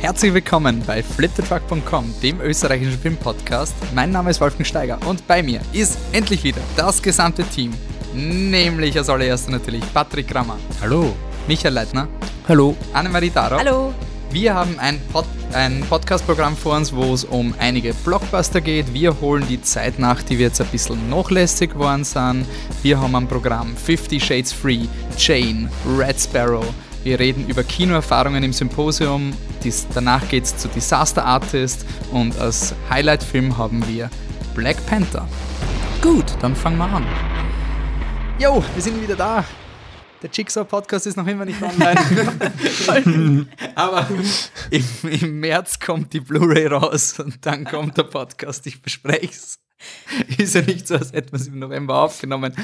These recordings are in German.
Herzlich willkommen bei fliptetruck.com, dem österreichischen Filmpodcast. Mein Name ist Wolfgang Steiger und bei mir ist endlich wieder das gesamte Team. Nämlich als allererster natürlich Patrick Grammer. Hallo. Michael Leitner. Hallo. Annemarie Daro. Hallo. Wir haben ein, Pod ein Podcast-Programm vor uns, wo es um einige Blockbuster geht. Wir holen die Zeit nach, die wir jetzt ein bisschen nachlässig geworden sind. Wir haben am Programm Fifty Shades Free, Jane, Red Sparrow. Wir reden über Kinoerfahrungen im Symposium. Dies, danach geht es zu Disaster Artist und als Highlight-Film haben wir Black Panther. Gut, dann fangen wir an. Jo, wir sind wieder da. Der Jigsaw-Podcast ist noch immer nicht online. Aber im, im, März kommt die Blu-ray raus und dann kommt der Podcast. Ich bespreche es. Ist ja nicht so, als hätten wir es im November aufgenommen.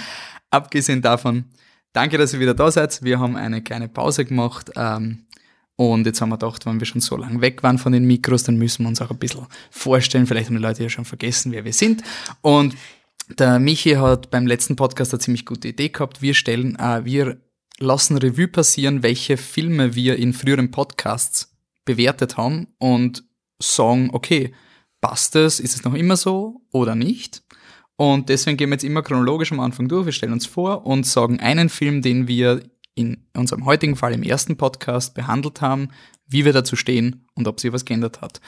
Abgesehen davon, danke, dass ihr wieder da seid. Wir haben eine kleine Pause gemacht. Ähm, und jetzt haben wir gedacht, wenn wir schon so lange weg waren von den Mikros, dann müssen wir uns auch ein bisschen vorstellen. Vielleicht haben die Leute ja schon vergessen, wer wir sind. Und der Michi hat beim letzten Podcast eine ziemlich gute Idee gehabt. Wir stellen, äh, wir lassen Revue passieren, welche Filme wir in früheren Podcasts bewertet haben und sagen, okay, passt es, ist es noch immer so oder nicht? Und deswegen gehen wir jetzt immer chronologisch am Anfang durch. Wir stellen uns vor und sagen einen Film, den wir in unserem heutigen Fall im ersten Podcast behandelt haben, wie wir dazu stehen und ob sich was geändert hat.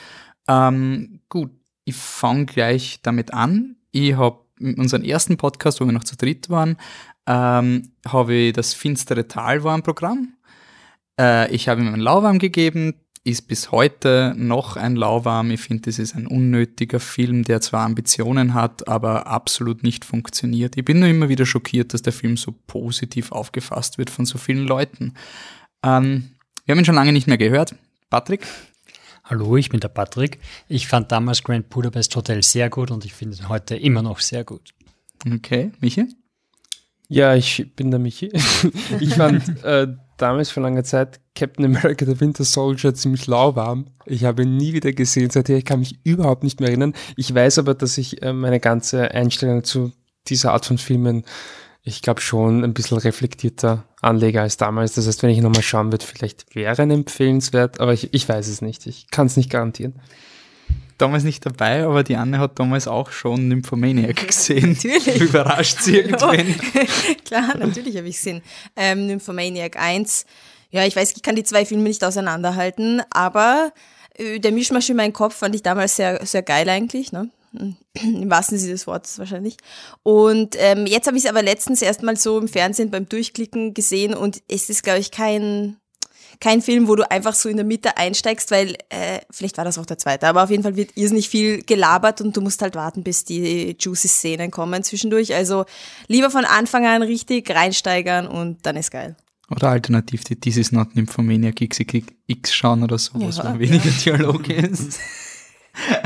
Ähm, gut, ich fange gleich damit an. Ich habe unseren ersten Podcast, wo wir noch zu dritt waren, ähm, habe ich das finstere Talwarm-Programm. Äh, ich habe ihm einen Lauwarm gegeben, ist bis heute noch ein Lauwarm. Ich finde, das ist ein unnötiger Film, der zwar Ambitionen hat, aber absolut nicht funktioniert. Ich bin nur immer wieder schockiert, dass der Film so positiv aufgefasst wird von so vielen Leuten. Ähm, wir haben ihn schon lange nicht mehr gehört. Patrick? Hallo, ich bin der Patrick. Ich fand damals Grand Budapest Hotel sehr gut und ich finde ihn heute immer noch sehr gut. Okay, Michi? Ja, ich bin der Michi. ich fand äh, damals vor langer Zeit Captain America The Winter Soldier ziemlich lauwarm. Ich habe ihn nie wieder gesehen seither. Ich kann mich überhaupt nicht mehr erinnern. Ich weiß aber, dass ich äh, meine ganze Einstellung zu dieser Art von Filmen, ich glaube schon ein bisschen reflektierter anlege als damals. Das heißt, wenn ich nochmal schauen würde, vielleicht wäre ein empfehlenswert, aber ich, ich weiß es nicht. Ich kann es nicht garantieren. Damals nicht dabei, aber die Anne hat damals auch schon Nymphomaniac gesehen. natürlich. Überrascht sie irgendwann. Klar, natürlich habe ich gesehen. Ähm, Nymphomaniac 1. Ja, ich weiß, ich kann die zwei Filme nicht auseinanderhalten, aber äh, der Mischmasch in meinem Kopf fand ich damals sehr, sehr geil eigentlich. Ne? Im wahrsten Sinne des Wortes wahrscheinlich. Und ähm, jetzt habe ich es aber letztens erstmal so im Fernsehen beim Durchklicken gesehen und es ist, glaube ich, kein, kein Film, wo du einfach so in der Mitte einsteigst, weil äh, vielleicht war das auch der zweite, aber auf jeden Fall wird irrsinnig viel gelabert und du musst halt warten, bis die juicy Szenen kommen zwischendurch. Also lieber von Anfang an richtig reinsteigern und dann ist geil. Oder alternativ die This is not Nymphomaniac XXX schauen oder so, ja, wo weniger ja. Dialog ist.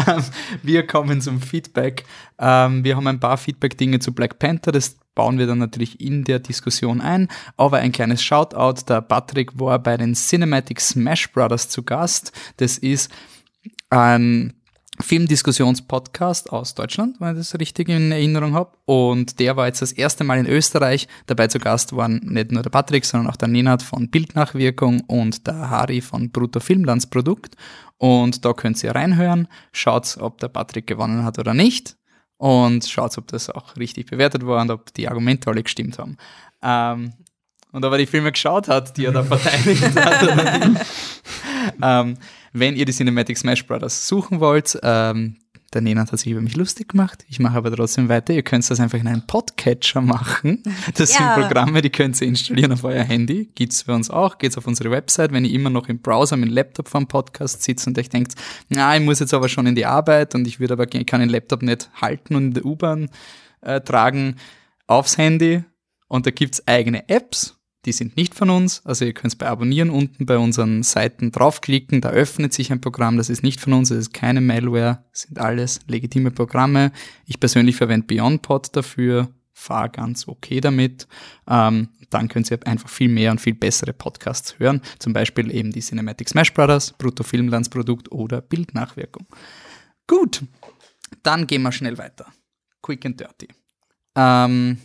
Ähm, wir kommen zum Feedback. Ähm, wir haben ein paar Feedback-Dinge zu Black Panther, das bauen wir dann natürlich in der Diskussion ein. Aber ein kleines Shoutout, der Patrick war bei den Cinematic Smash Brothers zu Gast. Das ist ein Filmdiskussionspodcast aus Deutschland, wenn ich das richtig in Erinnerung habe. Und der war jetzt das erste Mal in Österreich. Dabei zu Gast waren nicht nur der Patrick, sondern auch der Nenad von Bildnachwirkung und der Hari von Brutto Filmlandsprodukt. Und da könnt ihr reinhören. Schaut, ob der Patrick gewonnen hat oder nicht. Und schaut, ob das auch richtig bewertet war und ob die Argumente alle gestimmt haben. Ähm, und ob er die Filme geschaut hat, die er da verteidigt hat. ähm, wenn ihr die Cinematic Smash Brothers suchen wollt, ähm, der Nenad hat sich über mich lustig gemacht. Ich mache aber trotzdem weiter. Ihr könnt das einfach in einem Podcatcher machen. Das ja. sind Programme, die könnt ihr installieren auf euer Handy. Gibt's für uns auch. Geht's auf unsere Website. Wenn ihr immer noch im Browser mit dem Laptop vom Podcast sitzt und euch denkt, na, ich muss jetzt aber schon in die Arbeit und ich würde aber ich kann den Laptop nicht halten und in der U-Bahn äh, tragen, aufs Handy. Und da gibt's eigene Apps die sind nicht von uns. Also ihr könnt bei Abonnieren unten bei unseren Seiten draufklicken. Da öffnet sich ein Programm, das ist nicht von uns, das ist keine Malware, sind alles legitime Programme. Ich persönlich verwende BeyondPod dafür, fahre ganz okay damit. Ähm, dann könnt ihr einfach viel mehr und viel bessere Podcasts hören. Zum Beispiel eben die Cinematic Smash Brothers, Brutto Filmlandsprodukt oder Bildnachwirkung. Gut, dann gehen wir schnell weiter. Quick and dirty. Ähm,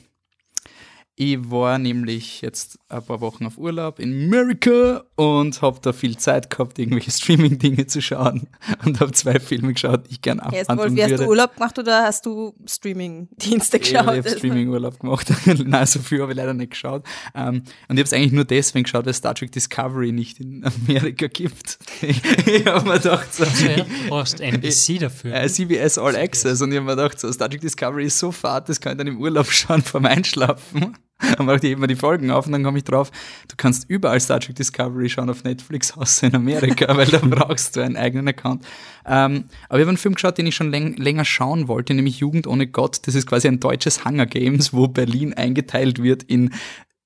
Ich war nämlich jetzt ein paar Wochen auf Urlaub in Amerika und habe da viel Zeit gehabt, irgendwelche Streaming-Dinge zu schauen und habe zwei Filme geschaut, die ich gerne abhandeln Wolfi, hast würde. du Urlaub gemacht oder hast du Streaming-Dienste Ich habe geschaut? Streaming-Urlaub gemacht. Nein, so viel habe ich leider nicht geschaut. Ähm, und ich habe es eigentlich nur deswegen geschaut, weil Star Trek Discovery nicht in Amerika gibt. ich habe mir gedacht, so, Ja, du brauchst NBC dafür. äh, CBS All Access und ich habe mir gedacht, so, Star Trek Discovery ist so fad, das kann ich dann im Urlaub schauen vorm Einschlafen. Dann mache ich immer die Folgen auf und dann komme ich drauf, du kannst überall Star Trek Discovery schauen auf Netflix, außer in Amerika, weil da brauchst du einen eigenen Account. Ähm, aber ich habe einen Film geschaut, den ich schon läng länger schauen wollte, nämlich Jugend ohne Gott. Das ist quasi ein deutsches Hunger Games, wo Berlin eingeteilt wird in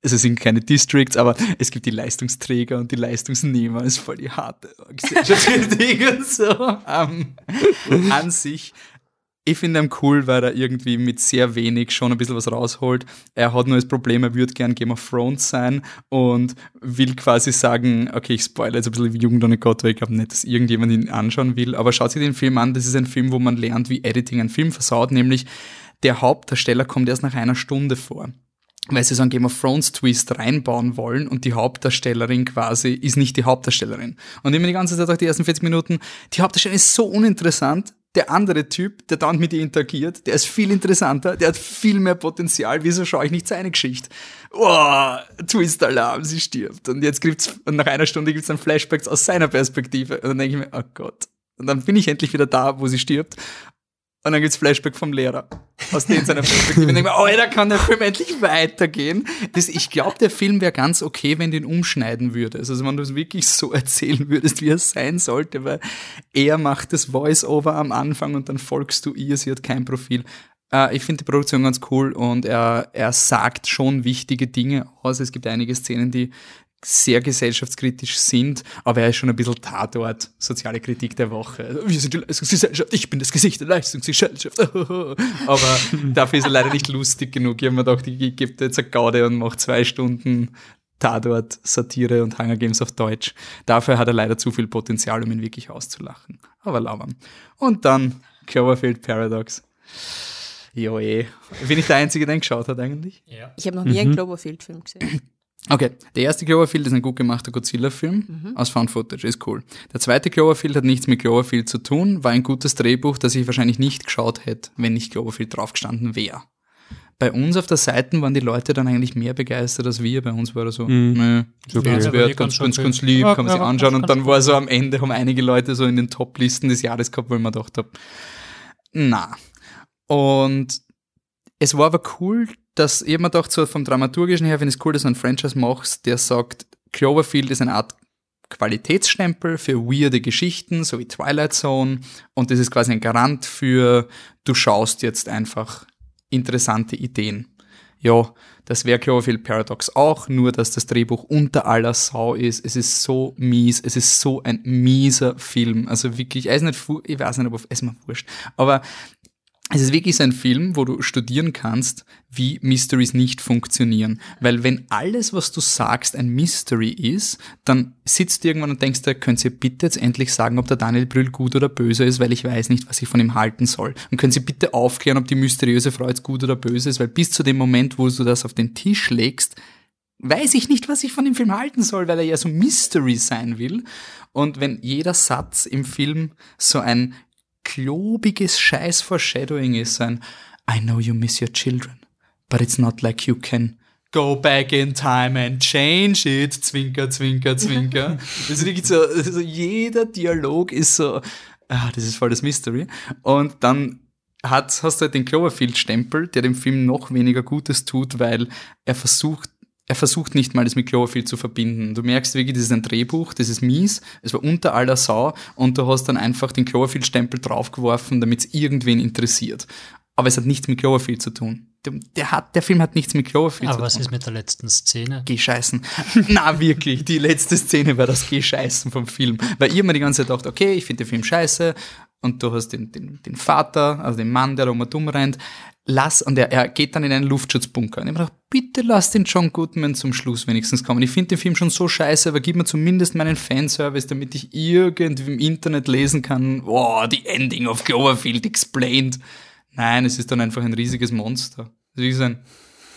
also es sind keine Districts, aber es gibt die Leistungsträger und die Leistungsnehmer. Das ist voll die harte Gesellschaftskritik und so. Ähm, an sich ich finde ihn cool, weil er irgendwie mit sehr wenig schon ein bisschen was rausholt. Er hat nur das Problem, er würde gern Game of Thrones sein und will quasi sagen, okay, ich spoilere jetzt ein bisschen wie Jugend ohne Gott, weil ich glaube nicht, dass irgendjemand ihn anschauen will. Aber schaut sich den Film an, das ist ein Film, wo man lernt, wie Editing einen Film versaut, nämlich der Hauptdarsteller kommt erst nach einer Stunde vor weil sie so einen Game of Thrones Twist reinbauen wollen und die Hauptdarstellerin quasi ist nicht die Hauptdarstellerin. Und immer die ganze Zeit auch die ersten 40 Minuten, die Hauptdarstellerin ist so uninteressant, der andere Typ, der dann mit ihr interagiert, der ist viel interessanter, der hat viel mehr Potenzial. Wieso schaue ich nicht seine Geschichte? Oh, Twist-Alarm, sie stirbt. Und jetzt gibt's, und nach einer Stunde gibt's dann Flashbacks aus seiner Perspektive. Und dann denke ich mir, oh Gott. Und dann bin ich endlich wieder da, wo sie stirbt. Und dann gibt's Flashback vom Lehrer. Aus dem seiner Perspektive. Und denke mir, oh, da kann der Film endlich weitergehen. Das, ich glaube, der Film wäre ganz okay, wenn du ihn umschneiden würdest. Also wenn du es wirklich so erzählen würdest, wie es sein sollte, weil er macht das Voice-Over am Anfang und dann folgst du ihr, sie hat kein Profil. Äh, ich finde die Produktion ganz cool und er, er sagt schon wichtige Dinge aus. Es gibt einige Szenen, die sehr gesellschaftskritisch sind, aber er ist schon ein bisschen Tatort, soziale Kritik der Woche. Wir sind die Leistungsgesellschaft, ich bin das Gesicht der Leistungsgesellschaft. aber dafür ist er leider nicht lustig genug. Ich habe mir gedacht, ich gebe jetzt eine Gaude und mache zwei Stunden Tatort, Satire und Hunger Games auf Deutsch. Dafür hat er leider zu viel Potenzial, um ihn wirklich auszulachen. Aber lauern. Und dann Cloverfield Paradox. Jo eh. Bin ich der Einzige, der ihn geschaut hat eigentlich? Ja. Ich habe noch nie einen Cloverfield-Film gesehen. Okay, der erste Cloverfield ist ein gut gemachter Godzilla-Film aus Found Footage, ist cool. Der zweite Cloverfield hat nichts mit Cloverfield zu tun, war ein gutes Drehbuch, das ich wahrscheinlich nicht geschaut hätte, wenn nicht Cloverfield draufgestanden wäre. Bei uns auf der Seite waren die Leute dann eigentlich mehr begeistert als wir. Bei uns war er so, Mhm. nee, Ist okay. ganz, Ja, wert, ganz, ganz ganz, lieb, Ja, kann man sich ja, anschauen. Und dann war so am Ende, haben einige Leute so in den Top-Listen des Jahres gehabt, wo ich mir gedacht habe, na. Und es war aber cool, dass ich mir gedacht, so vom Dramaturgischen her finde ich cool, dass du einen Franchise machst, der sagt, Cloverfield ist eine Art Qualitätsstempel für weirde Geschichten, so wie Twilight Zone. Und das ist quasi ein Garant für, du schaust jetzt einfach interessante Ideen. Ja, das wäre Cloverfield Paradox auch, nur dass das Drehbuch unter aller Sau ist. Es ist so mies, es ist so ein mieser Film. Also wirklich, er ist nicht, ich weiß nicht, ob es mir wurscht. Aber es ist wirklich ein Film, wo du studieren kannst, wie Mysteries nicht funktionieren. Weil wenn alles, was du sagst, ein Mystery ist, dann sitzt du irgendwann und denkst dir, könnt ihr bitte jetzt endlich sagen, ob der Daniel Brühl gut oder böse ist, weil ich weiß nicht, was ich von ihm halten soll. Und können Sie bitte aufklären, ob die mysteriöse Frau jetzt gut oder böse ist, weil bis zu dem Moment, wo du das auf den Tisch legst, weiß ich nicht, was ich von dem Film halten soll, weil er ja so Mystery sein will. Und wenn jeder Satz im Film so ein klobiges Scheiß-Foreshadowing ist, ein I know you miss your children, but it's not like you can go back in time and change it, zwinker, zwinker, zwinker. das ist so, also jeder Dialog ist so, ah, das ist voll das Mystery. Und dann hat, hast du halt den Cloverfield-Stempel, der dem Film noch weniger Gutes tut, weil er versucht, er versucht nicht mal, das mit Cloverfield zu verbinden. Du merkst wirklich, das ist ein Drehbuch, das ist mies, es war unter aller Sau und du hast dann einfach den Cloverfield-Stempel draufgeworfen, damit es irgendwen interessiert. Aber es hat nichts mit Cloverfield zu tun. Der, der, hat, der Film hat nichts mit Cloverfield Aber zu was tun. ist mit der letzten Szene? Geh scheißen. Na, wirklich, die letzte Szene war das Geh scheißen vom Film. Weil ihr mir die ganze Zeit dacht, okay, ich finde den Film scheiße und du hast den, den, den Vater, also den Mann, der da immer dumm rennt, lass, und er, er geht dann in einen Luftschutzbunker. Und ich hab mir gedacht, bitte lass den John Goodman zum Schluss wenigstens kommen. Ich finde den Film schon so scheiße, aber gib mir zumindest meinen Fanservice, damit ich irgendwie im Internet lesen kann, wow, the ending of Cloverfield explained. Nein, es ist dann einfach ein riesiges Monster. Es ist ein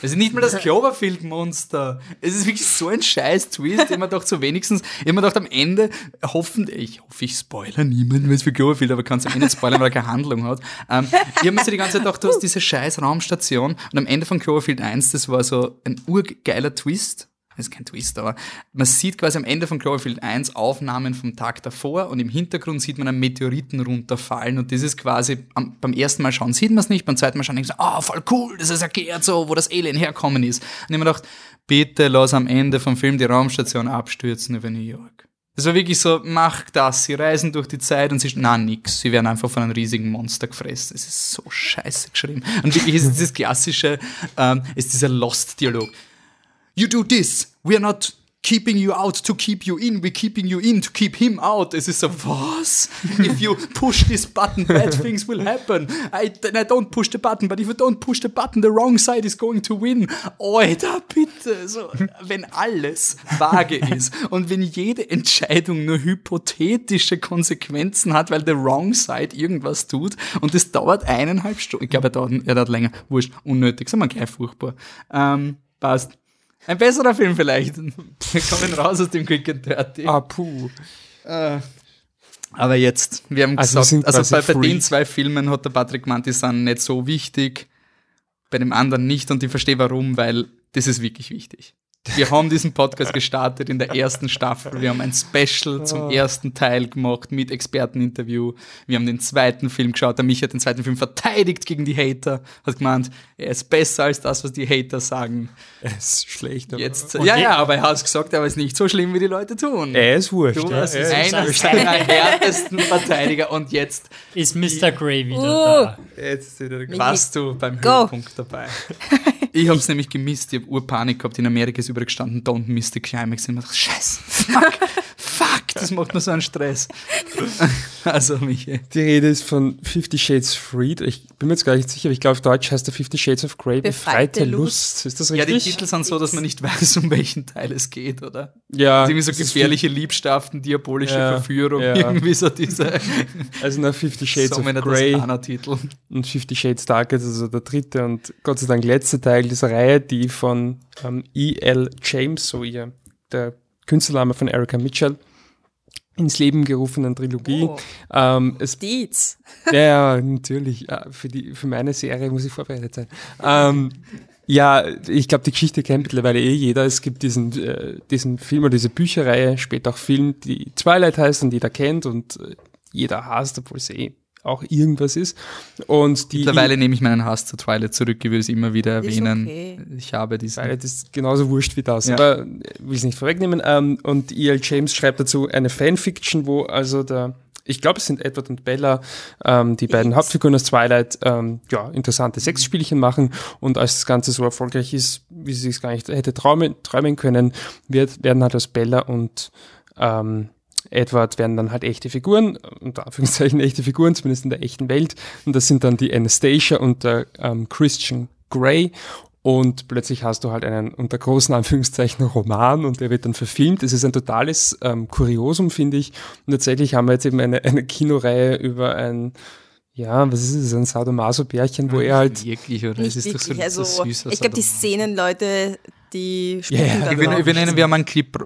Es ist nicht mal das Cloverfield-Monster. Es ist wirklich so ein scheiß Twist. Immer doch so wenigstens, immer doch am Ende, hoffentlich, ich hoffe, ich spoiler niemanden, weil es für Cloverfield, aber kann es am Ende spoilern, weil er keine Handlung hat. Ähm, ich habe mir so die ganze Zeit gedacht, du hast diese scheiß Raumstation und am Ende von Cloverfield 1, das war so ein urgeiler Twist das ist kein Twist, aber man sieht quasi am Ende von Cloverfield 1 Aufnahmen vom Tag davor und im Hintergrund sieht man einen Meteoriten runterfallen und das ist quasi, am, beim ersten Mal schauen sieht man es nicht, beim zweiten Mal schauen denkt man, oh, voll cool, das ist erklärt so, wo das Alien herkommen ist. Und ich mir gedacht, bitte lass am Ende vom Film die Raumstation abstürzen über New York. Das war wirklich so, mach das, sie reisen durch die Zeit und sie, na nix, sie werden einfach von einem riesigen Monster gefressen. Es ist so scheiße geschrieben. Und wirklich ist dieses klassische, ähm, ist dieser Lost-Dialog you do this, we are not keeping you out to keep you in, we're keeping you in to keep him out. Es ist so, was? If you push this button, bad things will happen. I, I don't push the button, but if you don't push the button, the wrong side is going to win. Alter, bitte. So, wenn alles vage ist und wenn jede Entscheidung nur hypothetische Konsequenzen hat, weil the wrong side irgendwas tut und es dauert eineinhalb Stunden. Ich glaube, er dauert, er dauert länger. Wurscht, unnötig. Sind wir gleich furchtbar. Ähm, passt. Ein besserer Film vielleicht. Wir kommen raus aus dem Quick and Dirty. Ah, puh. Äh, aber jetzt, wir haben Also wir gesagt, sind also bei, bei den zwei Filmen hat der Patrick gemeint, die sind nicht so wichtig, bei dem anderen nicht und ich verstehe warum, weil das ist wirklich wichtig. Wir haben diesen Podcast gestartet in der ersten Staffel. Wir haben ein Special zum ersten Teil gemacht mit Experteninterview. Wir haben den zweiten Film geschaut. Der Michi hat den zweiten Film verteidigt gegen die Hater. Hat gemeint, er ist besser als das, was die Hater sagen. Er ist schlecht, aber Jetzt, ja, ja, aber er hat es gesagt, es ist nicht so schlimm, wie die Leute tun. er ist wurscht. Du ja. Er ist- einer seiner härtesten Verteidiger und jetzt Ist Mr. Grey wieder Uh. da? Jetzt warst du beim Go. Höhepunkt dabei. Ich hab's nämlich gemisst, ich hab Urpanik gehabt. In Amerika ist übergestanden, don't miss the climax. Ich hab gedacht, Scheiße, fuck, das macht nur so einen Stress. Also, Michi. Die Rede ist von Fifty Shades Freed. Ich bin mir jetzt gar nicht sicher, aber ich glaube, auf Deutsch heißt der Fifty Shades of Grey Befreite Befreite Lust. Lust. Ist das Ja, die richtig? Titel sind so, dass man nicht weiß, um welchen Teil es geht, oder? Ja. Irgendwie so das ist gefährliche Liebschaften, diabolische Ja, Verführung, ja. irgendwie so diese Also nach Fifty Shades so of Grey und Fifty Shades Darker, also der dritte und Gott sei Dank letzte Teil dieser Reihe, die von ähm, E.L. James, so ihr, der Künstlername von Erica Mitchell, ins Leben gerufenen Trilogie. Oh. Ähm, es Dietz. Ja, ja, natürlich. Ja, für, die, für meine Serie muss ich vorbereitet sein. Ähm, ja, ich glaube, die Geschichte kennt mittlerweile eh jeder. Es gibt diesen, äh, diesen Film oder diese Bücherreihe, später auch Film, die Twilight heißt und jeder kennt und äh, jeder hasst, obwohl es eh auch irgendwas ist. Und die Mittlerweile nehme ich meinen Hass zu Twilight zurück, ich will es immer wieder erwähnen. okay. Ich habe diesen. Twilight ist genauso wurscht wie das, Ja. aber will es nicht vorwegnehmen. Ähm, und E.L. James schreibt dazu eine Fanfiction, wo also der, ich glaube, es sind Edward und Bella, ähm, die beiden Hauptfiguren aus Twilight, ähm, ja, interessante Sexspielchen machen. Und als das Ganze so erfolgreich ist, wie sie es gar nicht hätte träumen, träumen können, wird, werden halt aus Bella und ähm, Edward werden dann halt echte Figuren, unter Anführungszeichen echte Figuren, zumindest in der echten Welt. Und das sind dann die Anastasia und der ähm, Christian Grey. Und plötzlich hast du halt einen unter großen Anführungszeichen Roman und der wird dann verfilmt. Es ist ein totales ähm, Kuriosum, finde ich. Und tatsächlich haben wir jetzt eben eine, eine Kinoreihe über ein, ja, was ist es, ein Sadomaso-Bärchen, wo er halt Wirklich, oder? Nicht es ist doch so, wirklich. so also, süß. ich glaube, die Szenenleute, die spucken ja, da wir, wir nennen, wir haben einen Clip,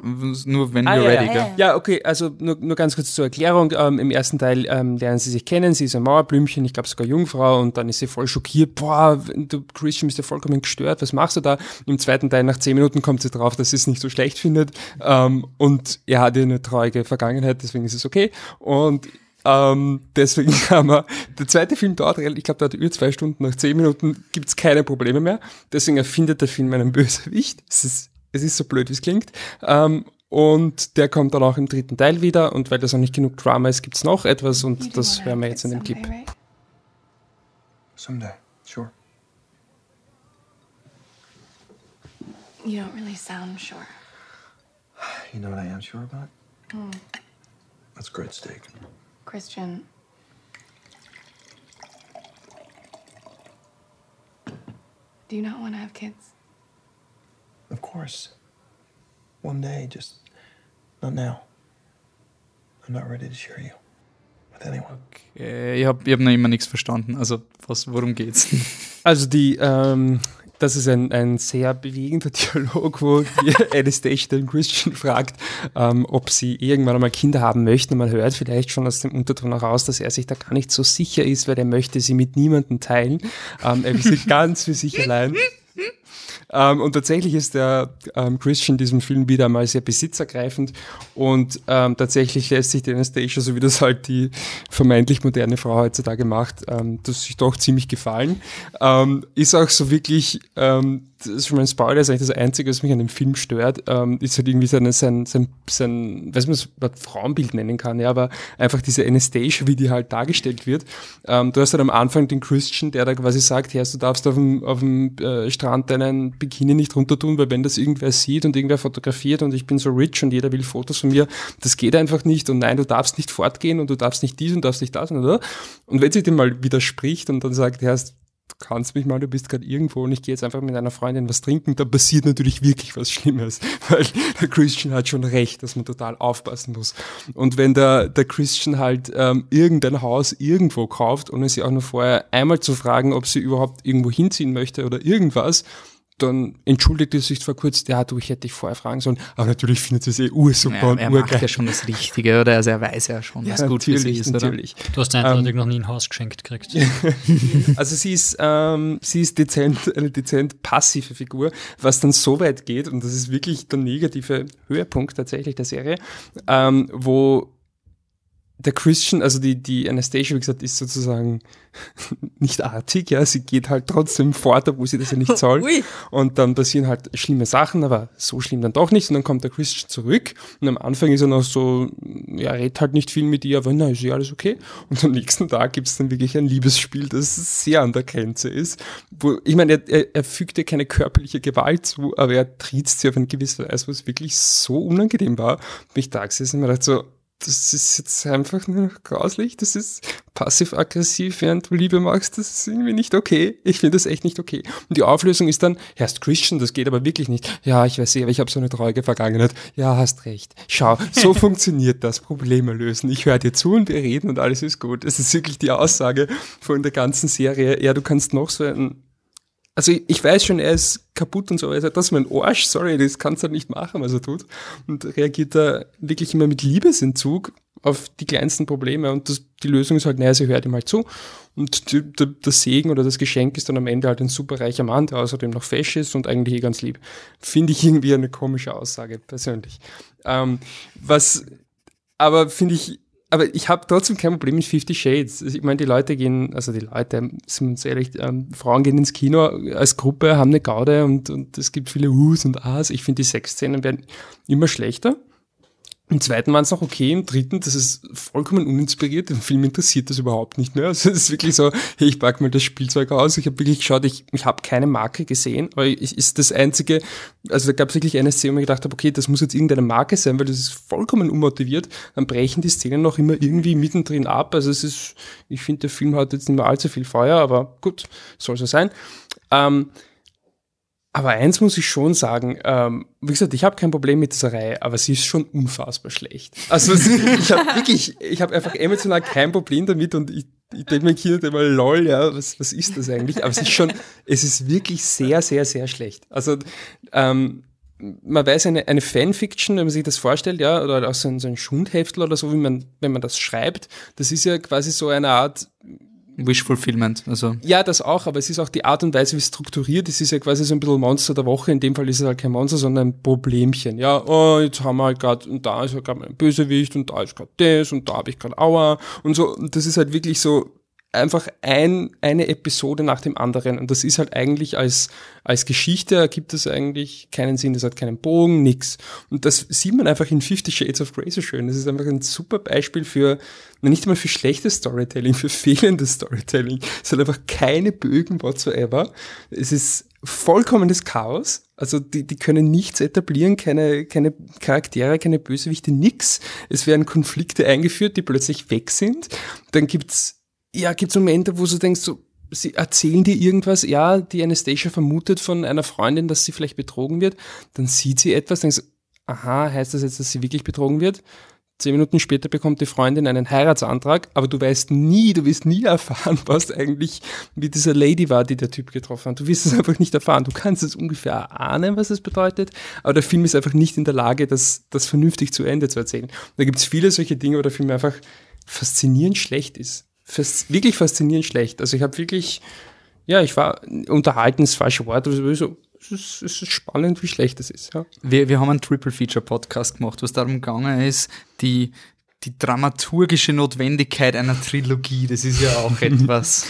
nur wenn Ah, wir ja, ready, ja, ja. Ja, okay, also nur, nur ganz kurz zur Erklärung. Ähm, Im ersten Teil ähm, lernen sie sich kennen, sie ist ein Mauerblümchen, ich glaube sogar Jungfrau, und dann ist sie voll schockiert, boah, du Christian bist ja vollkommen gestört, was machst du da? Im zweiten Teil, nach zehn Minuten, kommt sie drauf, dass sie es nicht so schlecht findet. Ähm, und er hat ja eine traurige Vergangenheit, deswegen ist es okay. Und ähm, deswegen kann man, der zweite Film dauert, ich glaube, dauert über zwei Stunden, nach zehn Minuten gibt's keine Probleme mehr. Deswegen erfindet der Film einen Bösewicht. Es ist, es ist so blöd, wie es klingt. Ähm, und der kommt dann auch im dritten Teil wieder. Und weil das noch nicht genug Drama ist, gibt's noch etwas und das hören wir jetzt in dem Clip. someday, sure. You don't really sound sure. You know what I am sure about? That's great steak. Christian. Do you not want to have kids? Of course. One day, just not now. I'm not ready to share you with anyone. Äh, ich habe ich hab noch immer nichts verstanden. Also, was, worum geht's? Also die, ähm, das ist ein, ein sehr bewegender Dialog, wo Anastasia den Christian fragt, ähm, ob sie irgendwann einmal Kinder haben möchten. Und man hört vielleicht schon aus dem Unterton heraus, dass er sich da gar nicht so sicher ist, weil er möchte sie mit niemandem teilen. Ähm, er will sie ganz für sich allein. Ähm, und tatsächlich ist der ähm, Christian in diesem Film wieder einmal sehr besitzergreifend und ähm, tatsächlich lässt sich die Anastasia, so wie das halt die vermeintlich moderne Frau heutzutage macht, ähm, das sich doch ziemlich gefallen. Ähm, ist auch so wirklich, ähm, das ist schon mal ein Spoiler, ist eigentlich das Einzige, was mich an dem Film stört, ähm, ist halt irgendwie sein, sein, sein, sein weiß man, was Frauenbild nennen kann, ja, aber einfach diese Anastasia, wie die halt dargestellt wird. Du hast halt am Anfang den Christian, der da quasi sagt, ja, du darfst auf dem, auf dem äh, Strand deinen Bikini nicht runter weil wenn das irgendwer sieht und irgendwer fotografiert und ich bin so rich und jeder will Fotos von mir, das geht einfach nicht und nein, du darfst nicht fortgehen und du darfst nicht dies und darfst nicht das, oder? Und wenn sie dem mal widerspricht und dann sagt, ja, du kannst mich mal, du bist gerade irgendwo und ich gehe jetzt einfach mit einer Freundin was trinken, dann passiert natürlich wirklich was Schlimmes, weil der Christian hat schon recht, dass man total aufpassen muss. Und wenn der, der Christian halt ähm, irgendein Haus irgendwo kauft, ohne sie auch nur vorher einmal zu fragen, ob sie überhaupt irgendwo hinziehen möchte oder irgendwas, dann entschuldigte er sich zwar kurz, ja, du, ich hätte dich vorher fragen sollen, aber natürlich findet sie es eh ursuper Ja, und er macht urgeil. ja schon das Richtige, oder? Also er weiß ja schon, was gut für sie natürlich, ist, oder? natürlich. Du hast eindeutig noch nie ein Haus geschenkt gekriegt. Also sie ist, ähm, sie ist dezent, eine dezent passive Figur, was dann so weit geht, und das ist wirklich der negative Höhepunkt tatsächlich der Serie, ähm, wo der Christian, also die, die Anastasia, wie gesagt, ist sozusagen nicht artig, ja, sie geht halt trotzdem fort, obwohl sie das ja nicht soll. Ui. Und dann passieren halt schlimme Sachen, aber so schlimm dann doch nicht. Und dann kommt der Christian zurück und am Anfang ist er noch so, ja, redet halt nicht viel mit ihr, aber na, ist ja alles okay. Und am nächsten Tag gibt's dann wirklich ein Liebesspiel, das sehr an der Grenze ist. Wo, ich meine, er, er, er fügt ihr keine körperliche Gewalt zu, aber er triezt sie auf eine gewisse Weise, was wirklich so unangenehm war. Und ich da gesessen und mir gedacht so, das ist jetzt einfach nur noch grauslich, das ist passiv-aggressiv, während du Liebe machst, das ist irgendwie nicht okay. Ich finde das echt nicht okay. Und die Auflösung ist dann, ja, ist Christian, das geht aber wirklich nicht. Ja, ich weiß eh, aber ich habe so eine traurige Vergangenheit. Ja, hast recht. Schau, so funktioniert das, Probleme lösen. Ich höre dir zu und wir reden und alles ist gut. Das ist wirklich die Aussage von der ganzen Serie. Ja, du kannst noch so ein also ich, weiß schon, er ist kaputt und so, er sagt, das ist mein Arsch, sorry, das kannst du halt nicht machen, was er tut. Und reagiert da wirklich immer mit Liebesentzug auf die kleinsten Probleme und das, die Lösung ist halt, naja, sie hört ihm halt zu. Und die, die, das Segen oder das Geschenk ist dann am Ende halt ein superreicher Mann, der außerdem noch fesch ist und eigentlich eh ganz lieb. Finde ich irgendwie eine komische Aussage, persönlich. Ähm, was, aber finde ich, aber ich habe trotzdem kein Problem mit Fifty Shades. Ich meine, die Leute gehen, also die Leute, sind wir uns ehrlich, ähm, Frauen gehen ins Kino als Gruppe, haben eine Gaude und, und es gibt viele Us und As. Ich finde, die Sexszenen werden immer schlechter. Im zweiten waren es noch okay, im dritten, das ist vollkommen uninspiriert, den Film interessiert das überhaupt nicht mehr. Also es ist wirklich so, hey, ich pack mal das Spielzeug aus, ich habe wirklich geschaut, ich, ich habe keine Marke gesehen, aber ich, ist das einzige, also da gab es wirklich eine Szene, wo ich gedacht habe, okay, das muss jetzt irgendeine Marke sein, weil das ist vollkommen unmotiviert, dann brechen die Szenen noch immer irgendwie mittendrin ab, also es ist, ich finde, der Film hat jetzt nicht mehr allzu viel Feuer, aber gut, soll so sein. Ähm, aber eins muss ich schon sagen, ähm, wie gesagt, ich habe kein Problem mit dieser Reihe, aber sie ist schon unfassbar schlecht. Also ich habe wirklich, ich habe einfach emotional kein Problem damit und ich, ich denke mir Kind immer, lol, ja, was, was ist das eigentlich? Aber es ist schon, es ist wirklich sehr, sehr, sehr schlecht. Also ähm, man weiß eine, eine Fanfiction, wenn man sich das vorstellt, ja, oder auch so ein, so ein Schundheftel oder so, wie man, wenn man das schreibt, das ist ja quasi so eine Art Wish Fulfillment, also. ja, das auch, aber es ist auch die Art und Weise, wie es strukturiert. Es ist ja quasi so ein bisschen Monster der Woche. In dem Fall ist es halt kein Monster, sondern ein Problemchen. Ja, oh, jetzt haben wir halt gerade, und da ist halt gerade ein Bösewicht, und da ist gerade das, und da habe ich gerade Aua. Und so, und das ist halt wirklich so einfach ein, eine Episode nach dem anderen. Und das ist halt eigentlich als, als Geschichte ergibt es eigentlich keinen Sinn. Das hat keinen Bogen, nix. Und das sieht man einfach in Fifty Shades of Grey so schön. Das ist einfach ein super Beispiel für, nicht einmal für schlechtes Storytelling, für fehlendes Storytelling. Es hat einfach keine Bögen whatsoever. Es ist vollkommenes Chaos. Also die, die können nichts etablieren, keine, keine Charaktere, keine Bösewichte, nix. Es werden Konflikte eingeführt, die plötzlich weg sind. Dann gibt's ja, gibt's Momente, wo du denkst, so, sie erzählen dir irgendwas, ja, die Anastasia vermutet von einer Freundin, dass sie vielleicht betrogen wird, dann sieht sie etwas, denkst, aha, heißt das jetzt, dass sie wirklich betrogen wird? Zehn Minuten später bekommt die Freundin einen Heiratsantrag, aber du weißt nie, du wirst nie erfahren, was eigentlich mit dieser Lady war, die der Typ getroffen hat. Du wirst es einfach nicht erfahren. Du kannst es ungefähr ahnen, was es bedeutet, aber der Film ist einfach nicht in der Lage, das, das vernünftig zu Ende zu erzählen. Da gibt es viele solche Dinge, wo der Film einfach faszinierend schlecht ist. Fas wirklich faszinierend schlecht. Also ich habe wirklich, ja, ich war unterhalten, das falsche Wort, aber so, es ist, es ist spannend, wie schlecht es ist. Ja. Wir, wir haben einen Triple Feature Podcast gemacht, was darum gegangen ist, die, die dramaturgische Notwendigkeit einer Trilogie. Das ist ja auch etwas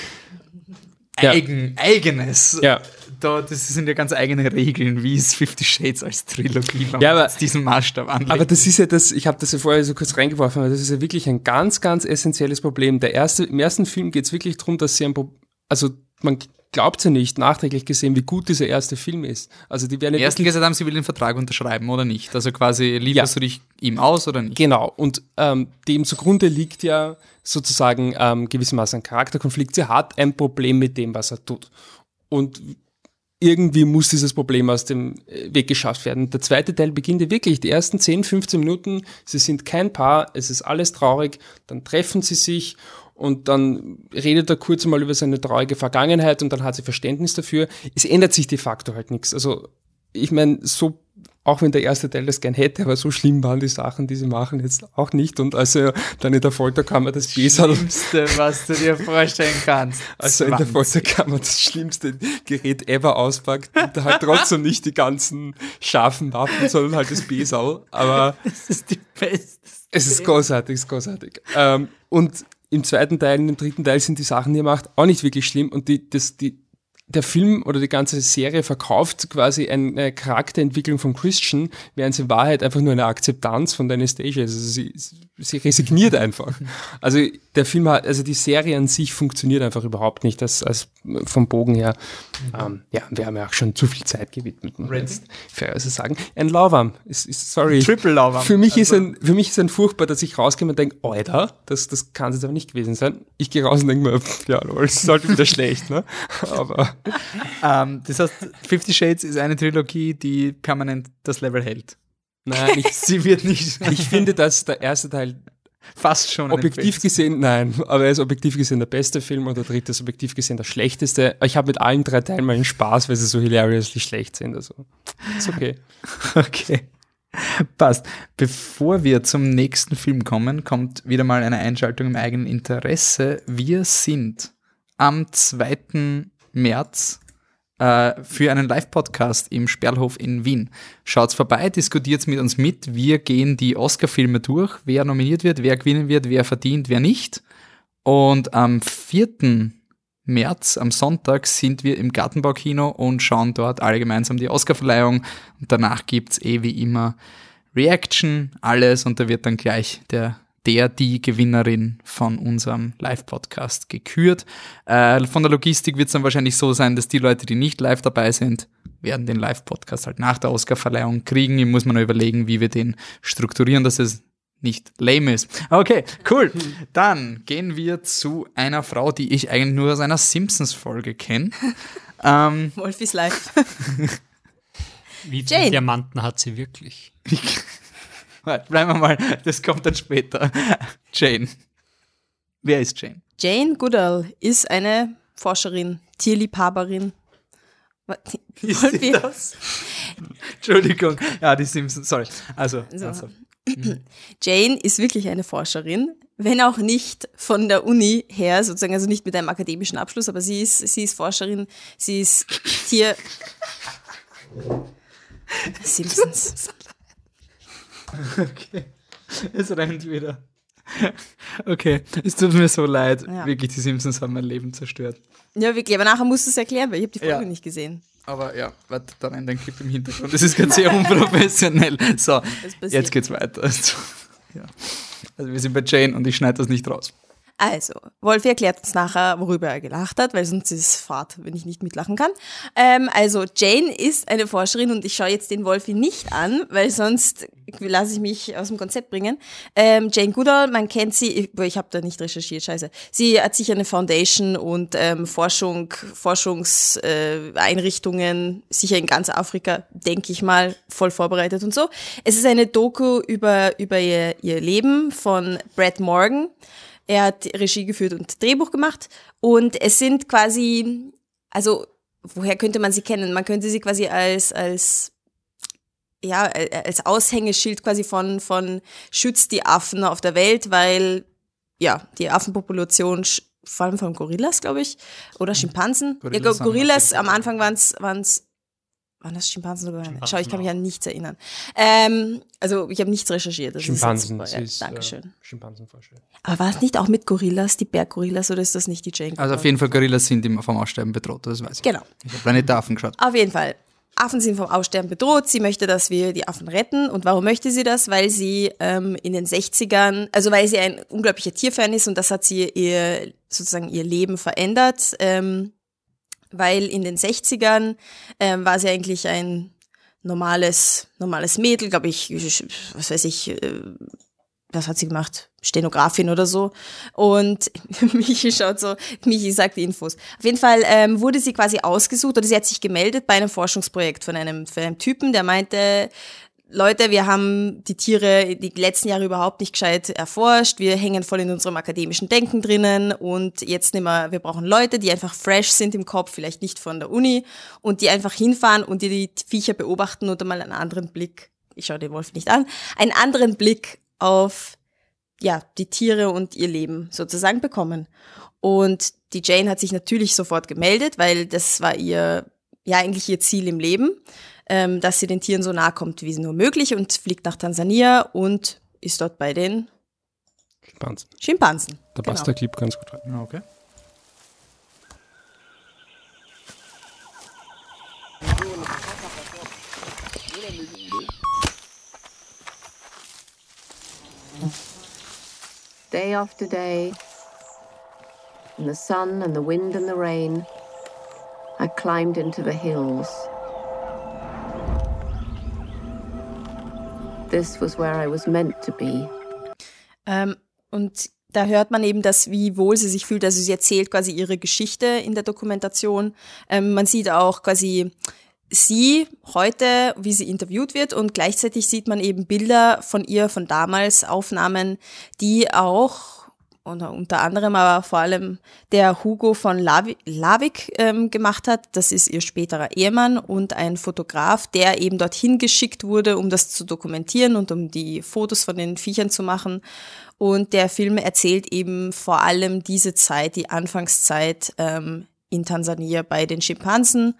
Ja. eigen, eigenes. Ja. Da, das sind ja ganz eigene Regeln, wie es Fifty Shades als Trilogie wenn Ja, aber- diesen Maßstab anlegt. Aber das ist ja das, ich habe das ja vorher so kurz reingeworfen, aber das ist ja wirklich ein ganz, ganz essentielles Problem. Der erste, Im ersten Film geht es wirklich darum, dass sie ein Pro also man glaubt ja nicht, nachträglich gesehen, wie gut dieser erste Film ist. Also die werden ja Ersten gesagt haben, sie will den Vertrag unterschreiben oder nicht. Also quasi lieferst du dich ihm aus oder nicht. Genau, und ähm, dem zugrunde liegt ja sozusagen ähm, gewissermaßen ein Charakterkonflikt. Sie hat ein Problem mit dem, was er tut. Und irgendwie muss dieses Problem aus dem äh, Weg geschafft werden. Der zweite Teil beginnt ja wirklich, die ersten 10, 15 Minuten, sie sind kein Paar, es ist alles traurig, dann treffen sie sich und dann redet er kurz mal über seine traurige Vergangenheit und dann hat sie Verständnis dafür. Es ändert sich de facto halt nichts. Also ich meine, so, auch wenn der erste Teil das gern hätte, aber so schlimm waren die Sachen, die sie machen, jetzt auch nicht. Und als er dann in der Folterkammer das Besal, Schlimmste, was du dir vorstellen kannst. als er in der. Folterkammer das schlimmste Gerät ever auspackt, und da halt trotzdem nicht die ganzen scharfen Waffen, sondern halt das Besal. Aber Das ist die beste. es ist großartig, es ist großartig. Ähm, und im zweiten Teil, im dritten Teil sind die Sachen, die er macht, auch nicht wirklich schlimm. Und die, das, die, der Film oder die ganze Serie verkauft quasi eine Charakterentwicklung von Christian, während sie in Wahrheit einfach nur eine Akzeptanz von Anastasia ist. Also sie, sie resigniert einfach. Also der Film hat, also die Serie an sich funktioniert einfach überhaupt nicht, als, als vom Bogen her. Ähm, ja, wir haben ja auch schon zu viel Zeit gewidmet, muss man jetzt fairerweise sagen. Ein Lauwarm, ist, ist, sorry. Triple Lauwarm. Für mich, ist Also- ein, für mich ist ein furchtbar, dass ich rauskomme und denke, Alter, das, das kann es jetzt aber nicht gewesen sein. Ich gehe raus und denke mir, pff, ja, lol, das ist halt wieder schlecht, ne? Aber Ähm, das heißt, Fifty Shades ist eine Trilogie, die permanent das Level hält. nein, ich, Sie wird nicht ich finde, dass der erste Teil fast schon objektiv gesehen, nein, aber er ist objektiv gesehen der beste Film und der dritte ist objektiv gesehen der schlechteste. Ich habe mit allen drei Teilen meinen Spaß, weil sie so hilariously schlecht sind. Also, ist okay. Okay. Passt. Bevor wir zum nächsten Film kommen, kommt wieder mal eine Einschaltung im eigenen Interesse. Wir sind am 2. März äh, für einen Live-Podcast im Sperlhof in Wien. Schaut's vorbei, diskutiert's mit uns mit. Wir gehen die Oscar-Filme durch, wer nominiert wird, wer gewinnen wird, wer verdient, wer nicht. Und am 4. März, am Sonntag, sind wir im Gartenbaukino und schauen dort alle gemeinsam die Oscarverleihung. Und danach gibt's eh wie immer Reaction, alles und da wird dann gleich der der, die Gewinnerin von unserem Live-Podcast gekürt. Äh, von der Logistik wird es dann wahrscheinlich so sein, dass die Leute, die nicht live dabei sind, werden den Live-Podcast halt nach der Oscar-Verleihung kriegen. Hier muss man noch überlegen, wie wir den strukturieren, dass es nicht lame ist. Okay, cool. Dann gehen wir zu einer Frau, die ich eigentlich nur aus einer Simpsons-Folge kenne. ähm, Wolf ist live. Wie viele. Diamanten hat sie wirklich? Warte, bleiben wir mal, das kommt dann später. Jane. Wer ist Jane? Jane Goodall ist eine Forscherin, Tierliebhaberin. Ist sie das? Entschuldigung. Ja, die Simpsons, sorry. Also, So. also Jane ist wirklich eine Forscherin, wenn auch nicht von der Uni her, sozusagen, also nicht mit einem akademischen Abschluss, aber sie ist, sie ist Forscherin, sie ist Tier. Simpsons. Okay. Es rennt wieder. Okay, es tut mir so leid. Ja. Wirklich, die Simpsons haben mein Leben zerstört. Ja, wirklich, aber nachher musst du es erklären, weil ich habe die Folge Ja. nicht gesehen. Aber ja, warte, da rennt ein Clip im Hintergrund. Das ist ganz sehr unprofessionell. So, jetzt geht's weiter. Ja. also wir sind bei Jane und ich schneide das nicht raus. Also, Wolfi erklärt uns nachher, worüber er gelacht hat, weil sonst ist es Fahrt, wenn ich nicht mitlachen kann. Ähm, also, Jane ist eine Forscherin und ich schaue jetzt den Wolfi nicht an, weil sonst lasse ich mich aus dem Konzept bringen. Ähm, Jane Goodall, man kennt sie, ich, ich habe da nicht recherchiert, scheiße. Sie hat sicher eine Foundation und ähm, Forschung, Forschungseinrichtungen, sicher in ganz Afrika, denke ich mal, voll vorbereitet und so. Es ist eine Doku über, über ihr, ihr Leben von Brad Morgan. Er hat Regie geführt und Drehbuch gemacht. Und es sind quasi, also woher könnte man sie kennen? Man könnte sie quasi als, als ja, als Aushängeschild quasi von, von schützt die Affen auf der Welt, weil ja, die Affenpopulation, vor allem von Gorillas, glaube ich, oder Schimpansen. Gorillas ja, Gorillas am Anfang waren es waren das Schimpansen oder Schimpansen Schau, ich kann mich an nichts erinnern. Ähm, also ich habe nichts recherchiert. Das Schimpansen, ist sie ist, Dankeschön. Äh, Schimpansenforscher. Aber war es nicht auch mit Gorillas, die Berggorillas, oder ist das nicht die Jane? Also auf jeden Fall Gorillas sind immer vom Aussterben bedroht, das weiß ich. Genau. Ich habe Planet Affen geschaut. Auf jeden Fall. Affen sind vom Aussterben bedroht. Sie möchte, dass wir die Affen retten. Und warum möchte sie das? Weil sie ähm, in den 60ern, also weil sie ein unglaublicher Tierfan ist und das hat sie ihr sozusagen ihr Leben verändert. Ähm, weil in den 60ern ähm, war sie eigentlich ein normales, normales Mädel, glaube ich, was weiß ich, äh, was hat sie gemacht? Stenografin oder so. Und Michi schaut so, Michi sagt die Infos. Auf jeden Fall ähm, wurde sie quasi ausgesucht oder sie hat sich gemeldet bei einem Forschungsprojekt von einem, von einem Typen, der meinte, Leute, wir haben die Tiere die letzten Jahre überhaupt nicht gescheit erforscht. Wir hängen voll in unserem akademischen Denken drinnen und jetzt nehmen wir, wir brauchen Leute, die einfach fresh sind im Kopf, vielleicht nicht von der Uni und die einfach hinfahren und die die Viecher beobachten und einmal einen anderen Blick, ich schaue den Wolf nicht an, einen anderen Blick auf ja, die Tiere und ihr Leben sozusagen bekommen. Und die Jane hat sich natürlich sofort gemeldet, weil das war ihr, ja, eigentlich ihr Ziel im Leben ähm, dass sie den Tieren so nahe kommt, wie sie nur möglich und fliegt nach Tansania und ist dort bei den Schimpansen. Schimpansen. Da genau. passt der Clip ganz gut rein. Okay. Day after day, in the sun and the wind and the rain, I climbed into the hills. This was where I was meant to be. Ähm, und da hört man eben, dass wie wohl sie sich fühlt. Also sie erzählt quasi ihre Geschichte in der Dokumentation. Ähm, man sieht auch quasi sie heute, wie sie interviewt wird und gleichzeitig sieht man eben Bilder von ihr von damals, Aufnahmen, die auch und unter anderem aber vor allem der Hugo von Lavik ähm, gemacht hat. Das ist ihr späterer Ehemann und ein Fotograf, der eben dorthin geschickt wurde, um das zu dokumentieren und um die Fotos von den Viechern zu machen. Und der Film erzählt eben vor allem diese Zeit, die Anfangszeit ähm, in Tansania bei den Schimpansen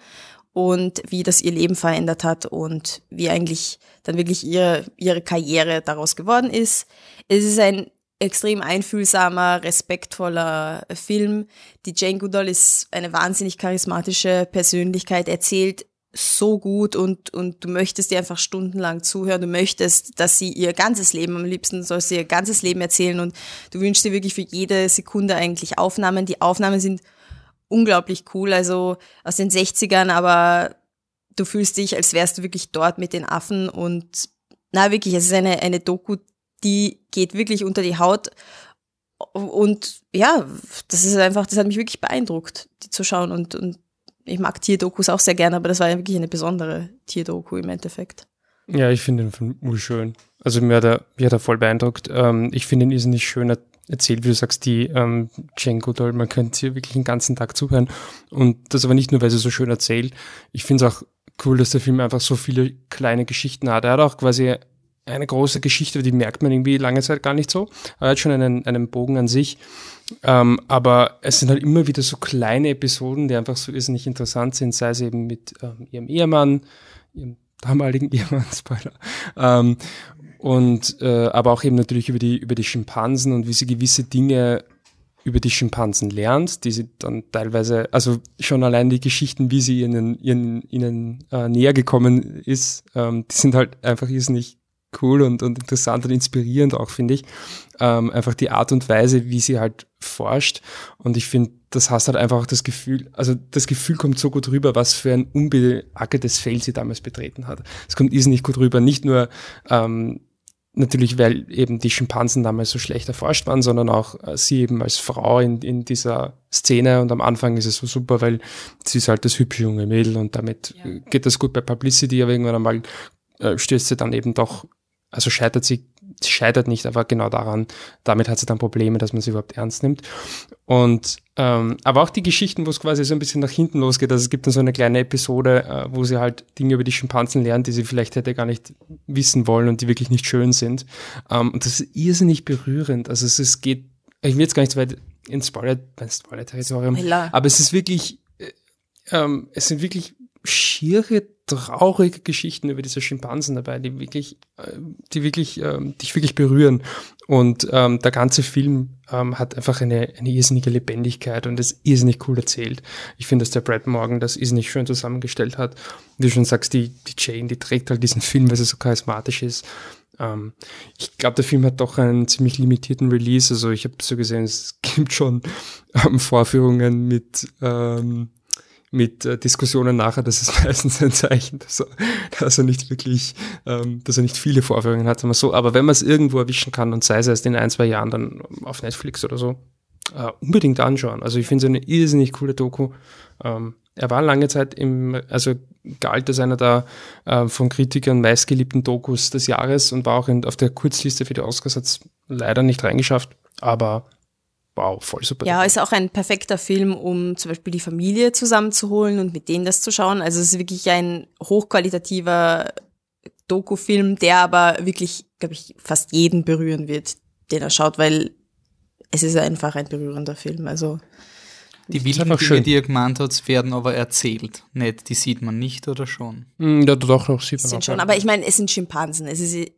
und wie das ihr Leben verändert hat und wie eigentlich dann wirklich ihre, ihre Karriere daraus geworden ist. Es ist ein extrem einfühlsamer, respektvoller Film. Die Jane Goodall ist eine wahnsinnig charismatische Persönlichkeit, erzählt so gut und, und du möchtest ihr einfach stundenlang zuhören. Du möchtest, dass sie ihr ganzes Leben, am liebsten soll sie ihr ganzes Leben erzählen und du wünschst dir wirklich für jede Sekunde eigentlich Aufnahmen. Die Aufnahmen sind unglaublich cool, also aus den 60ern, aber du fühlst dich, als wärst du wirklich dort mit den Affen und na wirklich, es ist eine, eine Doku, die geht wirklich unter die Haut. Und ja, das ist einfach, das hat mich wirklich beeindruckt, die zu schauen. Und, und ich mag Tierdokus auch sehr gerne, aber das war ja wirklich eine besondere Tierdoku im Endeffekt. Ja, ich finde den Film schön. Also mir hat er, mir hat er voll beeindruckt. Ähm, ich finde ihn ist nicht schön erzählt, wie du sagst, die ähm, Jane Goodall, man könnte hier wirklich den ganzen Tag zuhören. Und das aber nicht nur, weil sie so schön erzählt. Ich finde es auch cool, dass der Film einfach so viele kleine Geschichten hat. Er hat auch quasi eine große Geschichte, die merkt man irgendwie lange Zeit gar nicht so. Er hat schon einen, einen Bogen an sich. Ähm, aber es sind halt immer wieder so kleine Episoden, die einfach so irrsinnig interessant sind, sei es eben mit ähm, ihrem Ehemann, ihrem damaligen Ehemann, Spoiler, ähm, und äh, aber auch eben natürlich über die, über die Schimpansen und wie sie gewisse Dinge über die Schimpansen lernt, die sie dann teilweise, also schon allein die Geschichten, wie sie ihnen, ihnen, ihnen äh, näher gekommen ist, ähm, die sind halt einfach irrsinnig cool und, und interessant und inspirierend auch, finde ich. Ähm, einfach die Art und Weise, wie sie halt forscht. Und ich finde, das hast halt einfach auch das Gefühl, also das Gefühl kommt so gut rüber, was für ein unbeackertes Feld sie damals betreten hat. Es kommt irrsinnig gut rüber, nicht nur ähm, natürlich, weil eben die Schimpansen damals so schlecht erforscht waren, sondern auch äh, sie eben als Frau in, in dieser Szene und am Anfang ist es so super, weil sie ist halt das hübsche junge Mädel und damit ja. geht das gut bei Publicity, aber irgendwann einmal äh, stößt sie dann eben doch, also scheitert sie sie scheitert nicht, aber genau daran, damit hat sie dann Probleme, dass man sie überhaupt ernst nimmt. Und ähm, aber auch die Geschichten, wo es quasi so ein bisschen nach hinten losgeht. Also es gibt dann so eine kleine Episode, äh, wo sie halt Dinge über die Schimpansen lernt, die sie vielleicht hätte gar nicht wissen wollen und die wirklich nicht schön sind. Ähm, und das ist irrsinnig berührend. Also es, es geht, ich will jetzt gar nicht so weit ins Spoiler, Spoiler-Territorium, aber es ist wirklich, äh, ähm, es sind wirklich schiere, traurige Geschichten über diese Schimpansen dabei, die wirklich, äh, die wirklich, ähm, dich wirklich berühren. Und ähm, der ganze Film ähm, hat einfach eine, eine irrsinnige Lebendigkeit und ist irrsinnig cool erzählt. Ich finde, dass der Brad Morgan das irrsinnig schön zusammengestellt hat. Wie du schon sagst, die, die Jane, die trägt halt diesen Film, weil sie so charismatisch ist. Ähm, ich glaube, der Film hat doch einen ziemlich limitierten Release. Also ich habe so gesehen, es gibt schon ähm, Vorführungen mit ähm, mit äh, Diskussionen nachher, das ist meistens ein Zeichen, dass er, dass er nicht wirklich, ähm, dass er nicht viele Vorführungen hat, wir so. Aber wenn man es irgendwo erwischen kann und sei es erst in ein, zwei Jahren dann auf Netflix oder so, äh, unbedingt anschauen. Also ich finde es eine irrsinnig coole Doku. Ähm, er war lange Zeit im, also galt als einer der äh, von Kritikern meistgeliebten Dokus des Jahres und war auch in, auf der Kurzliste für die Oscars, hat leider nicht reingeschafft, aber wow, voll super. Ja, ist auch ein perfekter Film, um zum Beispiel die Familie zusammenzuholen und mit denen das zu schauen. Also es ist wirklich ein hochqualitativer Doku-Film, der aber wirklich, glaube ich, fast jeden berühren wird, den er schaut, weil es ist einfach ein berührender Film. Also die wilden Dinge, die ihr gemeint habt, werden aber erzählt. Nicht, die sieht man nicht oder schon? Hm, ja, doch, doch, sieht man sind schon. Aber ich meine, es sind Schimpansen. Es ist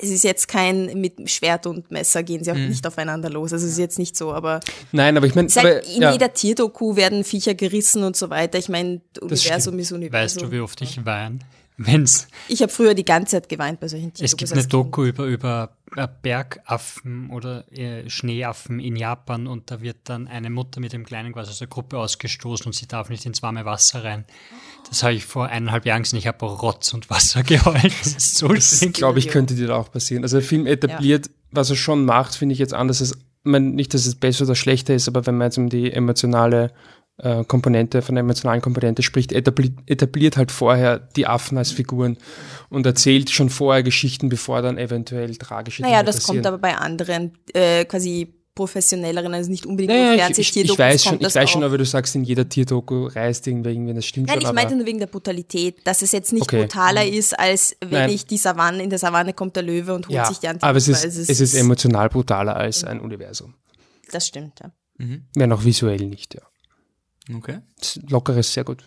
es ist jetzt kein mit Schwert und Messer gehen sie auch mhm. nicht aufeinander los. Also es ist jetzt nicht so, aber nein, aber ich meine, halt in ja. jeder Tierdoku werden Viecher gerissen und so weiter. Ich meine, Universum ist Universum. Weißt du, wie oft ich weine? Wenn's ich habe früher die ganze Zeit geweint bei solchen Tierdokus. Es gibt eine Doku über, über äh, Bergaffen oder äh, Schneeaffen in Japan und da wird dann eine Mutter mit dem Kleinen quasi aus der Gruppe ausgestoßen und sie darf nicht ins warme Wasser rein. Das habe ich vor eineinhalb Jahren gesehen. Ich habe Rotz und Wasser geheult. Das ist so Das glaube ich, könnte dir auch passieren. Also der Film etabliert, ja. was er schon macht, finde ich jetzt anders. Ich meine, nicht, dass es besser oder schlechter ist, aber wenn man jetzt um die emotionale äh, Komponente, von der emotionalen Komponente spricht, etabliert, etabliert halt vorher die Affen als Figuren und erzählt schon vorher Geschichten, bevor dann eventuell tragische naja, Dinge passieren. Naja, das kommt aber bei anderen äh, quasi professionelleren, also nicht unbedingt naja, nur Fernsehtierdokus. Ich, ich, weiß schon, ich weiß schon, aber du sagst, in jeder Tierdoku reist irgendwer irgendwie, das stimmt Nein, schon. ich meinte nur wegen der Brutalität, dass es jetzt nicht okay. brutaler mhm. ist, als wenn Nein. ich die Savanne, in der Savanne kommt der Löwe und holt ja, sich die Antilope. Aber es ist, es ist, es ist emotional brutaler als ein Universum. Das stimmt, ja. Mhm. Wenn auch visuell nicht, ja. Okay. Lockeres, sehr gut.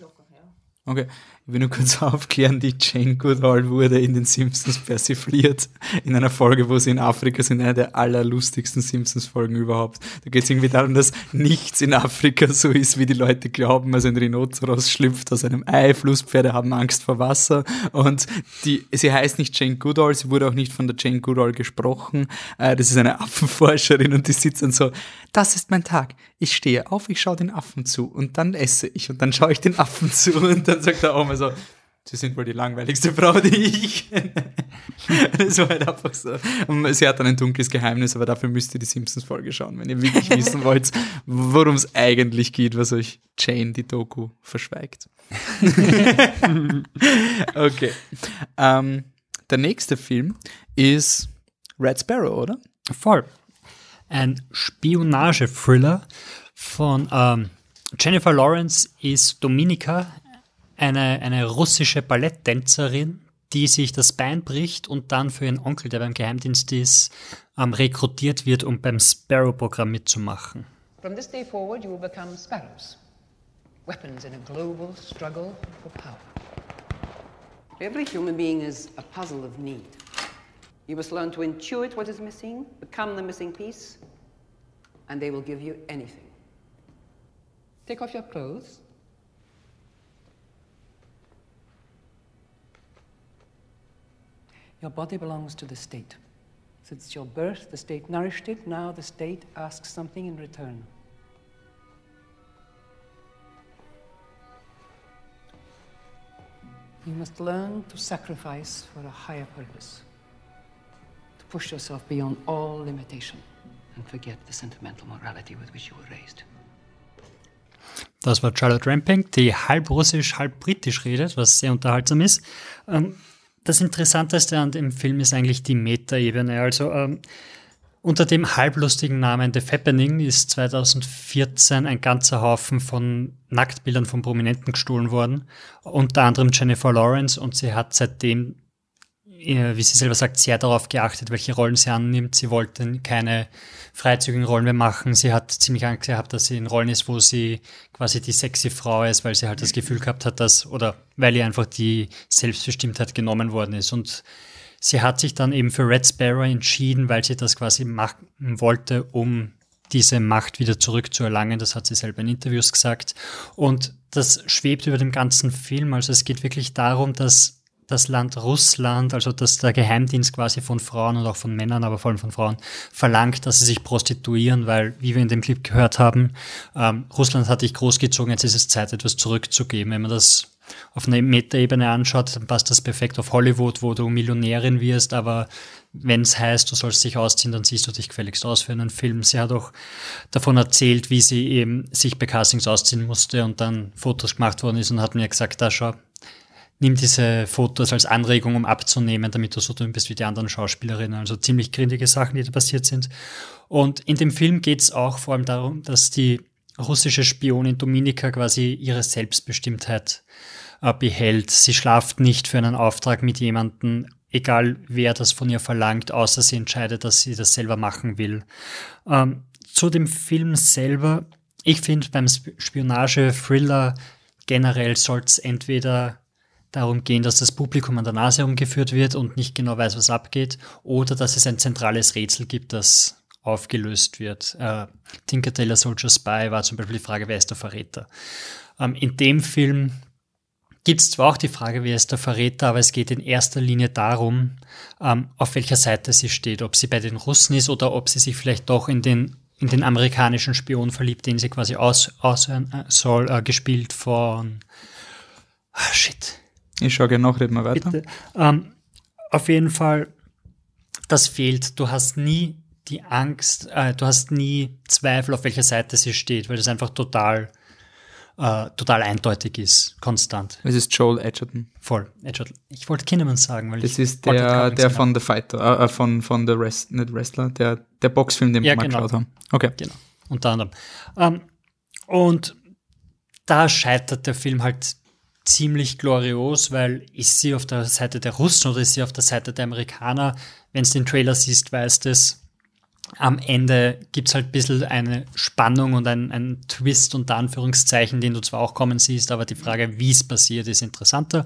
Okay, ich will nur kurz aufklären, die Jane Goodall wurde in den Simpsons persifliert. In einer Folge, wo sie in Afrika sind, eine der allerlustigsten Simpsons-Folgen überhaupt. Da geht es irgendwie darum, dass nichts in Afrika so ist, wie die Leute glauben. Also ein Rhinoceros schlüpft aus einem Ei, Flusspferde haben Angst vor Wasser und die, sie heißt nicht Jane Goodall, sie wurde auch nicht von der Jane Goodall gesprochen. Äh, das ist eine Affenforscherin und die sitzt dann so, das ist mein Tag. Ich stehe auf, ich schaue den Affen zu und dann esse ich und dann schaue ich den Affen zu und dann sagt der Oma so, Sie sind wohl die langweiligste Frau, die ich kenne. das war halt einfach so. Und sie hat dann ein dunkles Geheimnis, aber dafür müsst ihr die Simpsons-Folge schauen, wenn ihr wirklich wissen wollt, worum es eigentlich geht, was euch Jane, die Doku, verschweigt. okay. Ähm, der nächste Film ist Red Sparrow, oder? Voll. Ein Spionage-Thriller von ähm, Jennifer Lawrence ist Dominika, eine, eine russische Balletttänzerin, die sich das Bein bricht und dann für ihren Onkel, der beim Geheimdienst ist, ähm, rekrutiert wird, um beim Sparrow-Programm mitzumachen. From this day forward you will become sparrows. Weapons in a global struggle for power. Every human being is a puzzle of need. You must learn to intuit what is missing, become the missing piece, and they will give you anything. Take off your clothes Your body belongs to the state. Since your birth, the state nourished it. Now the state asks something in return. You must learn to sacrifice for a higher purpose. To push yourself beyond all limitation and forget the sentimental morality with which you were raised. Das war Charlotte Ramping, die halb russisch, halb britisch redet, was sehr unterhaltsam ist. Ähm, das Interessanteste an dem Film ist eigentlich die Metaebene. Also ähm, unter dem halblustigen Namen The Fappening ist 2014 ein ganzer Haufen von Nacktbildern von Prominenten gestohlen worden, unter anderem Jennifer Lawrence und sie hat seitdem, wie sie selber sagt, sehr darauf geachtet, welche Rollen sie annimmt. Sie wollte keine freizügigen Rollen mehr machen. Sie hat ziemlich Angst gehabt, dass sie in Rollen ist, wo sie quasi die sexy Frau ist, weil sie halt das Gefühl gehabt hat, dass, oder weil ihr einfach die Selbstbestimmtheit genommen worden ist und Sie hat sich dann eben für Red Sparrow entschieden, weil sie das quasi machen wollte, um diese Macht wieder zurückzuerlangen. Das hat sie selber in Interviews gesagt. Und das schwebt über dem ganzen Film. Also es geht wirklich darum, dass das Land Russland, also dass der Geheimdienst quasi von Frauen und auch von Männern, aber vor allem von Frauen, verlangt, dass sie sich prostituieren, weil, wie wir in dem Clip gehört haben, ähm, Russland hat dich großgezogen, jetzt ist es Zeit, etwas zurückzugeben. Wenn man das auf einer Metaebene anschaut, dann passt das perfekt auf Hollywood, wo du Millionärin wirst, aber wenn es heißt, du sollst dich ausziehen, dann siehst du dich gefälligst aus für einen Film. Sie hat auch davon erzählt, wie sie eben sich bei Castings ausziehen musste und dann Fotos gemacht worden ist und hat mir gesagt, da schau, nimm diese Fotos als Anregung, um abzunehmen, damit du so dünn bist wie die anderen Schauspielerinnen. Also ziemlich grindige Sachen, die da passiert sind. Und in dem Film geht es auch vor allem darum, dass die russische Spionin Dominika quasi ihre Selbstbestimmtheit äh, behält. Sie schlaft nicht für einen Auftrag mit jemandem, egal wer das von ihr verlangt, außer sie entscheidet, dass sie das selber machen will. Ähm, zu dem Film selber, ich finde beim Spionage-Thriller generell soll es entweder darum gehen, dass das Publikum an der Nase umgeführt wird und nicht genau weiß, was abgeht, oder dass es ein zentrales Rätsel gibt, das aufgelöst wird. Äh, Tinker Tailor Soldier Spy war zum Beispiel die Frage, wer ist der Verräter? Ähm, in dem Film gibt es zwar auch die Frage, wer ist der Verräter, aber es geht in erster Linie darum, ähm, auf welcher Seite sie steht, ob sie bei den Russen ist oder ob sie sich vielleicht doch in den, in den amerikanischen Spion verliebt, den sie quasi aus, aushören äh, soll, äh, gespielt von ah, shit. Ich schaue gerne nach, reden wir weiter. Ähm, auf jeden Fall, das fehlt. Du hast nie die Angst, äh, du hast nie Zweifel, auf welcher Seite sie steht, weil das einfach total äh, total eindeutig ist, konstant. Es ist Joel Edgerton. Voll, Edgerton. Ich wollte Kinnaman sagen, weil Das ich ist der, der von The Fighter, äh, von, von The Rest, nicht Wrestler, der, der Boxfilm, den Ja, wir mal genau. geschaut haben. Okay. Genau, unter anderem. Ähm, und da scheitert der Film halt ziemlich glorios, weil ist sie auf der Seite der Russen oder ist sie auf der Seite der Amerikaner? Wenn du den Trailer siehst, weißt es. Am Ende gibt's halt ein bisschen eine Spannung und ein, ein Twist unter Anführungszeichen, den du zwar auch kommen siehst, aber die Frage, wie es passiert, ist interessanter.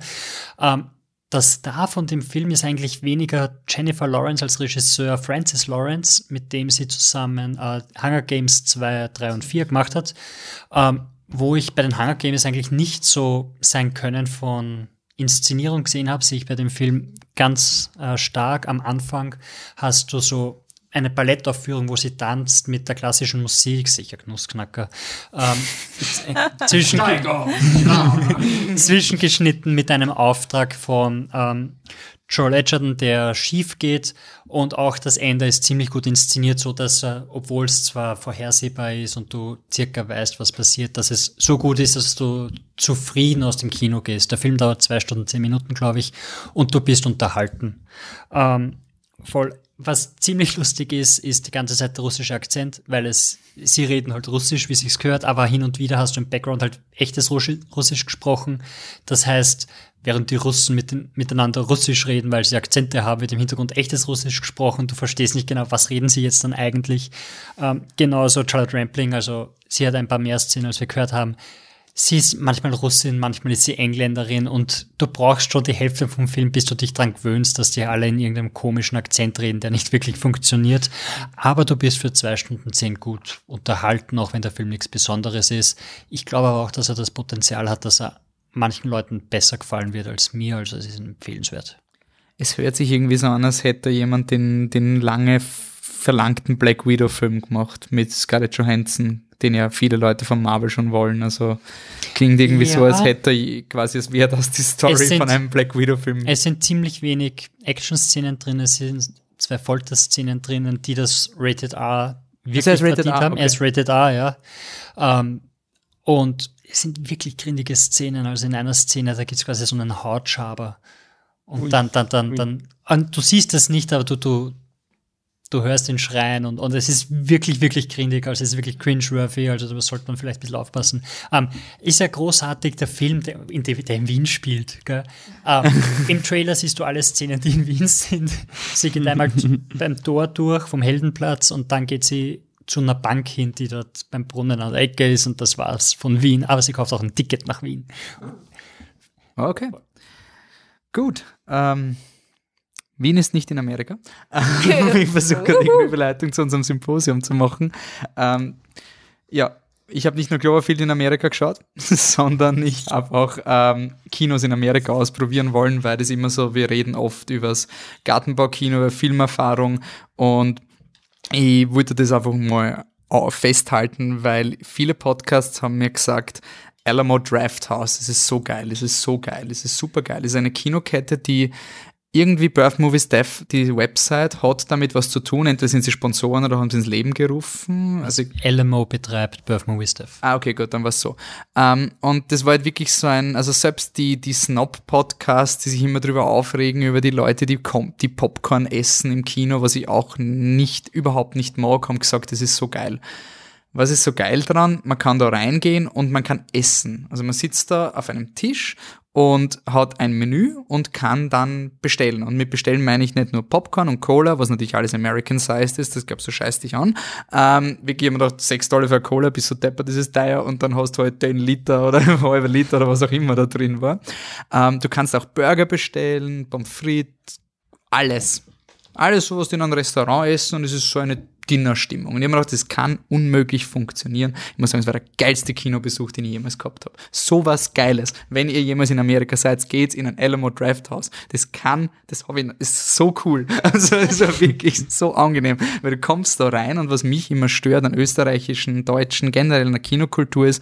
Ähm, der Star von dem Film ist eigentlich weniger Jennifer Lawrence als Regisseur Francis Lawrence, mit dem sie zusammen äh, Hunger Games 2, 3 und 4 gemacht hat. Ähm, wo ich bei den Hunger Games eigentlich nicht so sein Können von Inszenierung gesehen habe, sehe ich bei dem Film ganz äh, stark. Am Anfang hast du so eine Ballettaufführung, wo sie tanzt mit der klassischen Musik, sicher Knussknacker, ähm, äh, zwischen, zwischengeschnitten mit einem Auftrag von ähm, Joel Edgerton, der schief geht und auch das Ende ist ziemlich gut inszeniert, so dass er, obwohl es zwar vorhersehbar ist und du circa weißt, was passiert, dass es so gut ist, dass du zufrieden aus dem Kino gehst. Der Film dauert zwei Stunden, zehn Minuten, glaube ich, und du bist unterhalten. Ähm, voll. Was ziemlich lustig ist, ist die ganze Zeit der russische Akzent, weil es, sie reden halt Russisch, wie sich's gehört, aber hin und wieder hast du im Background halt echtes Russi- Russisch gesprochen. Das heißt, während die Russen mit miteinander Russisch reden, weil sie Akzente haben, wird im Hintergrund echtes Russisch gesprochen. Du verstehst nicht genau, was reden sie jetzt dann eigentlich. Ähm, genauso Charlotte Rampling, also sie hat ein paar mehr Szenen, als wir gehört haben. Sie ist manchmal Russin, manchmal ist sie Engländerin und du brauchst schon die Hälfte vom Film, bis du dich dran gewöhnst, dass die alle in irgendeinem komischen Akzent reden, der nicht wirklich funktioniert. Aber du bist für zwei Stunden zehn gut unterhalten, auch wenn der Film nichts Besonderes ist. Ich glaube aber auch, dass er das Potenzial hat, dass er manchen Leuten besser gefallen wird als mir, also es ist empfehlenswert. es hört sich irgendwie so an, als hätte jemand den, den lange verlangten Black Widow-Film gemacht mit Scarlett Johansson, den ja viele Leute von Marvel schon wollen. Also klingt irgendwie so, Ja. als hätte er quasi, als wäre das die Story sind- von einem Black Widow-Film. Es sind ziemlich wenig Action-Szenen drin, es sind zwei Folterszenen drinnen, die das Rated R wirklich ist Rated verdient R, haben. okay. Er ist Rated R, ja. Ähm, und es sind wirklich grindige Szenen. Also in einer Szene, da gibt es quasi so einen Hautschaber. Und dann, dann, dann, dann, und du siehst das nicht, aber du, du, du hörst den Schreien und, und es ist wirklich, wirklich grindig, also es ist wirklich cringe-worthy, also da sollte man vielleicht ein bisschen aufpassen. Ähm, ist ja großartig, der Film, der in, der in Wien spielt. Gell? Ähm, Im Trailer siehst du alle Szenen, die in Wien sind. Sie geht einmal beim Tor durch, vom Heldenplatz und dann geht sie zu einer Bank hin, die dort beim Brunnen an der Ecke ist und das war's von Wien. Aber sie kauft auch ein Ticket nach Wien. Okay. Gut. Ähm, Wien ist nicht in Amerika. ich versuche gerade die Überleitung zu unserem Symposium zu machen. Ähm, ja, ich habe nicht nur Cloverfield in Amerika geschaut, sondern ich habe auch ähm, Kinos in Amerika ausprobieren wollen, weil das immer so, wir reden oft über das Gartenbaukino, über Filmerfahrung und ich wollte das einfach mal festhalten, weil viele Podcasts haben mir gesagt, Alamo Draft House, es ist so geil, es ist so geil, es ist super geil. Es ist eine Kinokette, die irgendwie Birth Movies Dev, die Website, hat damit was zu tun. Entweder sind sie Sponsoren oder haben sie ins Leben gerufen. Also LMO betreibt Birth Movie Stuff. Ah, okay, gut, dann war es so. Ähm, und das war halt wirklich so ein, also selbst die, die Snob-Podcasts, die sich immer drüber aufregen, über die Leute, die, die Popcorn essen im Kino, was ich auch nicht, überhaupt nicht mag, haben gesagt, das ist so geil. Was ist so geil dran? Man kann da reingehen und man kann essen. Also man sitzt da auf einem Tisch und hat ein Menü und kann dann bestellen. Und mit bestellen meine ich nicht nur Popcorn und Cola, was natürlich alles American-sized ist, das glaubst du, scheiß dich an. Ähm, wir geben doch 6 Dollar für Cola, bis so deppert ist es und dann hast du halt 10 Liter oder einen halben Liter oder was auch immer da drin war. Ähm, du kannst auch Burger bestellen, Pommes frites, alles. Alles so, was du in einem Restaurant essen und es ist so eine Dinnerstimmung. Und ich habe mir gedacht, das kann unmöglich funktionieren. Ich muss sagen, es war der geilste Kinobesuch, den ich jemals gehabt habe. So was Geiles. Wenn ihr jemals in Amerika seid, geht's in ein Alamo Draft House. Das kann, das habe ich, ist so cool. Also, es war wirklich so angenehm. Weil du kommst da rein und was mich immer stört an österreichischen, deutschen, generell in der Kinokultur ist,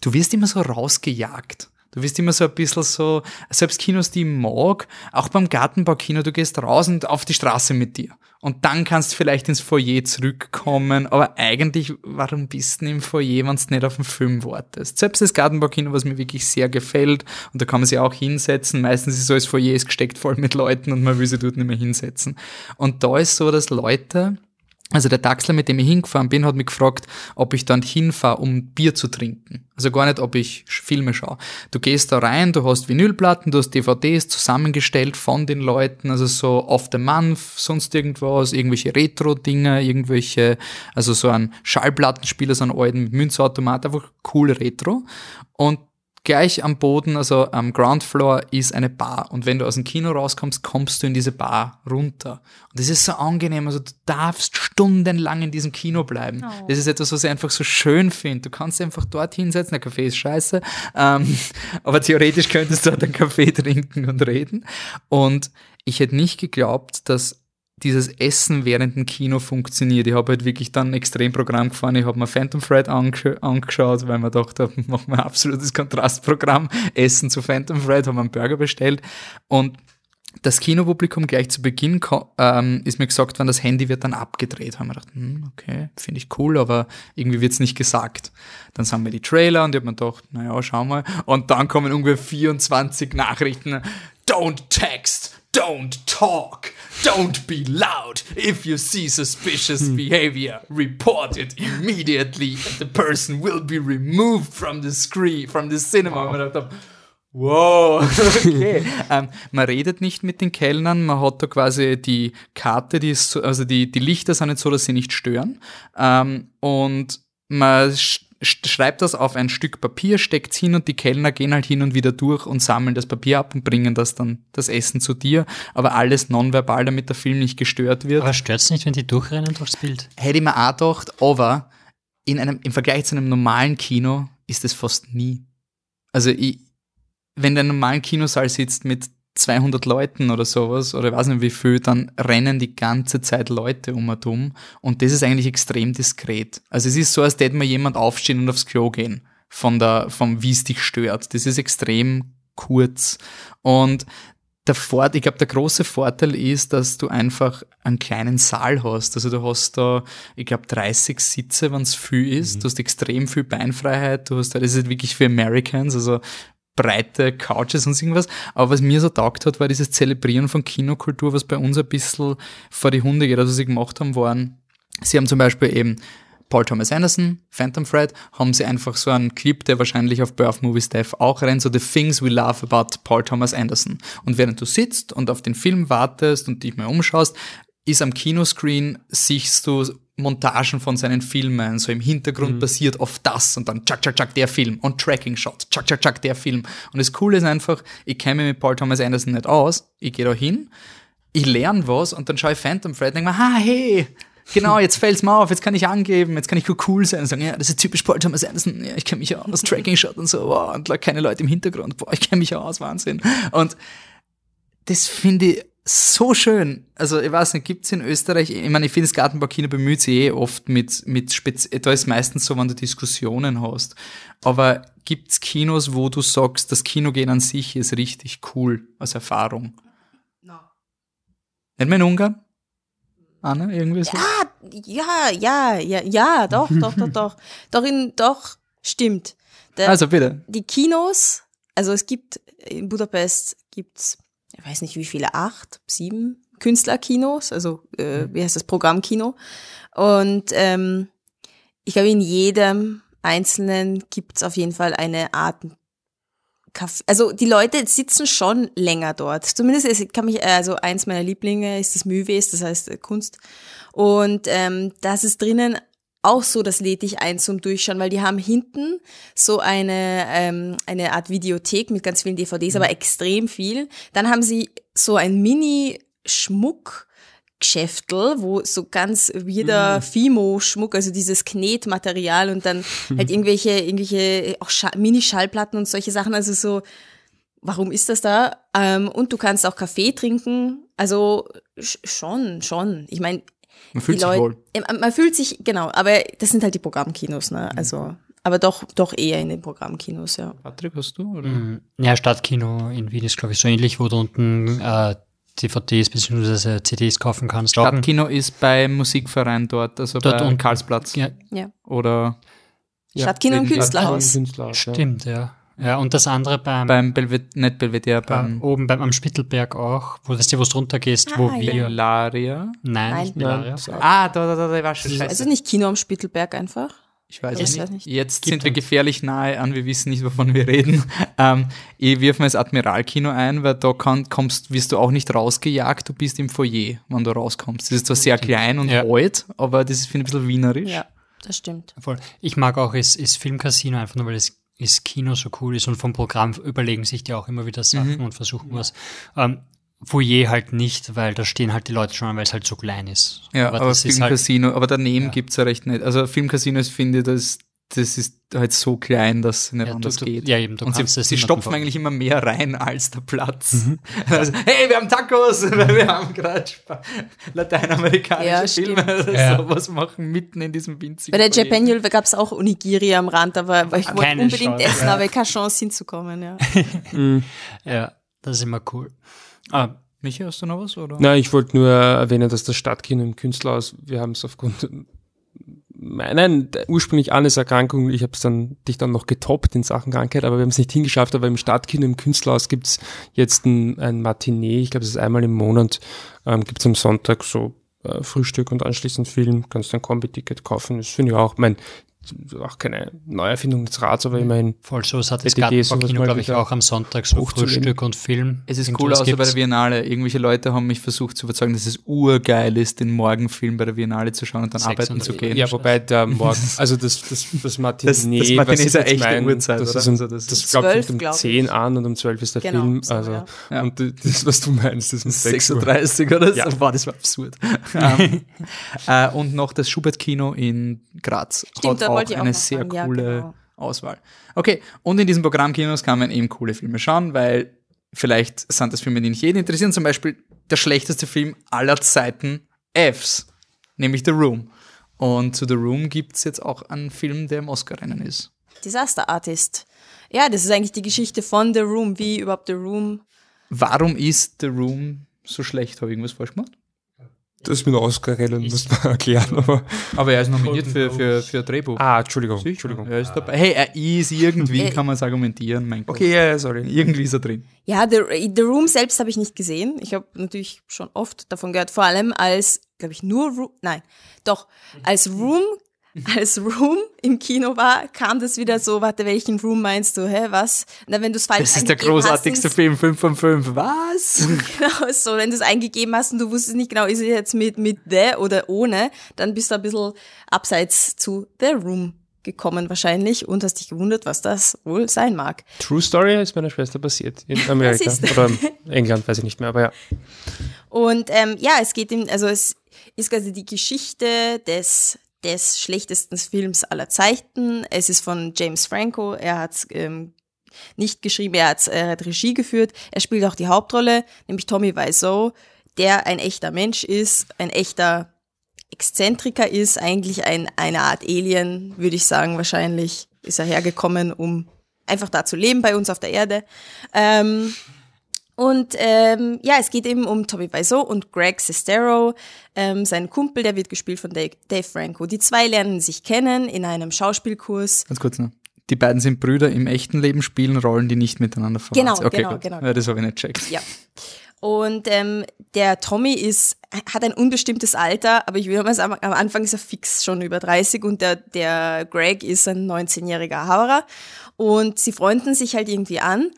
du wirst immer so rausgejagt. Du wirst immer so ein bisschen so, selbst Kinos, die ich mag, auch beim Gartenbaukino, du gehst raus und auf die Straße mit dir. Und dann kannst du vielleicht ins Foyer zurückkommen, aber eigentlich, warum bist du im Foyer, wenn du nicht auf den Film wartest? Selbst das Gartenbaukino, was mir wirklich sehr gefällt, und da kann man sich auch hinsetzen, meistens ist so das Foyer ist gesteckt voll mit Leuten und man will sich dort nicht mehr hinsetzen. Und da ist so, dass Leute, also der Taxler, mit dem ich hingefahren bin, hat mich gefragt, ob ich dann hinfahre, um Bier zu trinken. Also gar nicht, ob ich Filme schaue. Du gehst da rein, du hast Vinylplatten, du hast DVDs zusammengestellt von den Leuten, also so Off the Month, sonst irgendwas, irgendwelche Retro-Dinger, irgendwelche, also so ein Schallplattenspieler, so einen alten Münzautomat, einfach cool Retro. Und gleich am Boden, also am Ground Floor, ist eine Bar. Und wenn du aus dem Kino rauskommst, kommst du in diese Bar runter. Und das ist so angenehm. Also du darfst stundenlang in diesem Kino bleiben. Das ist etwas, was ich einfach so schön finde. Du kannst einfach dort hinsetzen. Der Kaffee ist scheiße. Ähm, aber theoretisch könntest du dort einen Kaffee trinken und reden. Und ich hätte nicht geglaubt, dass dieses Essen während dem Kino funktioniert. Ich habe halt wirklich dann ein Extremprogramm gefahren. Ich habe mir Phantom Thread angesch angeschaut, weil man dachte, machen wir ein absolutes Kontrastprogramm. Essen zu Phantom Thread, haben wir einen Burger bestellt. Und das Kinopublikum gleich zu Beginn ähm, ist mir gesagt worden, das Handy wird dann abgedreht. Haben wir gedacht, hm, okay, finde ich cool, aber irgendwie wird's nicht gesagt. Dann sahen wir die Trailer und ich habe mir gedacht, naja, schau mal. Und dann kommen ungefähr 24 Nachrichten. Don't text, don't talk, don't be loud. If you see suspicious behavior, report it immediately. The person will be removed from the screen, from the cinema. Und ich dachte, Wow, okay. ähm, man redet nicht mit den Kellnern, man hat da quasi die Karte, die ist so, also die, die Lichter sind nicht so, dass sie nicht stören. Ähm, und man schreibt das auf ein Stück Papier, steckt's hin und die Kellner gehen halt hin und wieder durch und sammeln das Papier ab und bringen das dann, das Essen zu dir. Aber alles nonverbal, damit der Film nicht gestört wird Aber stört's nicht, wenn die durchrennen durchs Bild? hätte ich mir auch gedacht, aber in einem, im Vergleich zu einem normalen Kino ist es fast nie. Also ich, wenn du in einem normalen Kinosaal sitzt mit 200 Leuten oder sowas, oder ich weiß nicht wie viel, dann rennen die ganze Zeit Leute um und um. Und das ist eigentlich extrem diskret. Also es ist so, als hätte mal jemand aufstehen und aufs Klo gehen. Von der, vom wie es dich stört. Das ist extrem kurz. Und der Fort, ich glaube, der große Vorteil ist, dass du einfach einen kleinen Saal hast. Also du hast da, ich glaube, 30 Sitze, wenn es viel ist. Du hast extrem viel Beinfreiheit. Du hast, das ist wirklich für Americans, also breite Couches und irgendwas. Aber was mir so taugt hat, war dieses Zelebrieren von Kinokultur, was bei uns ein bisschen vor die Hunde geht. Also was sie gemacht haben, waren, sie haben zum Beispiel eben Paul Thomas Anderson, Phantom Thread, haben sie einfach so einen Clip, der wahrscheinlich auf Birth Movie Staff auch rennt, so The Things We Love About Paul Thomas Anderson. Und während du sitzt und auf den Film wartest und dich mal umschaust, ist am Kinoscreen, siehst du Montagen von seinen Filmen, so im Hintergrund passiert oft das und dann tschak, tschak, tschak, der Film. Und Tracking Shot, tschak, tschak, tschak, der Film. Und das Coole ist einfach, ich kenne mich mit Paul Thomas Anderson nicht aus, ich gehe da hin, ich lerne was und dann schaue ich Phantom Thread und denke mir, ha, hey, genau, jetzt fällt's mir auf, jetzt kann ich angeben, jetzt kann ich cool sein. Und sagen, ja, das ist typisch Paul Thomas Anderson, ja, ich kenne mich aus, Tracking Shot und so, wow, und keine Leute im Hintergrund, boah, ich kenne mich aus, Wahnsinn. Und das finde ich so schön. Also, ich weiß nicht, gibt's in Österreich, ich meine, ich finde, das Gartenbaukino bemüht sich eh oft mit, mit Spez da ist meistens so, wenn du Diskussionen hast. Aber gibt's Kinos, wo du sagst, das Kinogehen an sich ist richtig cool als Erfahrung? Nicht mehr in Ungarn? Anna, irgendwie so? Ja, ja, ja, ja, doch, doch, doch, doch. Doch, in, doch, stimmt. Der, Also bitte. die Kinos, also es gibt in Budapest gibt's, ich weiß nicht wie viele, acht, sieben Künstlerkinos, also äh, wie heißt das Programmkino. Und ähm, ich glaube, in jedem einzelnen gibt's auf jeden Fall eine Art Kaffee. Also die Leute sitzen schon länger dort. Zumindest es kann mich, also eins meiner Lieblinge ist das Mühwes, das heißt äh, Kunst. Und ähm, das ist drinnen auch so, das lädt dich ein zum Durchschauen, weil die haben hinten so eine, ähm, eine Art Videothek mit ganz vielen DVDs, aber extrem viel. Dann haben sie so ein Mini-Schmuck. Geschäftel, wo so ganz wieder Fimo-Schmuck, also dieses Knetmaterial und dann halt irgendwelche, irgendwelche auch Scha Mini-Schallplatten und solche Sachen, also so, warum ist das da? Ähm, und du kannst auch Kaffee trinken, also sch- schon, schon. Ich meine, Man fühlt sich Leute, wohl. Man fühlt sich, genau, aber das sind halt die Programmkinos, ne? Also, aber doch, doch eher in den Programmkinos, ja. Patrick, hast du? Oder? Mhm. Ja, Stadtkino in Wien ist, glaube ich, so ähnlich, wo du unten äh, DVDs bzw. CDs kaufen kannst. Stadtkino ist beim Musikverein dort, also Dort bei unten. Karlsplatz. Ja, ja. Oder Stadtkino im irgendwie- Künstlerhaus. Künstlerhaus, ja. stimmt, ja. Ja, und das andere beim, beim Belvedere, nicht Belvedere, beim oben beim, am Spittelberg auch, wo das dir, wo du runter gehst, wo Ah, ja. wir. Bellaria. Nein, Nein. nicht Bellaria. Ah, da, da, da, da war schon scheiße. Also nicht Kino am Spittelberg einfach. Ich weiß es nicht. nicht. Jetzt Gibt sind wir gefährlich nahe an, wir wissen nicht, wovon wir reden. Ähm, ich wirf mal das Admiralkino ein, weil da kann, kommst, wirst du auch nicht rausgejagt, du bist im Foyer, wenn du rauskommst. Das ist zwar sehr klein und Ja. alt, aber das ist, finde ich, ein bisschen wienerisch. Ja, das stimmt. Voll. Ich mag auch das, das Filmcasino einfach nur, weil das, das Kino so cool ist und vom Programm überlegen sich die auch immer wieder Sachen Mhm. und versuchen was. Ähm, Foyer halt nicht, weil da stehen halt die Leute schon, weil es halt so klein ist. Ja, aber, das ist halt, Filmcasino, aber daneben Ja. gibt's ja recht nicht. Also Filmcasino ist, finde ich, das, das ist halt so klein, dass es nicht Ja, du- anders du- geht. ja, eben, du Und sie, sie stopfen eigentlich immer mehr rein als der Platz. Also, hey, wir haben Tacos, weil wir haben gerade lateinamerikanische Ja, Filme oder Ja. sowas machen, mitten in diesem winzigen Bei der Foyer. Japanual gab es auch Onigiri am Rand, aber aber ich wollte Keine unbedingt Chance, essen, ja. aber keine Chance hinzukommen, ja. Ja, das ist immer cool. Ah, Michi, hast du noch was? Oder? Na, ich wollte nur erwähnen, dass das Stadtkino im Künstlerhaus, wir haben es aufgrund nein, ursprünglich Annes Erkrankung, ich habe es dann dich dann noch getoppt in Sachen Krankheit, aber wir haben es nicht hingeschafft, aber im Stadtkino im Künstlerhaus gibt's jetzt ein, ein Matinee, ich glaube, es ist einmal im Monat, ähm, gibt's am Sonntag so äh, Frühstück und anschließend Film, kannst ein Kombi-Ticket kaufen, das finde ich auch, mein, auch keine Neuerfindung des Rats, aber immerhin voll so, es hat das BTG sowas Gartenbaukino, mal glaube ich, auch am Sonntag so. Frühstück und Film. Es ist cool, außer bei der Biennale. Irgendwelche Leute haben mich versucht zu überzeugen, dass es urgeil ist, den Morgenfilm bei der Biennale zu schauen und dann arbeiten zu gehen. Ja, wobei der Morgen, also das, das, das Matinee, Das- das Matinee ist ja echt die mein, Uhrzeit, das oder? ist um, Also das das, ist glaub ich, 12, fängt um glaub ich. 10 an und um 12 ist der Genau, Film, so, also, ja. Ja. und das, was du meinst, 6 Uhr. 36 oder so. Ja. Boah, das war absurd. ähm, äh, und noch das Schubert-Kino in Graz Stimmt, auch auch eine noch sehr. Ja, coole genau. Auswahl. Okay, und in diesen Programmkinos kann man eben coole Filme schauen, weil vielleicht sind das Filme, die nicht jeden interessieren. Zum Beispiel der schlechteste Film aller Zeiten, Fs, nämlich The Room. Und zu The Room gibt es jetzt auch einen Film, der im Oscar-Rennen ist. Disaster Artist. Ja, das ist eigentlich die Geschichte von The Room, wie überhaupt The Room. Warum ist The Room so schlecht? Habe ich irgendwas falsch gemacht? Das mit Oscar-Rennen muss man erklären, aber. Aber er ist nominiert für, für, für Drehbuch. Ah, Entschuldigung. Sicher, Entschuldigung. Er ist dabei. Hey, er ist irgendwie, Äh, kann man es argumentieren, mein Gott. Okay, ja, ja, sorry. Irgendwie ist er drin. Ja, The, The Room selbst habe ich nicht gesehen. Ich habe natürlich schon oft davon gehört, vor allem als, glaube ich, nur Room, nein, doch, als Room, als Room im Kino war, kam das wieder so, warte, welchen Room meinst du, hä, was? Na, wenn du es falsch Das ist der eingegeben hast großartigste ins- Film, 5 von 5. Was? Genau, so, wenn du es eingegeben hast und du wusstest nicht genau, ist es jetzt mit, mit the oder ohne, dann bist du ein bisschen abseits zu The Room gekommen wahrscheinlich und hast dich gewundert, was das wohl sein mag. True Story ist meiner Schwester passiert. In Amerika. Oder in England, weiß ich nicht mehr, aber ja. Und ähm, ja, es geht ihm, also es ist quasi die Geschichte des des schlechtesten Films aller Zeiten. Es ist von James Franco. Er hat ähm, nicht geschrieben, er hat, er hat Regie geführt. Er spielt auch die Hauptrolle, nämlich Tommy Wiseau, der ein echter Mensch ist, ein echter Exzentriker ist, eigentlich ein, eine Art Alien, würde ich sagen, wahrscheinlich ist er hergekommen, um einfach da zu leben bei uns auf der Erde. Ähm, und ähm, ja, es geht eben um Tommy Wiseau und Greg Sestero, ähm, sein Kumpel, der wird gespielt von Dave, Dave Franco. Die zwei lernen sich kennen in einem Schauspielkurs. Ganz kurz noch. Die beiden sind Brüder im echten Leben, spielen Rollen, die nicht miteinander verwandt Genau, sind. Okay, genau, gut. genau. Ja, das habe ich nicht checkt. Ja. Und ähm, der Tommy ist, hat ein unbestimmtes Alter, aber ich würde mal sagen, am Anfang ist er fix schon über 30 und der, der Greg ist ein 19-jähriger Haverer. Und sie freunden sich halt irgendwie an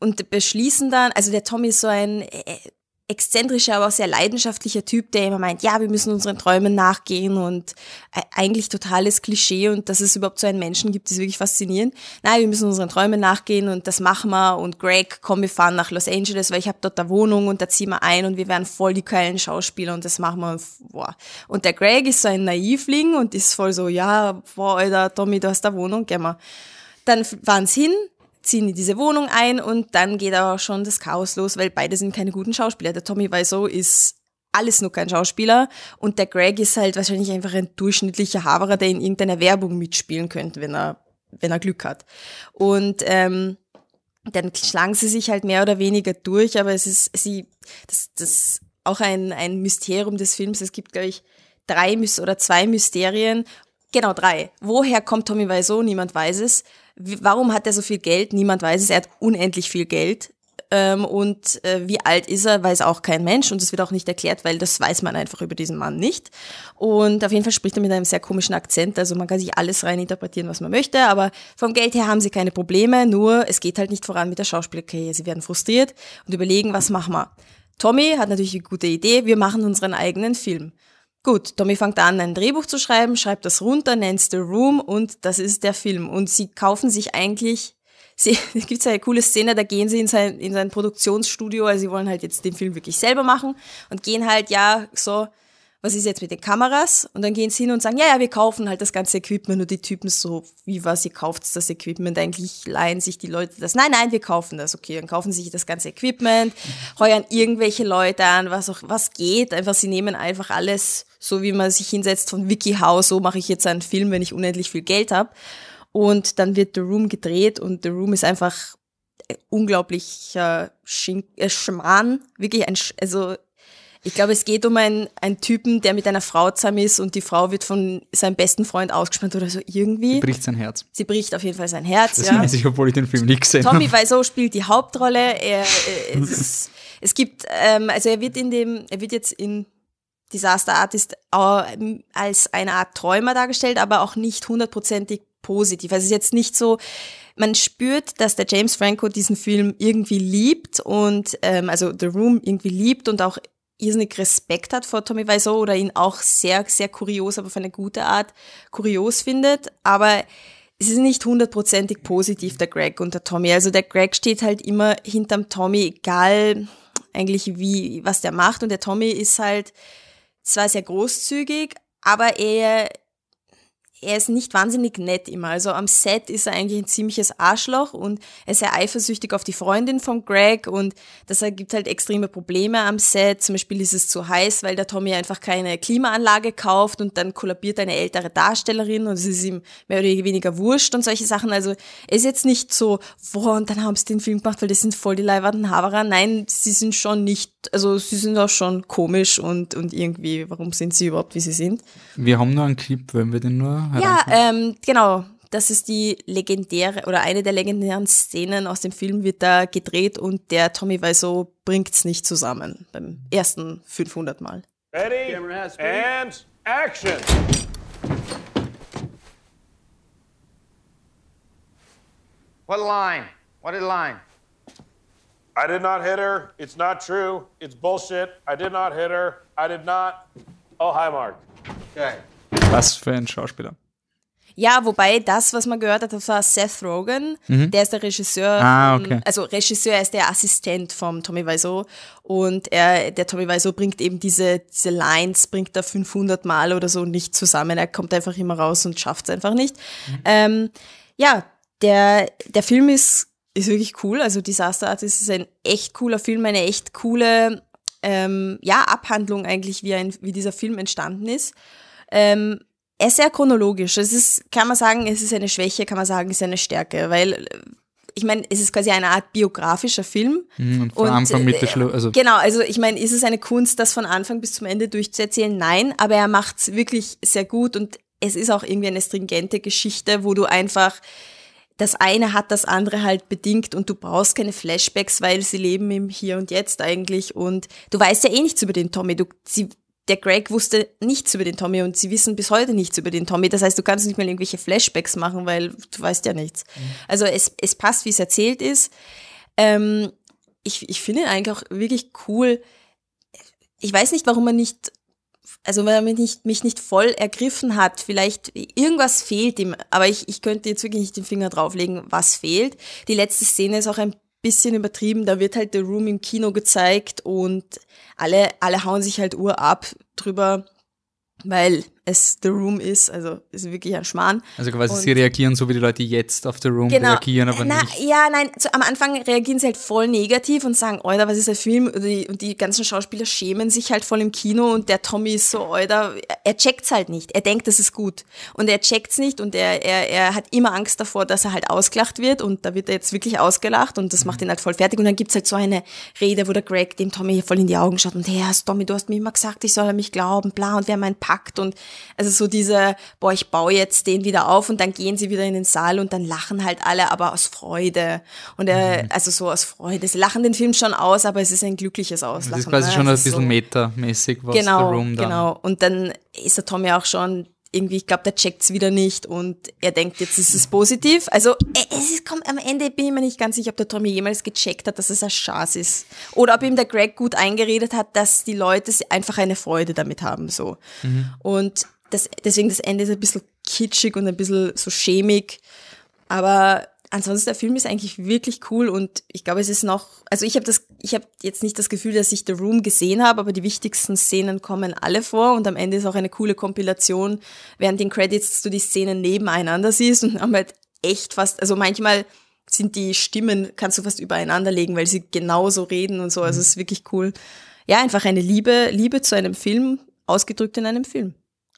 und beschließen dann, also der Tommy ist so ein äh, exzentrischer, aber auch sehr leidenschaftlicher Typ, der immer meint, ja, wir müssen unseren Träumen nachgehen und äh, eigentlich totales Klischee und dass es überhaupt so einen Menschen gibt, ist wirklich faszinierend. Nein, wir müssen unseren Träumen nachgehen und das machen wir und Greg, komm, wir fahren nach Los Angeles, weil ich habe dort eine Wohnung und da ziehen wir ein und wir werden voll die geilen Schauspieler und das machen wir. Und, boah. und der Greg ist so ein Naivling und ist voll so, ja, boah, Alter, Tommy, du hast eine Wohnung, gehen wir. Dann fahren sie hin, ziehen in diese Wohnung ein und dann geht auch schon das Chaos los, weil beide sind keine guten Schauspieler. Der Tommy Wiseau ist alles nur kein Schauspieler und der Greg ist halt wahrscheinlich einfach ein durchschnittlicher Haverer, der in irgendeiner Werbung mitspielen könnte, wenn er, wenn er Glück hat. Und ähm, dann schlagen sie sich halt mehr oder weniger durch, aber es ist sie, das, das auch ein, ein Mysterium des Films. Es gibt, glaube ich, drei oder zwei Mysterien. Genau, drei. Woher kommt Tommy Wiseau? Niemand weiß es. Warum hat er so viel Geld? Niemand weiß es. Er hat unendlich viel Geld. Ähm, und äh, wie alt ist er, weiß auch kein Mensch. Und das wird auch nicht erklärt, weil das weiß man einfach über diesen Mann nicht. Und auf jeden Fall spricht er mit einem sehr komischen Akzent. Also man kann sich alles rein interpretieren, was man möchte. Aber vom Geld her haben sie keine Probleme. Nur es geht halt nicht voran mit der Schauspielerkarriere. Sie werden frustriert und überlegen, was machen wir. Tommy hat natürlich eine gute Idee. Wir machen unseren eigenen Film. Gut, Tommy fängt an, ein Drehbuch zu schreiben, schreibt das runter, nennt The Room und das ist der Film. Und sie kaufen sich eigentlich, sie, es gibt eine coole Szene, da gehen sie in sein, in sein Produktionsstudio, also sie wollen halt jetzt den Film wirklich selber machen und gehen halt, ja, so, was ist jetzt mit den Kameras? Und dann gehen sie hin und sagen, ja, ja, wir kaufen halt das ganze Equipment und die Typen so, wie was, ihr kauft das Equipment, eigentlich leihen sich die Leute das. Nein, nein, wir kaufen das, okay, dann kaufen sie sich das ganze Equipment, heuern irgendwelche Leute an, was auch, was geht, einfach, sie nehmen einfach alles, so wie man sich hinsetzt von WikiHow, so mache ich jetzt einen Film, wenn ich unendlich viel Geld habe. Und dann wird The Room gedreht und The Room ist einfach ein unglaublicher äh, Schmarrn, wirklich ein, Sch also ich glaube, es geht um einen, einen Typen, der mit einer Frau zusammen ist und die Frau wird von seinem besten Freund ausgespannt oder so irgendwie. Bricht sein Herz. Sie bricht auf jeden Fall sein Herz, Das ja. weiß ich, obwohl ich den Film nicht gesehen Tommy habe. Wiseau spielt die Hauptrolle. Er, äh, es, es gibt, ähm, also er wird in dem, er wird jetzt in Disaster Artist äh, als eine Art Träumer dargestellt, aber auch nicht hundertprozentig positiv. Also es ist jetzt nicht so, man spürt, dass der James Franco diesen Film irgendwie liebt und ähm, also The Room irgendwie liebt und auch irrsinnig Respekt hat vor Tommy Wiseau oder ihn auch sehr, sehr kurios, aber auf eine gute Art kurios findet. Aber es ist nicht hundertprozentig positiv, der Greg und der Tommy. Also der Greg steht halt immer hinterm Tommy, egal eigentlich wie, was der macht. Und der Tommy ist halt zwar sehr großzügig, aber er, er ist nicht wahnsinnig nett immer. Also am Set ist er eigentlich ein ziemliches Arschloch und er ist sehr eifersüchtig auf die Freundin von Greg und das ergibt halt extreme Probleme am Set. Zum Beispiel ist es zu heiß, weil der Tommy einfach keine Klimaanlage kauft und dann kollabiert eine ältere Darstellerin und es ist ihm mehr oder weniger wurscht und solche Sachen. Also er ist jetzt nicht so, boah, und dann haben sie den Film gemacht, weil das sind voll die leibernden Haverer. Nein, sie sind schon nicht, also sie sind auch schon komisch und, und irgendwie, warum sind sie überhaupt, wie sie sind? Wir haben nur einen Clip, wollen wir den nur Ja, heranziehen? ähm, genau. Das ist die legendäre oder eine der legendären Szenen aus dem Film wird da gedreht und der Tommy Wiseau bringt's nicht zusammen beim ersten 500 Mal. Ready? And action! What line? What line? I did not hit her. It's not true. It's bullshit. I did not hit her. I did not. Oh, hi, Mark. Okay. Was für ein Schauspieler. Ja, wobei das, was man gehört hat, das war Seth Rogen. Der ist der Regisseur. Mhm. Ah, okay. Also Regisseur ist der Assistent vom Tommy Wiseau. Und er, der Tommy Wiseau bringt eben diese, diese Lines, bringt er 500 Mal oder so nicht zusammen. Er kommt einfach immer raus und schafft es einfach nicht. Mhm. Ähm, ja, der, der Film ist, ist wirklich cool. Also Disaster Artist ist ein echt cooler Film, eine echt coole ähm, ja, Abhandlung eigentlich, wie, ein, wie dieser Film entstanden ist. Ähm, er ist sehr chronologisch. Es ist, kann man sagen, es ist eine Schwäche, kann man sagen, es ist eine Stärke, weil äh, ich meine, es ist quasi eine Art biografischer Film. Mhm, Und von Anfang, Mitte, äh, Schluss. Also, Genau, also ich meine, ist es eine Kunst, das von Anfang bis zum Ende durchzuerzählen? Nein, aber er macht es wirklich sehr gut und es ist auch irgendwie eine stringente Geschichte, wo du einfach das eine hat das andere halt bedingt und du brauchst keine Flashbacks, weil sie leben im Hier und Jetzt eigentlich und du weißt ja eh nichts über den Tommy. Du, sie, der Greg wusste nichts über den Tommy und sie wissen bis heute nichts über den Tommy. Das heißt, du kannst nicht mal irgendwelche Flashbacks machen, weil du weißt ja nichts. Also es, es passt, wie es erzählt ist. Ähm, ich, ich finde ihn eigentlich auch wirklich cool. Ich weiß nicht, warum er nicht, also weil er mich nicht, mich nicht voll ergriffen hat. Vielleicht irgendwas fehlt ihm, aber ich, ich könnte jetzt wirklich nicht den Finger drauflegen, was fehlt. Die letzte Szene ist auch ein bisschen übertrieben. Da wird halt The Room im Kino gezeigt und alle, alle hauen sich halt Uhr ab drüber, weil es The Room ist. Also ist wirklich ein Schmarrn. also quasi Und- sie reagieren so, wie die Leute jetzt auf The Room reagieren, aber Na, nicht. Ja, nein, zu, am Anfang reagieren sie halt voll negativ und sagen, Alter, was ist der Film? Und die, und die ganzen Schauspieler schämen sich halt voll im Kino und der Tommy ist so, Alter, er checkt's halt nicht. Er denkt, das ist gut. Und er checkt's nicht und er, er, er hat immer Angst davor, dass er halt ausgelacht wird und da wird er jetzt wirklich ausgelacht und das macht ihn halt voll fertig. Und dann gibt's halt so eine Rede, wo der Greg dem Tommy voll in die Augen schaut und hey, Tommy, du hast mir immer gesagt, ich soll an mich glauben, bla, und wir haben einen Pakt und also so diese, boah, ich baue jetzt den wieder auf und dann gehen sie wieder in den Saal und dann lachen halt alle, aber aus Freude. Und er, also so aus Freude. Sie lachen den Film schon aus, aber es ist ein glückliches Auslachen. Das ist quasi ne? schon ein Es ist bisschen so- metamäßig, was genau, The Room dann. Genau, und dann ist der Tommy auch schon irgendwie, ich glaube, der checkt's wieder nicht und er denkt, jetzt ist es positiv. Also äh, es ist, kommt, am Ende bin ich mir nicht ganz sicher, ob der Tommy jemals gecheckt hat, dass es ein Schatz ist. Oder ob ihm der Greg gut eingeredet hat, dass die Leute einfach eine Freude damit haben. so. Und das, deswegen das Ende ist ein bisschen kitschig und ein bisschen so schämig. Aber ansonsten der Film ist eigentlich wirklich cool und ich glaube, es ist noch, also ich habe das, ich habe jetzt nicht das Gefühl, dass ich The Room gesehen habe, aber die wichtigsten Szenen kommen alle vor und am Ende ist auch eine coole Kompilation, während den Credits du die Szenen nebeneinander siehst und haben halt echt fast, also manchmal sind die Stimmen, kannst du fast übereinander legen, weil sie genauso reden und so, also es ist wirklich cool. Ja, einfach eine Liebe, Liebe zu einem Film, ausgedrückt in einem Film.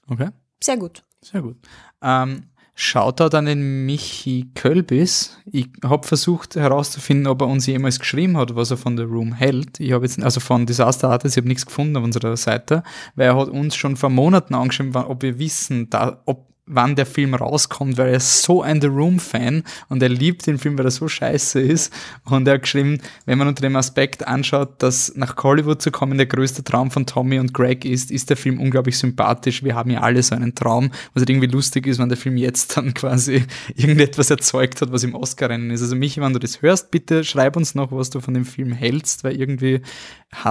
Okay, Sehr gut. sehr gut. Ähm, Shoutout an den Michi Kölbis. Ich habe versucht herauszufinden, ob er uns jemals geschrieben hat, was er von The Room hält. Ich habe jetzt, also von Disaster Artist, ich habe nichts gefunden auf unserer Seite, weil er hat uns schon vor Monaten angeschrieben, ob wir wissen, da, ob wann der Film rauskommt, weil er ist so ein The Room-Fan und er liebt den Film, weil er so scheiße ist. Und er hat geschrieben, wenn man unter dem Aspekt anschaut, dass nach Hollywood zu kommen der größte Traum von Tommy und Greg ist, ist der Film unglaublich sympathisch. Wir haben ja alle so einen Traum, was halt irgendwie lustig ist, wenn der Film jetzt dann quasi irgendetwas erzeugt hat, was im Oscar-Rennen ist. Also Michi, wenn du das hörst, bitte schreib uns noch, was du von dem Film hältst, weil irgendwie,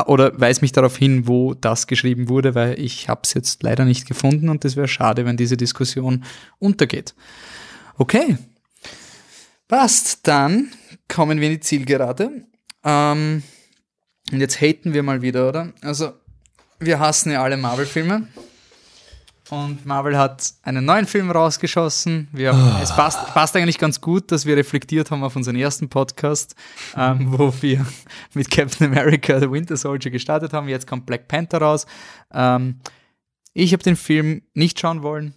oder weis mich darauf hin, wo das geschrieben wurde, weil ich habe es jetzt leider nicht gefunden und das wäre schade, wenn diese Diskussion untergeht. Okay, passt. Dann kommen wir in die Zielgerade. Ähm, und jetzt haten wir mal wieder, oder? Also, wir hassen ja alle Marvel-Filme. Und Marvel hat einen neuen Film rausgeschossen. Wir, Ah. Es passt, passt eigentlich ganz gut, dass wir reflektiert haben auf unseren ersten Podcast, ähm, wo wir mit Captain America The Winter Soldier gestartet haben. Jetzt kommt Black Panther raus. Ähm, ich habe den Film nicht schauen wollen.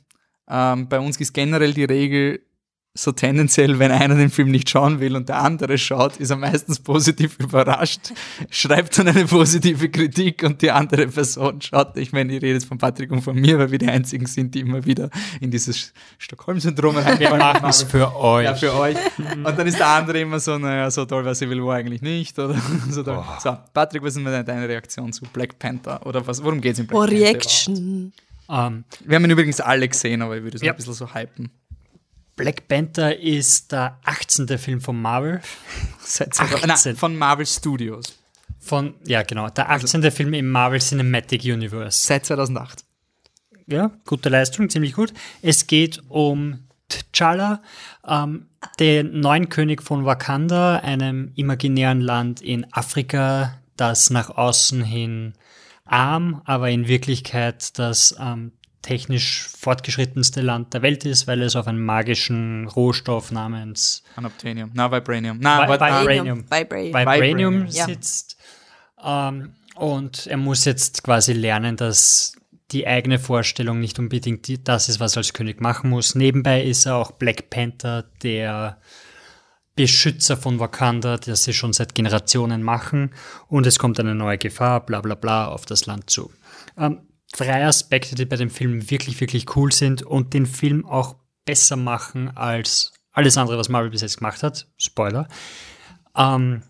Ähm, bei uns ist generell die Regel, so tendenziell, wenn einer den Film nicht schauen will und der andere schaut, ist er meistens positiv überrascht, schreibt dann eine positive Kritik und die andere Person schaut. Ich meine, ich rede jetzt von Patrick und von mir, weil wir die einzigen sind, die immer wieder in dieses Stockholm-Syndrom Wir machen es für euch. Ja, für euch. Und dann ist der andere immer so, naja, so toll war Civil War eigentlich nicht. Oder so, toll. so, Patrick, was ist denn deine Reaktion zu Black Panther? Oder was, worum geht es in Black Oh, Panther? Reaction. Ähm, Wir haben ihn übrigens alle gesehen, aber ich würde es Ja. ein bisschen so hypen. Black Panther ist der 18. Film von Marvel. Seit 18. Nein, von Marvel Studios. Von, ja, genau. Der 18. Film im Marvel Cinematic Universe. Seit 2008. Ja, gute Leistung, ziemlich gut. Es geht um T'Challa, ähm, den neuen König von Wakanda, einem imaginären Land in Afrika, das nach außen hin arm, aber in Wirklichkeit das ähm, technisch fortgeschrittenste Land der Welt ist, weil es auf einem magischen Rohstoff namens Unobtainium. Na, Vibranium. Na, Vi- aber Vibranium. Vibranium. Vibranium Vibranium, ja. sitzt. Ähm, und er muss jetzt quasi lernen, dass die eigene Vorstellung nicht unbedingt die, das ist, was er als König machen muss. Nebenbei ist er auch Black Panther, der Beschützer von Wakanda, das sie schon seit Generationen machen. Und es kommt eine neue Gefahr, bla bla bla, auf das Land zu. Ähm, drei Aspekte, die bei dem Film wirklich, wirklich cool sind und den Film auch besser machen als alles andere, was Marvel bis jetzt gemacht hat. Spoiler. Ähm,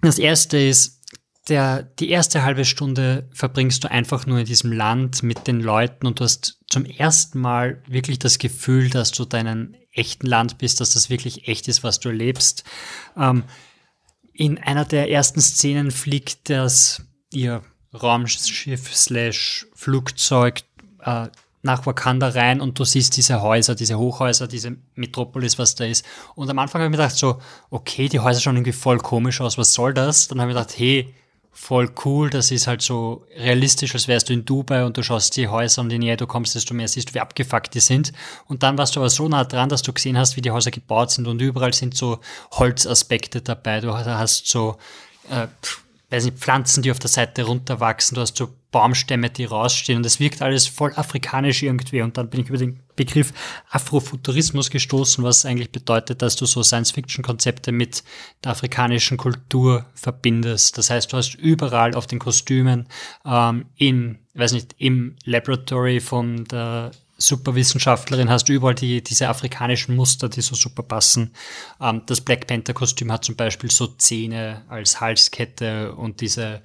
das erste ist, der, die erste halbe Stunde verbringst du einfach nur in diesem Land mit den Leuten und du hast zum ersten Mal wirklich das Gefühl, dass du deinen echten Land bist, dass das wirklich echt ist, was du erlebst. Ähm, in einer der ersten Szenen fliegt das ihr Raumschiff slash Flugzeug äh, nach Wakanda rein und du siehst diese Häuser, diese Hochhäuser, diese Metropolis, was da ist. Und am Anfang habe ich mir gedacht so, okay, die Häuser schauen irgendwie voll komisch aus, was soll das? Dann habe ich mir gedacht, hey, voll cool, das ist halt so realistisch, als wärst du in Dubai und du schaust die Häuser und je näher du kommst, desto mehr siehst du, wie abgefuckt die sind. Und dann warst du aber so nah dran, dass du gesehen hast, wie die Häuser gebaut sind und überall sind so Holzaspekte dabei. Du hast so, äh, weiß nicht, Pflanzen, die auf der Seite runterwachsen, du hast so Baumstämme, die rausstehen und es wirkt alles voll afrikanisch irgendwie und dann bin ich über den Begriff Afrofuturismus gestoßen, was eigentlich bedeutet, dass du so Science-Fiction-Konzepte mit der afrikanischen Kultur verbindest. Das heißt, du hast überall auf den Kostümen, ähm, in, weiß nicht, im Laboratory von der Superwissenschaftlerin hast du überall die, diese afrikanischen Muster, die so super passen. Ähm, das Black Panther-Kostüm hat zum Beispiel so Zähne als Halskette und diese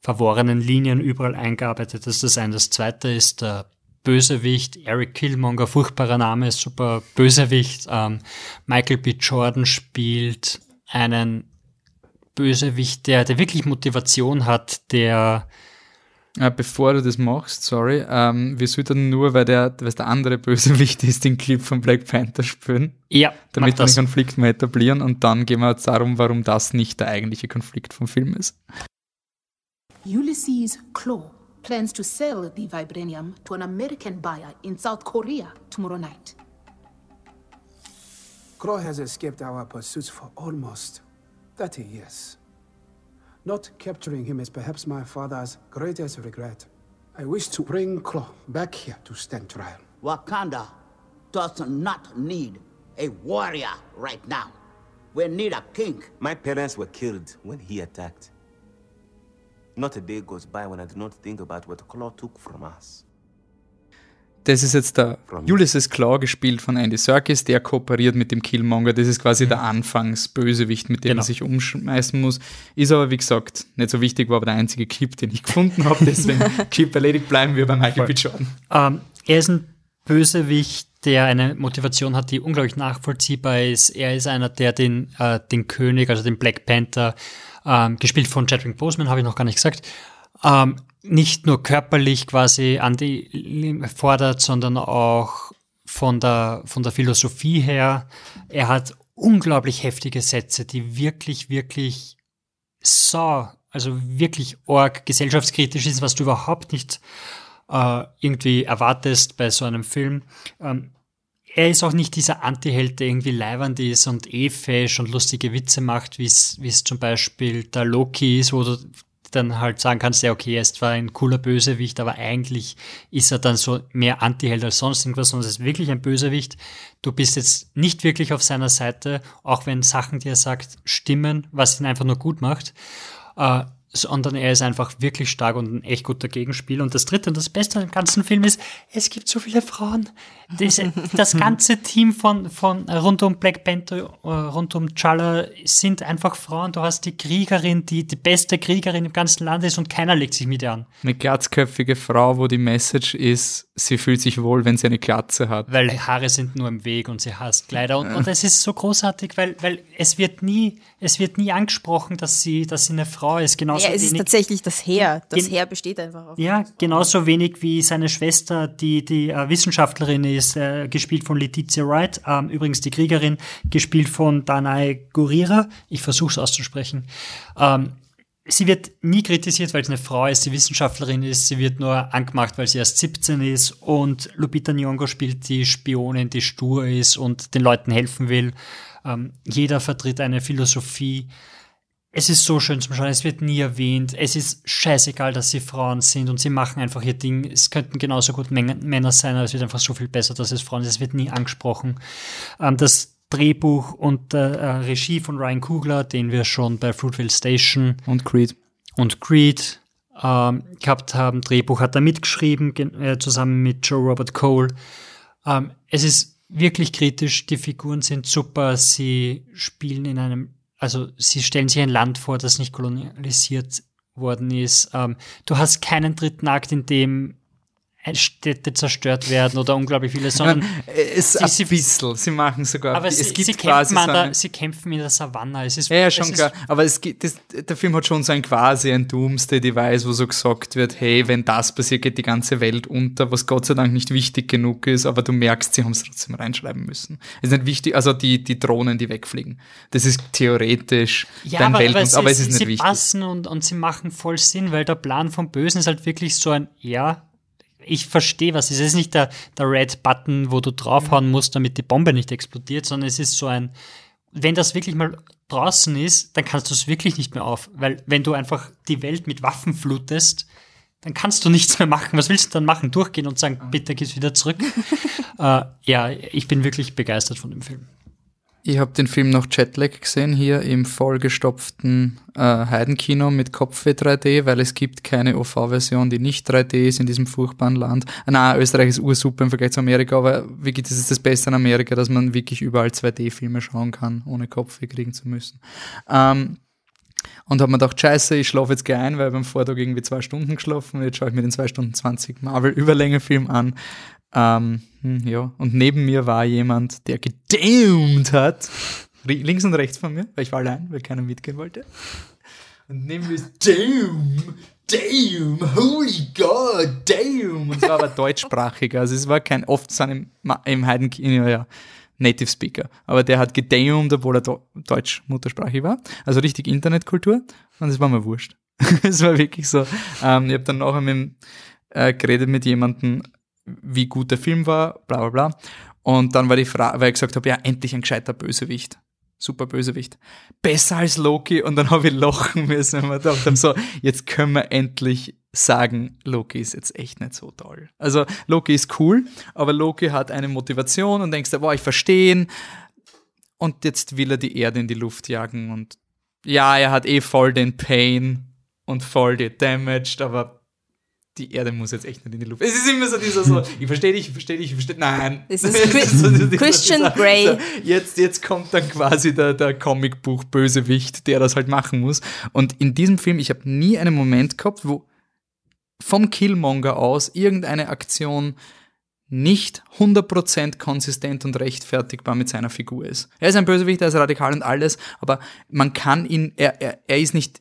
verworrenen Linien überall eingearbeitet. Das ist das eine. Das zweite ist der Bösewicht, Eric Killmonger, furchtbarer Name, super Bösewicht. Ähm, Michael B. Jordan spielt einen Bösewicht, der, der wirklich Motivation hat, der Äh, bevor du das machst, sorry, ähm, wir sollten nur, weil der, weil der andere Bösewicht ist, den Clip von Black Panther spielen. Ja, Damit wir den Konflikt mal etablieren und dann gehen wir jetzt darum, warum das nicht der eigentliche Konflikt vom Film ist. Ulysses Claw plans to sell the vibranium to an American buyer in South Korea tomorrow night. Crow has escaped our pursuits for almost 30 years. Not capturing him is perhaps my father's greatest regret. I wish to bring Claw back here to stand trial. Wakanda does not need a warrior right now. We need a king. My parents were killed when he attacked. Not a day goes by when I do not think about what Claw took from us. Das ist jetzt der Ulysses Claw, gespielt von Andy Serkis, der kooperiert mit dem Killmonger. Das ist quasi der Anfangsbösewicht, mit dem Genau. man sich umschmeißen muss. Ist aber, wie gesagt, nicht so wichtig, war aber der einzige Clip, den ich gefunden habe. Deswegen Clip erledigt, bleiben wir bei Michael B. Jordan. Ähm, er ist ein Bösewicht, der eine Motivation hat, die unglaublich nachvollziehbar ist. Er ist einer, der den, äh, den König, also den Black Panther, ähm, gespielt von Chadwick Boseman, habe ich noch gar nicht gesagt, ähm, nicht nur körperlich quasi an die fordert, sondern auch von der, von der Philosophie her. Er hat unglaublich heftige Sätze, die wirklich, wirklich so, also wirklich org gesellschaftskritisch ist, was du überhaupt nicht äh, irgendwie erwartest bei so einem Film. Ähm, er ist auch nicht dieser Anti-Held, der irgendwie leibernd ist und eh fesch und lustige Witze macht, wie es zum Beispiel der Loki ist, wo du dann halt sagen kannst, ja, okay, er ist zwar ein cooler Bösewicht, aber eigentlich ist er dann so mehr Anti-Held als sonst irgendwas, sondern es ist wirklich ein Bösewicht. Du bist jetzt nicht wirklich auf seiner Seite, auch wenn Sachen, die er sagt, stimmen, was ihn einfach nur gut macht. Äh, sondern er ist einfach wirklich stark und ein echt guter Gegenspiel. Und das dritte und das Beste am ganzen Film ist, es gibt so viele Frauen. Das, das ganze Team von, von rund um Black Panther, äh, rund um T'Challa sind einfach Frauen. Du hast die Kriegerin, die die beste Kriegerin im ganzen Land ist und keiner legt sich mit ihr an. Eine glatzköpfige Frau, wo die Message ist, sie fühlt sich wohl, wenn sie eine Glatze hat. Weil Haare sind nur im Weg und sie hasst Kleider. Und, und es ist so großartig, weil, weil es wird nie, es wird nie angesprochen, dass sie, dass sie eine Frau ist. Genauso Ja, es ist wenig- tatsächlich das Heer. Das Heer besteht einfach auf. Ja, genauso wenig wie seine Schwester, die die äh, Wissenschaftlerin ist, äh, gespielt von Letizia Wright. Ähm, übrigens die Kriegerin, gespielt von Danae Gurira. Ich versuche es auszusprechen. Ähm, sie wird nie kritisiert, weil sie eine Frau ist, die Wissenschaftlerin ist. Sie wird nur angemacht, weil sie erst 17 ist. Und Lupita Nyong'o spielt die Spionin, die stur ist und den Leuten helfen will. Ähm, jeder vertritt eine Philosophie. Es ist so schön zum Schauen, es wird nie erwähnt. Es ist scheißegal, dass sie Frauen sind und sie machen einfach ihr Ding. Es könnten genauso gut Männer sein, aber es wird einfach so viel besser, dass es Frauen sind. Es wird nie angesprochen. Ähm, das Drehbuch und äh, äh, Regie von Ryan Coogler, den wir schon bei Fruitvale Station Und Creed. und Creed ähm, gehabt haben. Drehbuch hat er mitgeschrieben, äh, zusammen mit Joe Robert Cole. Ähm, es ist wirklich kritisch, die Figuren sind super, sie spielen in einem, also sie stellen sich ein Land vor, das nicht kolonialisiert worden ist. Ähm, du hast keinen dritten Akt, in dem Städte zerstört werden oder unglaublich viele, sondern es sie- ein sie- bisschen. Sie machen sogar. aber es sie, gibt sie, quasi kämpfen so der, eine, sie kämpfen in der Savanne. Es ist, Ja, ja, es schon ist, klar. Aber es gibt, das, der Film hat schon so ein quasi ein Doomsday-Device, wo so gesagt wird, hey, wenn das passiert, geht die ganze Welt unter, was Gott sei Dank nicht wichtig genug ist, aber du merkst, sie haben es trotzdem reinschreiben müssen. ist nicht wichtig, also die, die Drohnen, die wegfliegen. Das ist theoretisch Ja, dein aber, Welt, aber, sie, aber es ist sie, nicht sie wichtig. passen und, und sie machen voll Sinn, weil der Plan vom Bösen ist halt wirklich so ein, ja, ich verstehe was. Es ist nicht der, der Red Button, wo du draufhauen musst, damit die Bombe nicht explodiert, sondern es ist so ein, wenn das wirklich mal draußen ist, dann kannst du es wirklich nicht mehr auf. Weil wenn du einfach die Welt mit Waffen flutest, dann kannst du nichts mehr machen. Was willst du dann machen? Durchgehen und sagen, bitte gehst wieder zurück? äh, ja, ich bin wirklich begeistert von dem Film. Ich habe den Film noch Jetlag gesehen, hier im vollgestopften äh, Heidenkino mit Kopfweh 3D, weil es gibt keine OV-Version, die nicht 3D ist in diesem furchtbaren Land. Ah, Na, Österreich ist ursuper im Vergleich zu Amerika, aber wirklich, das ist das Beste in Amerika, dass man wirklich überall 2D-Filme schauen kann, ohne Kopfweh kriegen zu müssen. Ähm, und habe mir gedacht, scheiße, ich schlafe jetzt gleich ein, weil beim Vortag irgendwie zwei Stunden geschlafen. Jetzt schaue ich mir den 2 Stunden 20 Marvel-Überlänge-Film an. Ähm, hm, ja, und neben mir war jemand, der gedammt hat. Links und rechts von mir, weil ich war allein, weil keiner mitgehen wollte. Und neben mir ist Damn, Damn, Holy God, Damn. Und es war aber deutschsprachig, also es war kein, oft sind im, im Heidenkino ja Native Speaker, aber der hat gedammt, obwohl er Do Deutsch Muttersprachig war, also richtig Internetkultur und es war mir wurscht. es war wirklich so, ähm, ich habe dann nachher mit, äh, geredet mit jemandem, wie gut der Film war, bla bla bla. Und dann war die Frage, weil ich gesagt habe, ja, endlich ein gescheiter Bösewicht. Super Bösewicht. Besser als Loki. Und dann habe ich lachen müssen, weil wir gedacht so, jetzt können wir endlich sagen, Loki ist jetzt echt nicht so toll. Also Loki ist cool, aber Loki hat eine Motivation und denkst boah, ich verstehe ihn. Und jetzt will er die Erde in die Luft jagen und ja, er hat eh voll den Pain und voll die Damaged, aber die Erde muss jetzt echt nicht in die Luft. Es ist immer so dieser so, ich verstehe dich, ich verstehe dich, ich verstehe, nein. Es ist Chris- Christian Grey. Jetzt, jetzt kommt dann quasi der, der Comicbuch-Bösewicht, der das halt machen muss. Und in diesem Film, ich habe nie einen Moment gehabt, wo vom Killmonger aus irgendeine Aktion nicht 100% konsistent und rechtfertigbar mit seiner Figur ist. Er ist ein Bösewicht, er ist radikal und alles, aber man kann ihn, er, er, er ist nicht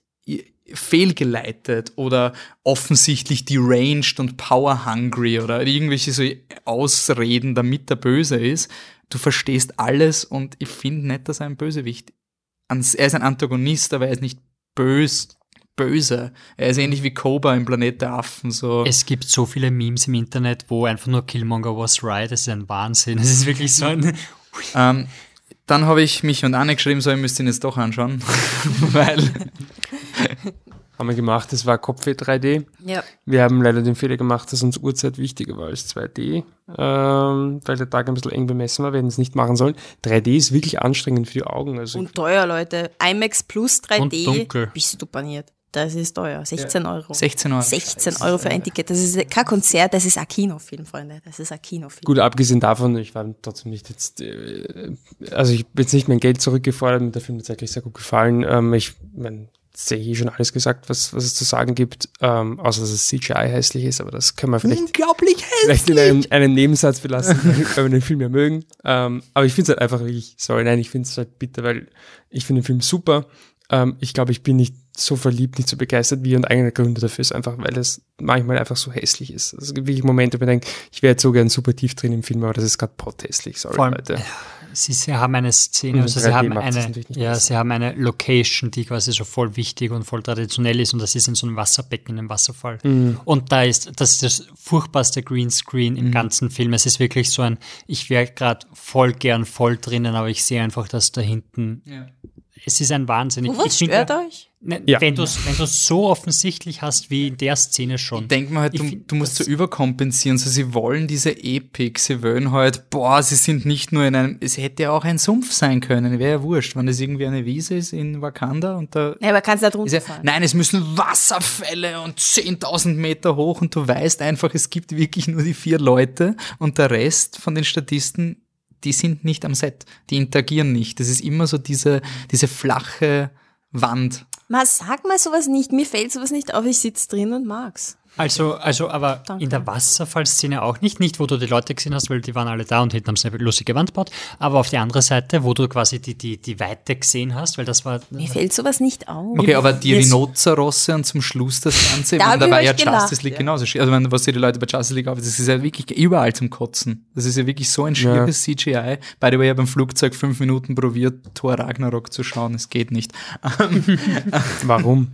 fehlgeleitet oder offensichtlich deranged und power-hungry oder irgendwelche so Ausreden, damit er böse ist. Du verstehst alles und ich finde nicht, dass er ein Bösewicht ans- Er ist ein Antagonist, aber er ist nicht bös, böse. Er ist ähnlich wie Cobra im Planet der Affen. So. Es gibt so viele Memes im Internet, wo einfach nur Killmonger was right. Das ist ein Wahnsinn. Es ist wirklich so ein. Ähm, dann habe ich mich und Anne geschrieben, so, ich müsste ihn jetzt doch anschauen. Weil Haben wir gemacht, das war Kopfweh 3D. Ja. Wir haben leider den Fehler gemacht, dass uns Uhrzeit wichtiger war als 2D, ähm, weil der Tag ein bisschen eng bemessen war, wir hätten es nicht machen sollen. 3D ist wirklich anstrengend für die Augen. Also Und teuer, Leute. IMAX plus 3D. Und dunkel. Bist du paniert. Das ist teuer. 16 Euro. 16 Euro. 16 Euro für ein Ticket. Das ist kein Konzert, das ist ein Kinofilm, Freunde. Das ist ein Kinofilm. Gut, abgesehen davon, ich war trotzdem nicht jetzt, äh, also ich bin jetzt nicht mein Geld zurückgefordert, mir der Film tatsächlich sehr gut gefallen. Ähm, ich mein, sehe ich eh schon alles gesagt, was, was es zu sagen gibt, ähm, außer dass es CGI hässlich ist, aber das können wir vielleicht, Unglaublich vielleicht in einem, einem Nebensatz belassen, weil wir den Film ja mögen. Ähm, aber ich finde es halt einfach wirklich, sorry, nein, ich finde es halt bitter, weil ich finde den Film super. Ähm, ich glaube, ich bin nicht so verliebt, nicht so begeistert wie und einer Gründe dafür ist einfach, weil es manchmal einfach so hässlich ist. Also es gibt wirklich Momente, wo ich denke, ich wäre jetzt so gern super tief drin im Film, aber das ist gerade pothässlich, sorry Vor allem, Leute. Sie, sie haben eine Szene, Mhm, also sie 3D haben eine, ja, besser. sie haben eine Location, die quasi so voll wichtig und voll traditionell ist und das ist in so einem Wasserbecken, in einem Wasserfall. Mhm. Und da ist, das ist das furchtbarste Greenscreen im ganzen Film. Es ist wirklich so ein, ich wäre gerade voll gern voll drinnen, aber ich sehe einfach, dass da hinten, Ja. Es ist ein Wahnsinn. Ich- Was ich find, stört euch? Ne, Ja. Wenn du es wenn du's so offensichtlich hast wie in der Szene schon. Ich denke mir halt, du, du musst so überkompensieren. So, sie wollen diese Epik, sie wollen halt, boah, sie sind nicht nur in einem, es hätte ja auch ein Sumpf sein können, wäre ja wurscht, wenn es irgendwie eine Wiese ist in Wakanda und da. Ja, aber kannst du da drunter ja, fahren? nein, es müssen Wasserfälle und 10.000 Meter hoch und du weißt einfach, es gibt wirklich nur die vier Leute und der Rest von den Statisten, die sind nicht am Set, die interagieren nicht. Das ist immer so diese, diese flache Wand. Ma, sag mal sowas nicht. Mir fällt sowas nicht auf. Ich sitze drin und mag's. Also, also, aber Danke. in der Wasserfallszene auch nicht, nicht wo du die Leute gesehen hast, weil die waren alle da und hinten haben sie eine lustige Wand gebaut, aber auf die andere Seite, wo du quasi die, die, die Weite gesehen hast, weil das war. Mir fällt sowas nicht auf. Okay, aber die Rhinozerosse und zum Schluss das Ganze, Da da war ja gelacht, Justice League ja. genauso. Also, wenn, was die Leute bei Justice League auf, das ist ja wirklich überall zum Kotzen. Das ist ja wirklich so ein schieres CGI. By the way, ich habe beim Flugzeug fünf Minuten probiert, Thor Ragnarok zu schauen. Es geht nicht. Warum?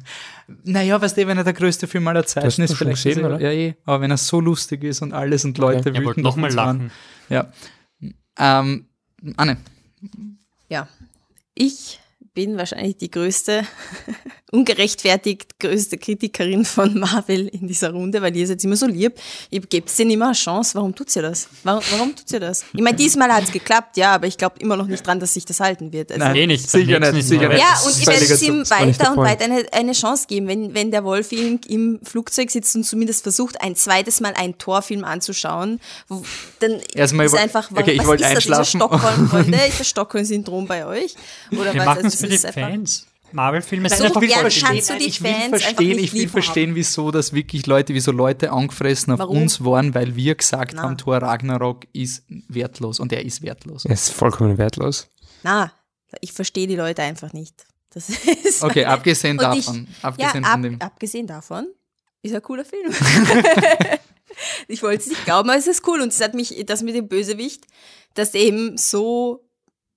Naja, weißt du, wenn er der größte Film aller Zeiten ist, vielleicht gesehen, ist er, oder? ja, eh. Aber wenn er so lustig ist und alles und Leute wollte wütend noch auf mal uns waren. lachen. Ja. Ähm, Anne. Ja. Ich bin wahrscheinlich die größte, ungerechtfertigt größte Kritikerin von Marvel in dieser Runde, weil ihr seid immer so lieb. Ihr gebt denen immer eine Chance. Warum tut ihr das? Warum, warum tut ihr das? Ich meine, diesmal hat es geklappt, ja, aber ich glaube immer noch nicht dran, dass sich das halten wird. Also, Eh nicht, sicher nicht, ist sicher nicht. ja, und ich werde es ihm nicht weiter und weiter eine, eine Chance geben, wenn, wenn der Wolf im, im Flugzeug sitzt und zumindest versucht, ein zweites Mal einen Torfilm anzuschauen, wo, dann Erstmal ist einfach, okay, ich was wollte ist das. Stockholm, Freunde? Ist das Stockholm-Syndrom bei euch? Oder Wir was? Also, für die Fans. Marvel-Filme So sind einfach voll kannst du die ich will Fans einfach verstehen, ich will verstehen, wieso das wirklich Leute, wieso Leute angefressen auf Warum? uns waren, weil wir gesagt Na. haben, Thor Ragnarok ist wertlos und er ist wertlos. Er ist vollkommen wertlos. Na, ich verstehe die Leute einfach nicht. Das ist Okay, abgesehen Und ich- davon, abgesehen ja, von ab, dem. abgesehen davon ist er ein cooler Film. ich wollte es nicht glauben, aber es ist cool und es hat mich, das mit dem Bösewicht, dass er eben so,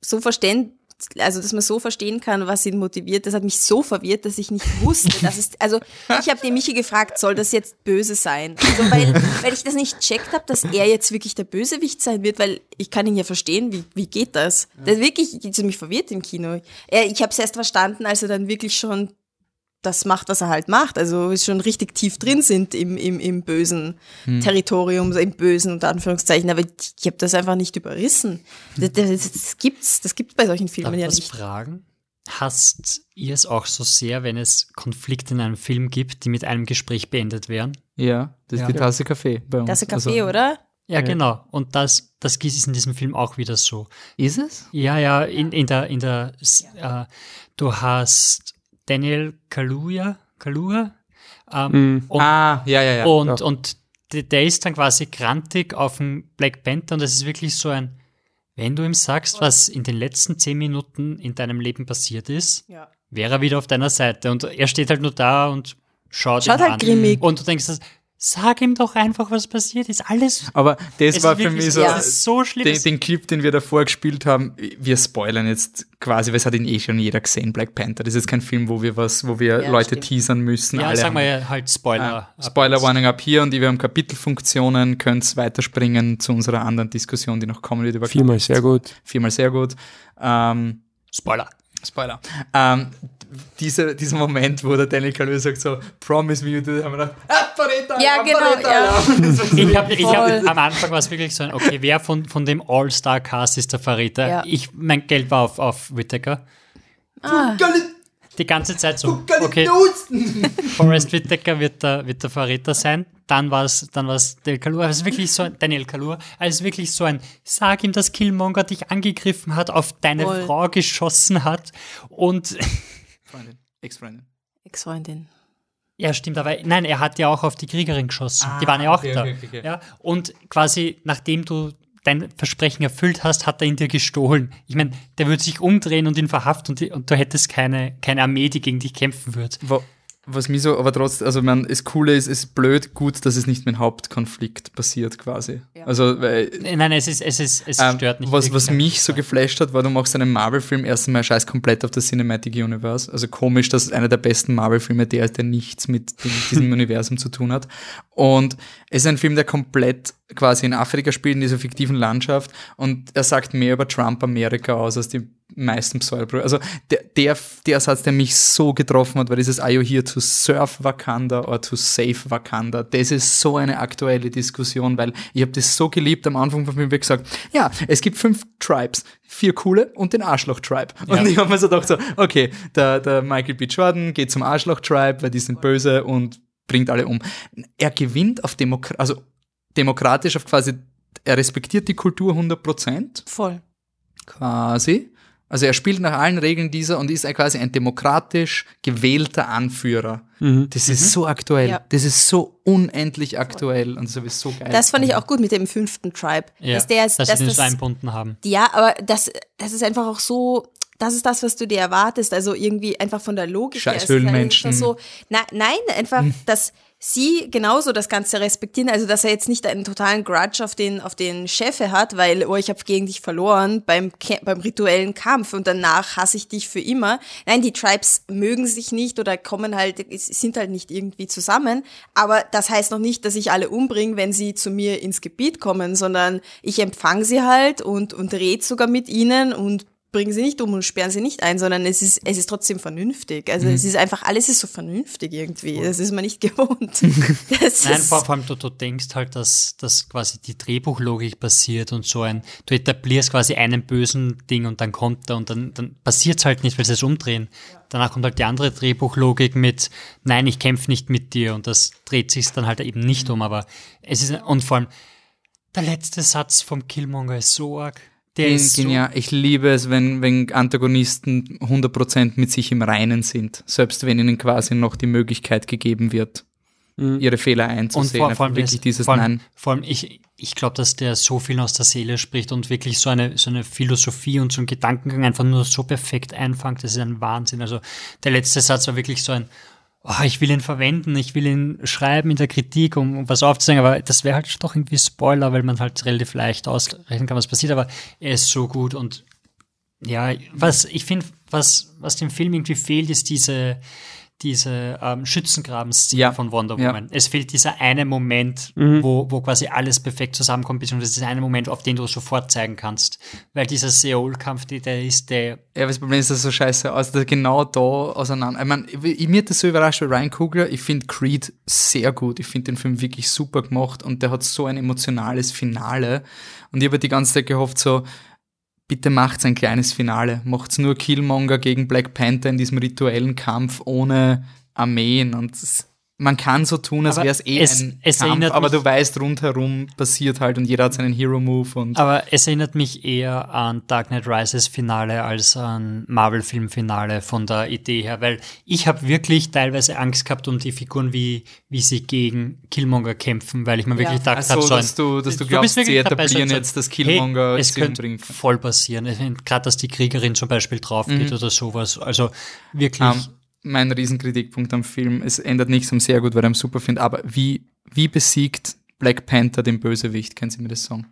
so verständ, also dass man so verstehen kann, was ihn motiviert, das hat mich so verwirrt, dass ich nicht wusste, dass es, also ich habe den Michi gefragt, soll das jetzt böse sein? Also weil, weil ich das nicht checkt habe, dass er jetzt wirklich der Bösewicht sein wird, weil ich kann ihn ja verstehen, wie, wie geht das? Das wirklich, das hat mich verwirrt im Kino. Er, ich habe es erst verstanden, als er dann wirklich schon das macht, was er halt macht. Also schon richtig tief drin sind im, im, im bösen Hm. Territorium, so im bösen unter Anführungszeichen. Aber ich, ich habe das einfach nicht überrissen. Das, das, das gibt's, das gibt's bei solchen Darf Filmen ich ja was nicht. fragen? Hasst ihr es auch so sehr, wenn es Konflikte in einem Film gibt, die mit einem Gespräch beendet werden? Ja, das ist Ja. die Tasse Kaffee bei uns. Ist ein Kaffee, Also, oder? Ja, genau. Und das, das ist in diesem Film auch wieder so. Ist es? Ja, ja, in, in der, in der, äh, du hast Daniel Kaluuya, Kaluuya, ähm, und, Ah, ja, ja, ja. und, Ja. und der, der ist dann quasi grantig auf dem Black Panther und das ist wirklich so ein, wenn du ihm sagst, was in den letzten zehn Minuten in deinem Leben passiert ist, Ja. wäre er wieder auf deiner Seite und er steht halt nur da und schaut, Schaut ihn halt an. grimmig. Und du denkst, das, Sag ihm doch einfach, was passiert ist. Alles. Aber das war für mich so- ist so schlimm. Den, den Clip, den wir davor gespielt haben, wir spoilern jetzt quasi, weil es hat ihn eh schon jeder gesehen, Black Panther. Das ist jetzt kein Film, wo wir was, wo wir Ja, Leute stimmt. teasern müssen. Ja, Alle sagen wir haben- ja halt Spoiler. Ah, Spoiler Warning ab hier und wir haben Kapitelfunktionen, könnt weiterspringen zu unserer anderen Diskussion, die noch kommen wird über Viermal sehr gut. Viermal sehr gut. Ähm, Spoiler. Spoiler. Ähm, diese, dieser Moment, wo der Daniel Kaluuya sagt so, promise me, you do, haben wir gedacht, ah, Verräter, Ja, genau, ja. Ich habe ich hab, am Anfang war es wirklich so ein, okay, wer von, von dem All-Star-Cast ist der Verräter? Ja. Ich, mein Geld war auf, auf Whittaker. Ah. Die ganze Zeit so, okay, Forrest Whitaker wird der, wird der Verräter sein. Dann war es dann war's Del. Also Es ist wirklich so ein, Daniel. Also es ist wirklich so ein, sag ihm, dass Killmonger dich angegriffen hat, auf deine Voll. Frau geschossen hat und Freundin, Ex-Freundin. Ex-Freundin. Ja, stimmt, aber nein, er hat ja auch auf die Kriegerin geschossen. Ah, die waren ja auch okay, da. okay, okay. Ja, und quasi, nachdem du dein Versprechen erfüllt hast, hat er ihn dir gestohlen. Ich meine, der würde sich umdrehen und ihn verhaften und, die, und du hättest keine, keine Armee, die gegen dich kämpfen wird. Wa- Was mich so, aber trotzdem, also man, das Coole ist, es ist blöd gut, dass es nicht mit dem Hauptkonflikt passiert quasi. Also, weil, Nein, es ist, es ist, es ähm, stört nicht. was, was mich so geflasht hat, war, du machst einen Marvel-Film erst einmal scheiß komplett auf das Cinematic Universe. Also komisch, dass einer der besten Marvel-Filme der ist, der nichts mit dem, diesem Universum zu tun hat. Und es ist ein Film, der komplett quasi in Afrika spielt, in dieser fiktiven Landschaft. Und er sagt mehr über Trump Amerika aus als die meisten Pseudo. Also der, der, der Satz, der mich so getroffen hat, war dieses Are you here to serve Wakanda or to save Wakanda? Das ist so eine aktuelle Diskussion, weil ich habe das so geliebt. Am Anfang von mir gesagt, ja, es gibt fünf Tribes, vier coole und den Arschloch-Tribe. Und Ja. ich habe mir so gedacht, so, okay, der, der Michael B. Jordan geht zum Arschloch-Tribe, weil die sind böse und bringt alle um. Er gewinnt auf Demokra also demokratisch auf quasi, er respektiert die Kultur 100%. Voll. Quasi. Also er spielt nach allen Regeln dieser und ist quasi ein demokratisch gewählter Anführer. Mhm. Das ist so aktuell. Ja. Das ist so unendlich aktuell und so ist so geil. Das fand ich auch gut mit dem fünften Tribe. ja, dass der ist, dass dass sie den das, einbunden haben. ja, aber das, das ist einfach auch so, das ist das, was du dir erwartest. Also irgendwie einfach von der Logik her. Scheiß Höhlenmenschen. So, na, nein, einfach, dass sie genauso das Ganze respektieren. Also, dass er jetzt nicht einen totalen Grudge auf den, auf den Chef hat, weil, oh, ich habe gegen dich verloren beim, beim rituellen Kampf und danach hasse ich dich für immer. Nein, die Tribes mögen sich nicht oder kommen halt, sind halt nicht irgendwie zusammen. Aber das heißt noch nicht, dass ich alle umbringe, wenn sie zu mir ins Gebiet kommen, sondern ich empfange sie halt und, und rede sogar mit ihnen und bringen sie nicht um und sperren sie nicht ein, sondern es ist, es ist trotzdem vernünftig. Also Mhm. es ist einfach, alles ist so vernünftig irgendwie. Das ist man nicht gewohnt. Nein, vor, allem du, du denkst halt, dass, dass quasi die Drehbuchlogik passiert und so ein, du etablierst quasi einen bösen Ding und dann kommt er und dann, dann passiert es halt nicht, weil sie es umdrehen. Danach kommt halt die andere Drehbuchlogik mit, nein, ich kämpfe nicht mit dir und das dreht sich dann halt eben nicht um, aber es ist, und vor allem, der letzte Satz vom Killmonger ist so arg. Der ist so, Genial. Ich liebe es, wenn, wenn Antagonisten 100% mit sich im Reinen sind, selbst wenn ihnen quasi noch die Möglichkeit gegeben wird, ihre Fehler und einzusehen. vor, vor allem, wirklich das- dieses vor allem, Nein. vor allem ich, ich glaube, dass der so viel aus der Seele spricht und wirklich so eine, so eine Philosophie und so einen Gedankengang einfach nur so perfekt einfängt. Das ist ein Wahnsinn. Also der letzte Satz war wirklich so ein, oh, ich will ihn verwenden, ich will ihn schreiben in der Kritik, um, um was aufzuzeigen, aber das wäre halt doch irgendwie Spoiler, weil man halt relativ leicht ausrechnen kann, was passiert, aber er ist so gut und ja, was ich finde, was, was dem Film irgendwie fehlt, ist diese, diese ähm, Schützengraben-Szene Ja. von Wonder Ja. Woman. Es fehlt dieser eine Moment, Mhm. wo, wo quasi alles perfekt zusammenkommt, beziehungsweise dieser eine Moment, auf den du sofort zeigen kannst. Weil dieser Seoul-Kampf, die- der ist der, Ja, aber das Problem ist, dass so scheiße aus, dass genau da auseinander. Ich meine, ich, mir hat das so überrascht bei Ryan Coogler. Ich finde Creed sehr gut. Ich finde den Film wirklich super gemacht und der hat so ein emotionales Finale. Und ich habe die ganze Zeit gehofft, so, bitte macht's ein kleines Finale. Macht's nur Killmonger gegen Black Panther in diesem rituellen Kampf ohne Armeen. Und es, man kann so tun, als wäre es eh es- ein es Kampf, erinnert aber du weißt, rundherum passiert halt und jeder hat seinen Hero-Move und aber es erinnert mich eher an Dark Knight Rises Finale als an Marvel-Film-Finale von der Idee her, weil ich habe wirklich teilweise Angst gehabt um die Figuren, wie, wie sie gegen Killmonger kämpfen, weil ich mir wirklich gedacht Ach so, habe, so ein, dass du- dass du bist glaubst, wirklich sie dabei, etablieren so jetzt, dass Killmonger hey, es könnte kann. voll passieren. Gerade, dass die Kriegerin zum Beispiel drauf geht Mhm. oder sowas. Also wirklich. Ähm, mein Riesenkritikpunkt am Film, es ändert nichts am sehr gut, weil ich ihn super finde, aber wie wie besiegt Black Panther den Bösewicht? Können Sie mir das sagen?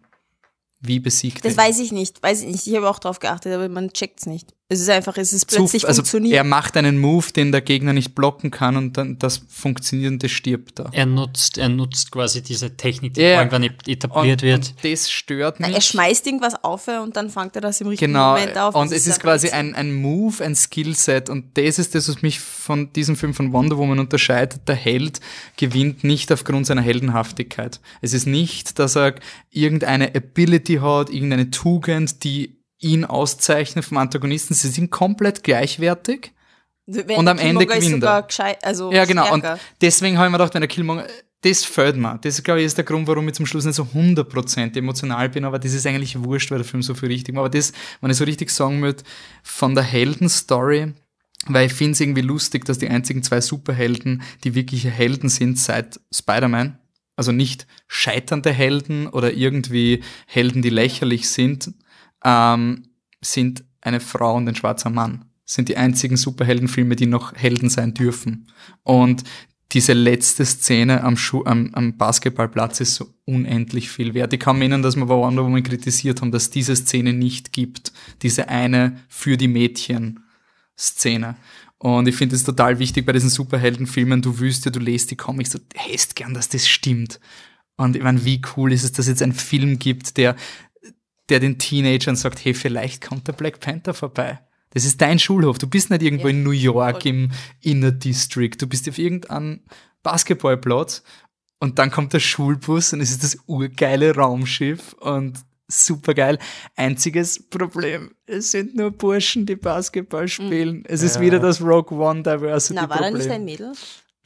Wie besiegt Das er ihn? weiß ich nicht, weiß ich nicht. Ich habe auch drauf geachtet, aber man checkt's nicht. Es ist einfach, es ist plötzlich Zuf- also funktioniert. er macht einen Move, den der Gegner nicht blocken kann und dann das funktioniert und das stirbt da. Er nutzt, er nutzt quasi diese Technik, die Ja, irgendwann etabliert und, wird. Und das stört Na, mich. er schmeißt irgendwas auf und dann fängt er das im richtigen Genau, Moment auf. und Das es ist einfach quasi ein, ein Move, ein Skillset und das ist das, was mich von diesem Film von Wonder Woman unterscheidet. Der Held gewinnt nicht aufgrund seiner Heldenhaftigkeit. Es ist nicht, dass er irgendeine Ability hat, irgendeine Tugend, die ihn auszeichnet vom Antagonisten. Sie sind komplett gleichwertig. Wenn und am Ende gewinnt er. gescheit, also Ja, genau. Und stärker. deswegen habe ich mir gedacht, wenn der Killmonger, das fällt mir. Das, glaube ich, ist der Grund, warum ich zum Schluss nicht so 100% emotional bin, aber das ist eigentlich wurscht, weil der Film so viel richtig macht. Aber das, wenn ich so richtig sagen würde, von der Heldenstory, weil ich finde es irgendwie lustig, dass die einzigen zwei Superhelden, die wirkliche Helden sind seit Spider-Man, also nicht scheiternde Helden oder irgendwie Helden, die lächerlich sind, ähm, sind eine Frau und ein schwarzer Mann. Sind die einzigen Superheldenfilme, die noch Helden sein dürfen. Und diese letzte Szene am, Schu am, am Basketballplatz ist so unendlich viel wert. Ich kann mir erinnern, dass wir bei Wonder Woman kritisiert haben, dass diese Szene nicht gibt. Diese eine für die Mädchen Szene. Und ich finde es total wichtig bei diesen Superheldenfilmen. Du wüsst ja, du lest die Comics, du hättest gern, dass das stimmt. Und ich meine, wie cool ist es, dass es jetzt einen Film gibt, der, der den Teenagern sagt, hey, vielleicht kommt der Black Panther vorbei. Das ist dein Schulhof. Du bist nicht irgendwo in New York im Inner District. Du bist auf irgendeinem Basketballplatz und dann kommt der Schulbus und es ist das urgeile Raumschiff und super geil. Einziges Problem, es sind nur Burschen, die Basketball spielen. Es ist Ja. wieder das Rogue One Diversity Na, war Problem. da nicht ein Mädel?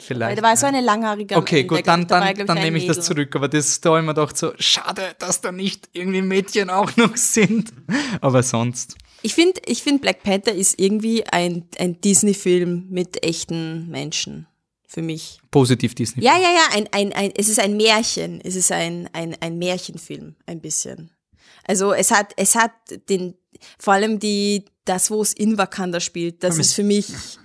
Vielleicht. Weil da war so eine langhaarige. Okay, gut, dann, dann, glaub dann ein nehme ich das zurück. Aber das, da habe ich mir gedacht, so, schade, dass da nicht irgendwie Mädchen auch noch sind. Aber sonst. Ich finde, ich find Black Panther ist irgendwie ein, ein Disney-Film mit echten Menschen. Für mich. Positiv Disney. Ja, ja, ja, ein, ein, ein, es ist ein Märchen. Es ist ein, ein, ein Märchenfilm, ein bisschen. Also es hat, es hat den, vor allem die, das, wo es in Wakanda spielt, das ist für mich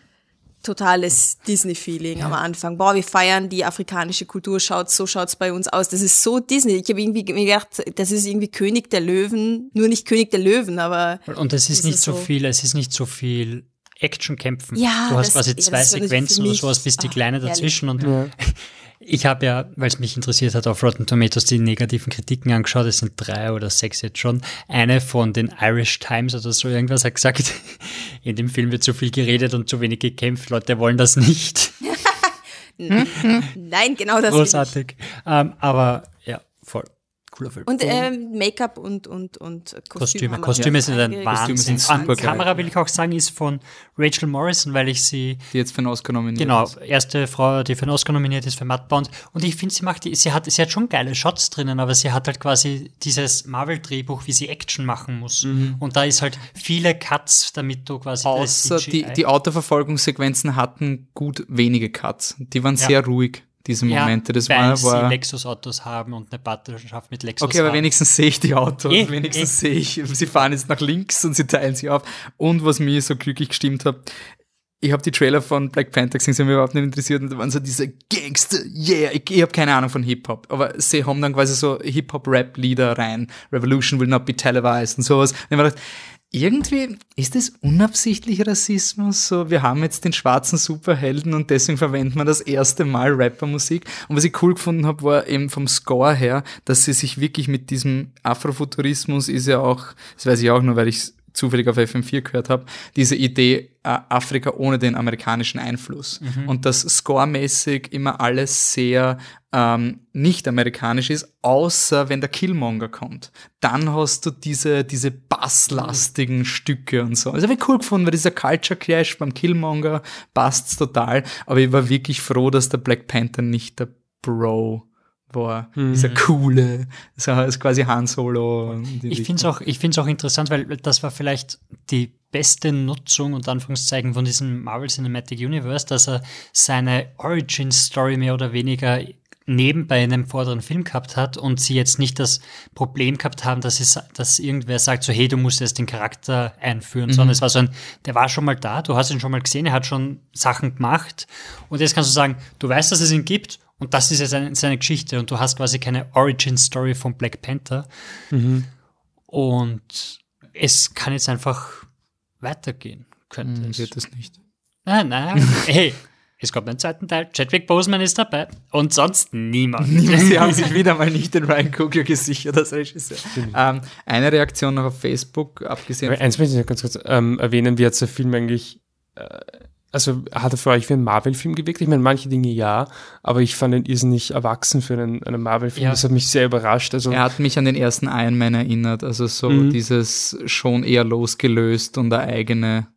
totales Disney-Feeling am Anfang. Boah, wir feiern die afrikanische Kultur, schaut, so schaut's bei uns aus. Das ist so Disney. Ich habe irgendwie mir gedacht, das ist irgendwie König der Löwen, nur nicht König der Löwen, aber. Und es ist das nicht so viel, es ist nicht so viel Action-Kämpfen. Ja, du hast das- quasi ja, zwei ist so Sequenzen oder sowas, bis die ah, Kleine dazwischen. Und Ja. ich habe ja, weil es mich interessiert hat, auf Rotten Tomatoes die negativen Kritiken angeschaut. Es sind drei oder sechs jetzt schon. Eine von den Irish Times oder so irgendwas hat gesagt, in dem Film wird zu viel geredet und zu wenig gekämpft. Leute wollen das nicht. Nein, genau das ich. Großartig. Ähm, aber ja, voll. Cooler Film. Und ähm, Make-up und, und, und Kostüm Kostüme. Kostüme schon sind ein. Wahnsinn. sind super geil. Kamera will ich auch sagen, ist von Rachel Morrison, weil ich sie Die jetzt für einen Oscar nominiert Genau, ist. erste Frau, die für einen Oscar nominiert ist für Matt Bond. Und ich finde, sie macht, die, sie hat, sie hat schon geile Shots drinnen, aber sie hat halt quasi dieses Marvel-Drehbuch, wie sie Action machen muss. Und da ist halt viele Cuts, damit du quasi das Außer die, die Autoverfolgungssequenzen hatten gut wenige Cuts. Die waren Ja. sehr ruhig, diese ja, Momente. Das weil war, sie war Lexus-Autos haben und eine Partnerschaft mit Lexus Okay, aber haben. wenigstens sehe ich die Autos, Eh, wenigstens eh. sehe ich, sie fahren jetzt nach links und sie teilen sich auf. Und was mich so glücklich gestimmt hat, ich habe die Trailer von Black Panther gesehen, sie haben mich überhaupt nicht interessiert und da waren so diese Gangster, yeah, ich, ich habe keine Ahnung von Hip-Hop, aber sie haben dann quasi so Hip-Hop-Rap-Lieder rein, Revolution will not be televised und sowas. Und ich mir gedacht, irgendwie ist das unabsichtlich Rassismus. So, wir haben jetzt den schwarzen Superhelden und deswegen verwenden wir das erste Mal Rappermusik. Und was ich cool gefunden habe, war eben vom Score her, dass sie sich wirklich mit diesem Afrofuturismus ist ja auch, das weiß ich auch nur, weil ich zufällig auf FM4 gehört habe, diese Idee äh, Afrika ohne den amerikanischen Einfluss. Mhm. Und dass scoremäßig immer alles sehr ähm, nicht amerikanisch ist, außer wenn der Killmonger kommt. Dann hast du diese, diese basslastigen Stücke und so. Also habe ich cool gefunden, weil dieser Culture Clash beim Killmonger passt's total. Aber ich war wirklich froh, dass der Black Panther nicht der Bro war. Dieser coole, so ist quasi Han Solo. Ich finde es auch, ich find's auch interessant, weil das war vielleicht die beste Nutzung und Anführungszeichen von diesem Marvel Cinematic Universe, dass er seine Origin Story mehr oder weniger nebenbei in einem vorderen Film gehabt hat und sie jetzt nicht das Problem gehabt haben, dass, es, dass irgendwer sagt, so hey, du musst jetzt den Charakter einführen, Mhm. sondern es war so ein, der war schon mal da, du hast ihn schon mal gesehen, er hat schon Sachen gemacht und jetzt kannst du sagen, du weißt, dass es ihn gibt Und das ist ja seine, seine Geschichte. Und du hast quasi keine Origin-Story von Black Panther. Mhm. Und es kann jetzt einfach weitergehen, könnte Hm, es. wird es nicht. Nein, nein. hey, es kommt einen zweiten Teil. Chadwick Boseman ist dabei. Und sonst niemand. Sie haben sich wieder mal nicht den Ryan Coogler gesichert als Regisseur. Ähm, eine Reaktion noch auf Facebook, abgesehen Aber eins möchte ich noch ganz kurz ähm, erwähnen, wie hat der Film eigentlich, äh, also hat er für euch wie ein Marvel-Film gewirkt? Ich meine, manche Dinge ja, aber ich fand ihn irrsinnig erwachsen für einen, einen Marvel-Film. Ja. Das hat mich sehr überrascht. Also, Er hat mich an den ersten Iron Man erinnert, also so Mhm. dieses schon eher losgelöst und eine eigene.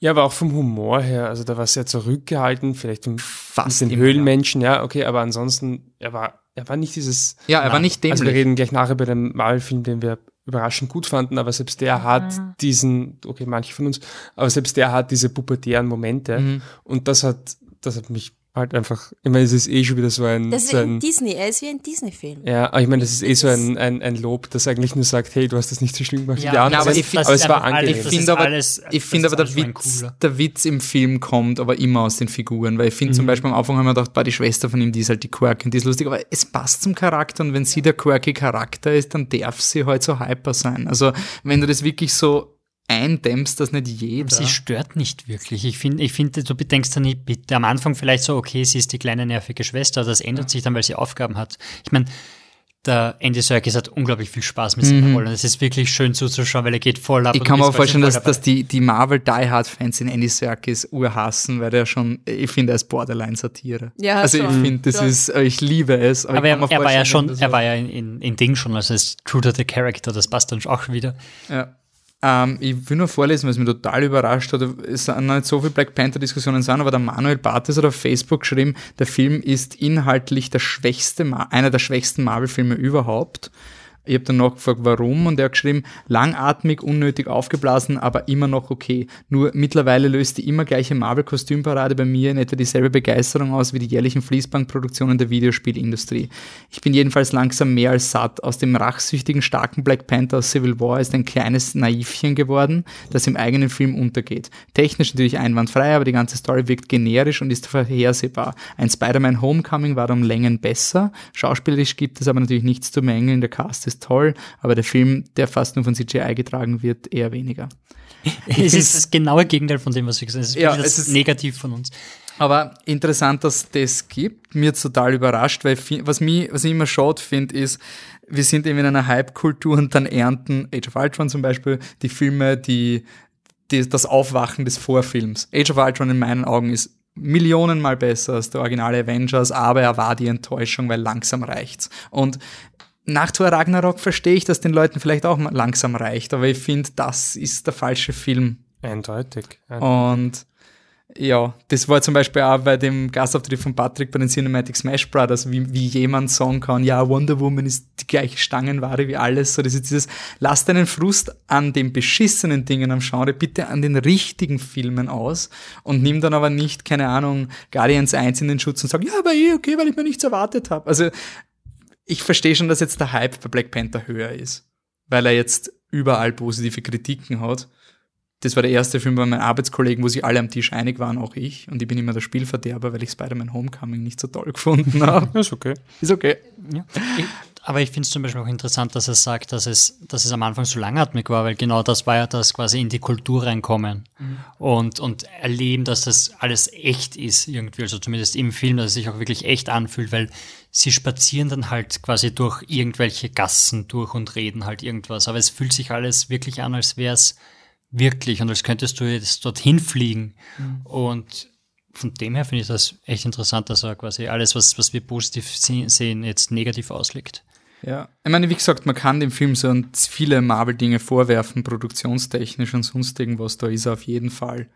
ja, aber auch vom Humor her, also da war sehr zurückgehalten, vielleicht im, Fast den Höhlenmenschen, ja. okay, aber ansonsten, er war, er war nicht dieses. Ja, er war nicht Also wir dämlich. reden gleich nachher über den Marvel-Film, den wir überraschend gut fanden, aber selbst der hat diesen, okay, manche von uns, aber selbst der hat diese pubertären Momente Mhm. und das hat, das hat mich halt einfach, ich meine, es ist eh schon wieder so ein, Das ist so wie ein ein Disney, er ist wie ein Disney-Film. ja, aber ich meine, das ist eh so ein, ein, ein Lob, das eigentlich nur sagt, hey, du hast das nicht so schlimm gemacht Ja, anderen. aber ich find- aber es war angenehm. Ich das finde aber, alles- ich ist aber der Witz, der Witz im Film kommt aber immer aus den Figuren, weil ich finde zum Mhm. Beispiel am Anfang haben wir gedacht, bei die Schwester von ihm, die ist halt die quirky und die ist lustig, aber es passt zum Charakter und wenn sie der quirky Charakter ist, dann darf sie halt so hyper sein. Also wenn du das wirklich so eindämmst, dass nicht jeder. Sie stört nicht wirklich. Ich finde, ich finde, du bedenkst dann nicht, bitte am Anfang vielleicht so, okay, sie ist die kleine nervige Schwester, das ändert sich dann, weil sie Aufgaben hat. Ich meine, der Andy Serkis hat unglaublich viel Spaß mit seiner Mhm. Rolle. Es ist wirklich schön zuzuschauen, weil er geht voll ab. Ich kann mir auch vorstellen, dass, dass die, die Marvel Die Hard Fans in Andy Serkis urhassen, weil der schon, ich finde, er ist Borderline-Satire. Ja, also ich schon, finde, das schon. ist, äh, ich liebe es. Aber, ich kann er, er war ja schon, er war ja in, in, in Ding schon, also es ist true to the character, das passt dann auch wieder. Ja. Ähm, ich will nur vorlesen, was mich total überrascht hat. Es sind nicht so viele Black Panther-Diskussionen sind, aber der Manuel Bartes hat auf Facebook geschrieben, der Film ist inhaltlich der schwächste, einer der schwächsten Marvel-Filme überhaupt. Ich habe dann nachgefragt, warum, und er hat geschrieben, langatmig, unnötig aufgeblasen, aber immer noch okay. Nur mittlerweile löst die immer gleiche Marvel-Kostümparade bei mir in etwa dieselbe Begeisterung aus wie die jährlichen Fließbandproduktionen der Videospielindustrie. Ich bin jedenfalls langsam mehr als satt. Aus dem rachsüchtigen, starken Black Panther aus Civil War ist ein kleines Naivchen geworden, das im eigenen Film untergeht. Technisch natürlich einwandfrei, aber die ganze Story wirkt generisch und ist vorhersehbar. Ein Spider-Man Homecoming war um Längen besser. Schauspielerisch gibt es aber natürlich nichts zu mängeln. Der Cast ist toll, aber der Film, der fast nur von CGI getragen wird, eher weniger. Es ist das genaue Gegenteil von dem, was wir gesagt haben. Es ist Ja, es ist- negativ von uns. Aber interessant, dass das gibt. Mir total überrascht, weil was, mich, was ich immer schade finde, ist, wir sind eben in einer Hype-Kultur und dann ernten Age of Ultron zum Beispiel die Filme, die, die das Aufwachen des Vorfilms. Age of Ultron in meinen Augen ist millionenmal besser als der originale Avengers, aber er war die Enttäuschung, weil langsam reicht's. Und nach Thor Ragnarok verstehe ich, dass den Leuten vielleicht auch mal langsam reicht, aber ich finde, das ist der falsche Film. Eindeutig. Und ja, das war zum Beispiel auch bei dem Gastauftritt von Patrick bei den Cinematic Smash Brothers, wie, wie jemand sagen kann, ja, Wonder Woman ist die gleiche Stangenware wie alles. So, das ist dieses, lass deinen Frust an den beschissenen Dingen am Genre bitte an den richtigen Filmen aus und nimm dann aber nicht, keine Ahnung, Guardians 1 in den Schutz und sag, ja, aber eh okay, weil ich mir nichts erwartet habe. Also ich verstehe schon, dass jetzt der Hype bei Black Panther höher ist, weil er jetzt überall positive Kritiken hat. Das war der erste Film bei meinen Arbeitskollegen, wo sich alle am Tisch einig waren, auch ich. Und ich bin immer der Spielverderber, weil ich Spider-Man Homecoming nicht so toll gefunden habe. ist okay. Ist okay. Ja. Aber ich finde es zum Beispiel auch interessant, dass er sagt, dass es, dass es am Anfang so langatmig war, weil genau das war ja das quasi in die Kultur reinkommen Mhm. und, und erleben, dass das alles echt ist irgendwie, also zumindest im Film, dass es sich auch wirklich echt anfühlt, weil sie spazieren dann halt quasi durch irgendwelche Gassen durch und reden halt irgendwas, aber es fühlt sich alles wirklich an, als wäre es wirklich und als könntest du jetzt dorthin fliegen Mhm. und von dem her finde ich das echt interessant, dass er quasi alles, was, was wir positiv se- sehen, jetzt negativ auslegt. Ja, ich meine, wie gesagt, man kann dem Film so viele Marvel-Dinge vorwerfen, produktionstechnisch und sonst irgendwas, da ist er auf jeden Fall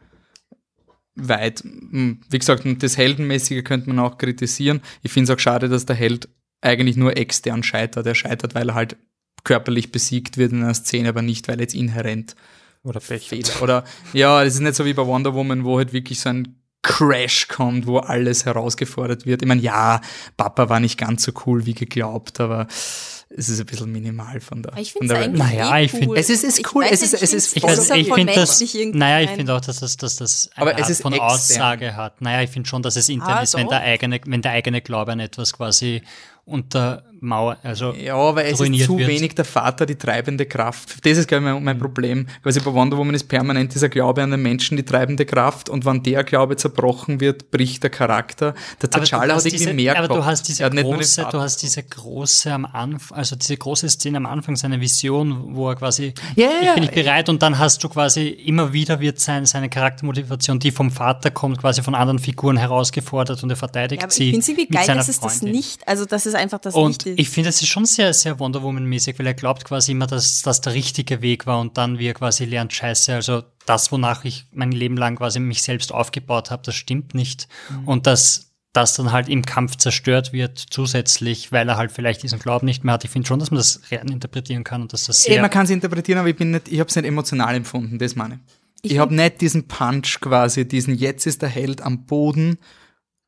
weit. Hm, Wie gesagt, das Heldenmäßige könnte man auch kritisieren. Ich finde es auch schade, dass der Held eigentlich nur extern scheitert. Er scheitert, weil er halt körperlich besiegt wird in einer Szene, aber nicht, weil er jetzt inhärent Oder Pech. Fehler. Oder ja, das ist nicht so wie bei Wonder Woman, wo halt wirklich so ein Crash kommt, wo alles herausgefordert wird. Ich meine, ja, Papa war nicht ganz so cool wie geglaubt, aber es ist ein bisschen minimal von der. Ich finde es eigentlich Naja, eh ich find- cool. Es ist- ist Ich cool, weiß es ist- es ich ist voll- ich voll finde das, menschlich irgendwie naja, ich finde auch, dass das, dass das eine Aber es Art ist von extern. Aussage hat. Naja, ich finde schon, dass es intern Ah, ist, wenn der eigene, wenn der eigene Glaube an etwas quasi unter Mauer, also Ja, aber es ist zu wird. wenig der Vater, die treibende Kraft. Das ist, glaube ich, mein, mein Problem. Quasi bei Wonder Woman ist permanent dieser Glaube an den Menschen die treibende Kraft und wenn der Glaube zerbrochen wird, bricht der Charakter. Der Aber du T'Challa hat hast irgendwie diese, mehr Aber du hast diese große, du hast diese große am Anfang, also diese große Szene am Anfang, seine Vision, wo er quasi, Ja, ich bin nicht bereit und dann hast du quasi, immer wieder wird sein, seine Charaktermotivation, die vom Vater kommt, quasi von anderen Figuren herausgefordert und er verteidigt Ja, aber sie. ich finde es irgendwie geil, dass es das nicht, also dass es einfach das Und nicht ist. ich finde, es ist schon sehr, sehr Wonder Woman-mäßig, weil er glaubt quasi immer, dass das der richtige Weg war und dann, wie er quasi lernt, scheiße, also das, wonach ich mein Leben lang quasi mich selbst aufgebaut habe, das stimmt nicht. Mhm. Und dass das dann halt im Kampf zerstört wird, zusätzlich, weil er halt vielleicht diesen Glauben nicht mehr hat. Ich finde schon, dass man das interpretieren kann und dass das Eh, sehr... man kann es interpretieren, aber ich bin nicht, ich habe es nicht emotional empfunden, das meine ich. Ich habe nicht diesen Punch quasi, diesen jetzt ist der Held am Boden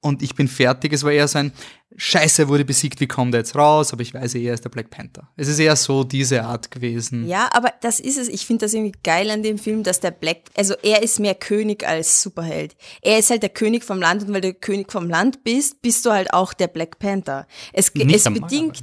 und ich bin fertig. Es war eher so ein Scheiße, er wurde besiegt, wie kommt er jetzt raus? Aber ich weiß er ist der Black Panther. Es ist eher so diese Art gewesen. Ja, aber das ist es. Ich finde das irgendwie geil an dem Film, dass der Black, also er ist mehr König als Superheld. Er ist halt der König vom Land und weil du König vom Land bist, bist du halt auch der Black Panther. Es, Nicht es bedingt,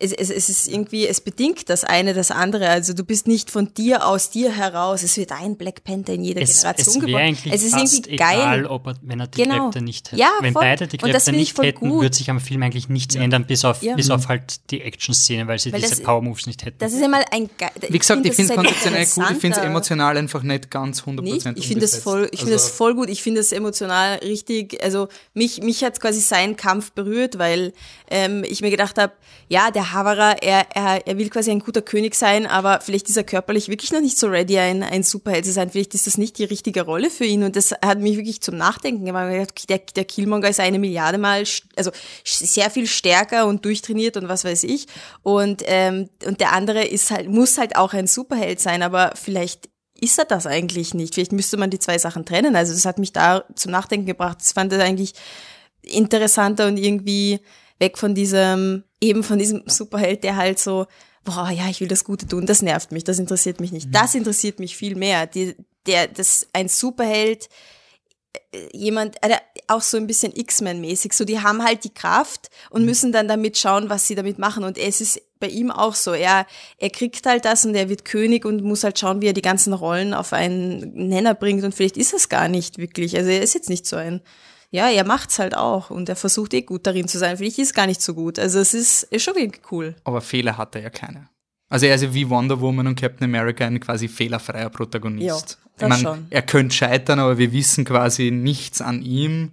es, es, es ist irgendwie, es bedingt das eine das andere. Also du bist nicht von dir aus dir heraus. Es wird ein Black Panther in jeder es, Generation geboren. eigentlich Es ist fast irgendwie egal, geil. ob er, wenn er die Genau. Kräfte nicht hätte. Ja, wenn voll. beide die Kräfte nicht hätten, gut. würde sich am Film eigentlich nichts ändern, bis auf, Ja. bis auf halt die Action-Szene, weil sie Weil diese das- Power-Moves nicht hätten. Das ist einmal ein ge- Wie gesagt, ich finde es konzeptionell gut, ich finde es emotional einfach nicht ganz 100% Nicht? Ich finde das voll, ich finde das Also- voll gut. Ich finde das emotional richtig. Also mich, mich hat quasi sein Kampf berührt, weil ähm, ich mir gedacht habe, ja, der Haverer, er, er, er will quasi ein guter König sein, aber vielleicht ist er körperlich wirklich noch nicht so ready, ein, ein Superheld zu sein. Vielleicht ist das nicht die richtige Rolle für ihn. Und das hat mich wirklich zum Nachdenken gemacht. Ich Der, der Killmonger ist eine Milliarde Mal, also sehr viel stärker und durchtrainiert und was weiß ich. Und, ähm, und der andere ist halt, muss halt auch ein Superheld sein, aber vielleicht ist er das eigentlich nicht. Vielleicht müsste man die zwei Sachen trennen. Also das hat mich da zum Nachdenken gebracht. Ich fand das eigentlich interessanter und irgendwie weg von diesem, eben von diesem Superheld, der halt so, boah, ja, ich will das Gute tun, das nervt mich, das interessiert mich nicht. Das interessiert mich viel mehr. Die, der, das, ein Superheld, äh, jemand, äh, auch so ein bisschen X-Men-mäßig, so die haben halt die Kraft und müssen dann damit schauen, was sie damit machen. Und es ist bei ihm auch so. Er, er kriegt halt das und er wird König und muss halt schauen, wie er die ganzen Rollen auf einen Nenner bringt. Und vielleicht ist es gar nicht wirklich. Also er ist jetzt nicht so ein, ja, er macht's halt auch und er versucht eh gut darin zu sein. Vielleicht ist es gar nicht so gut. Also es ist, ist schon irgendwie cool. Aber Fehler hat er ja keine. Also er ist ja wie Wonder Woman und Captain America ein quasi fehlerfreier Protagonist. Ja, ich das meine, schon. er könnte scheitern, aber wir wissen quasi nichts an ihm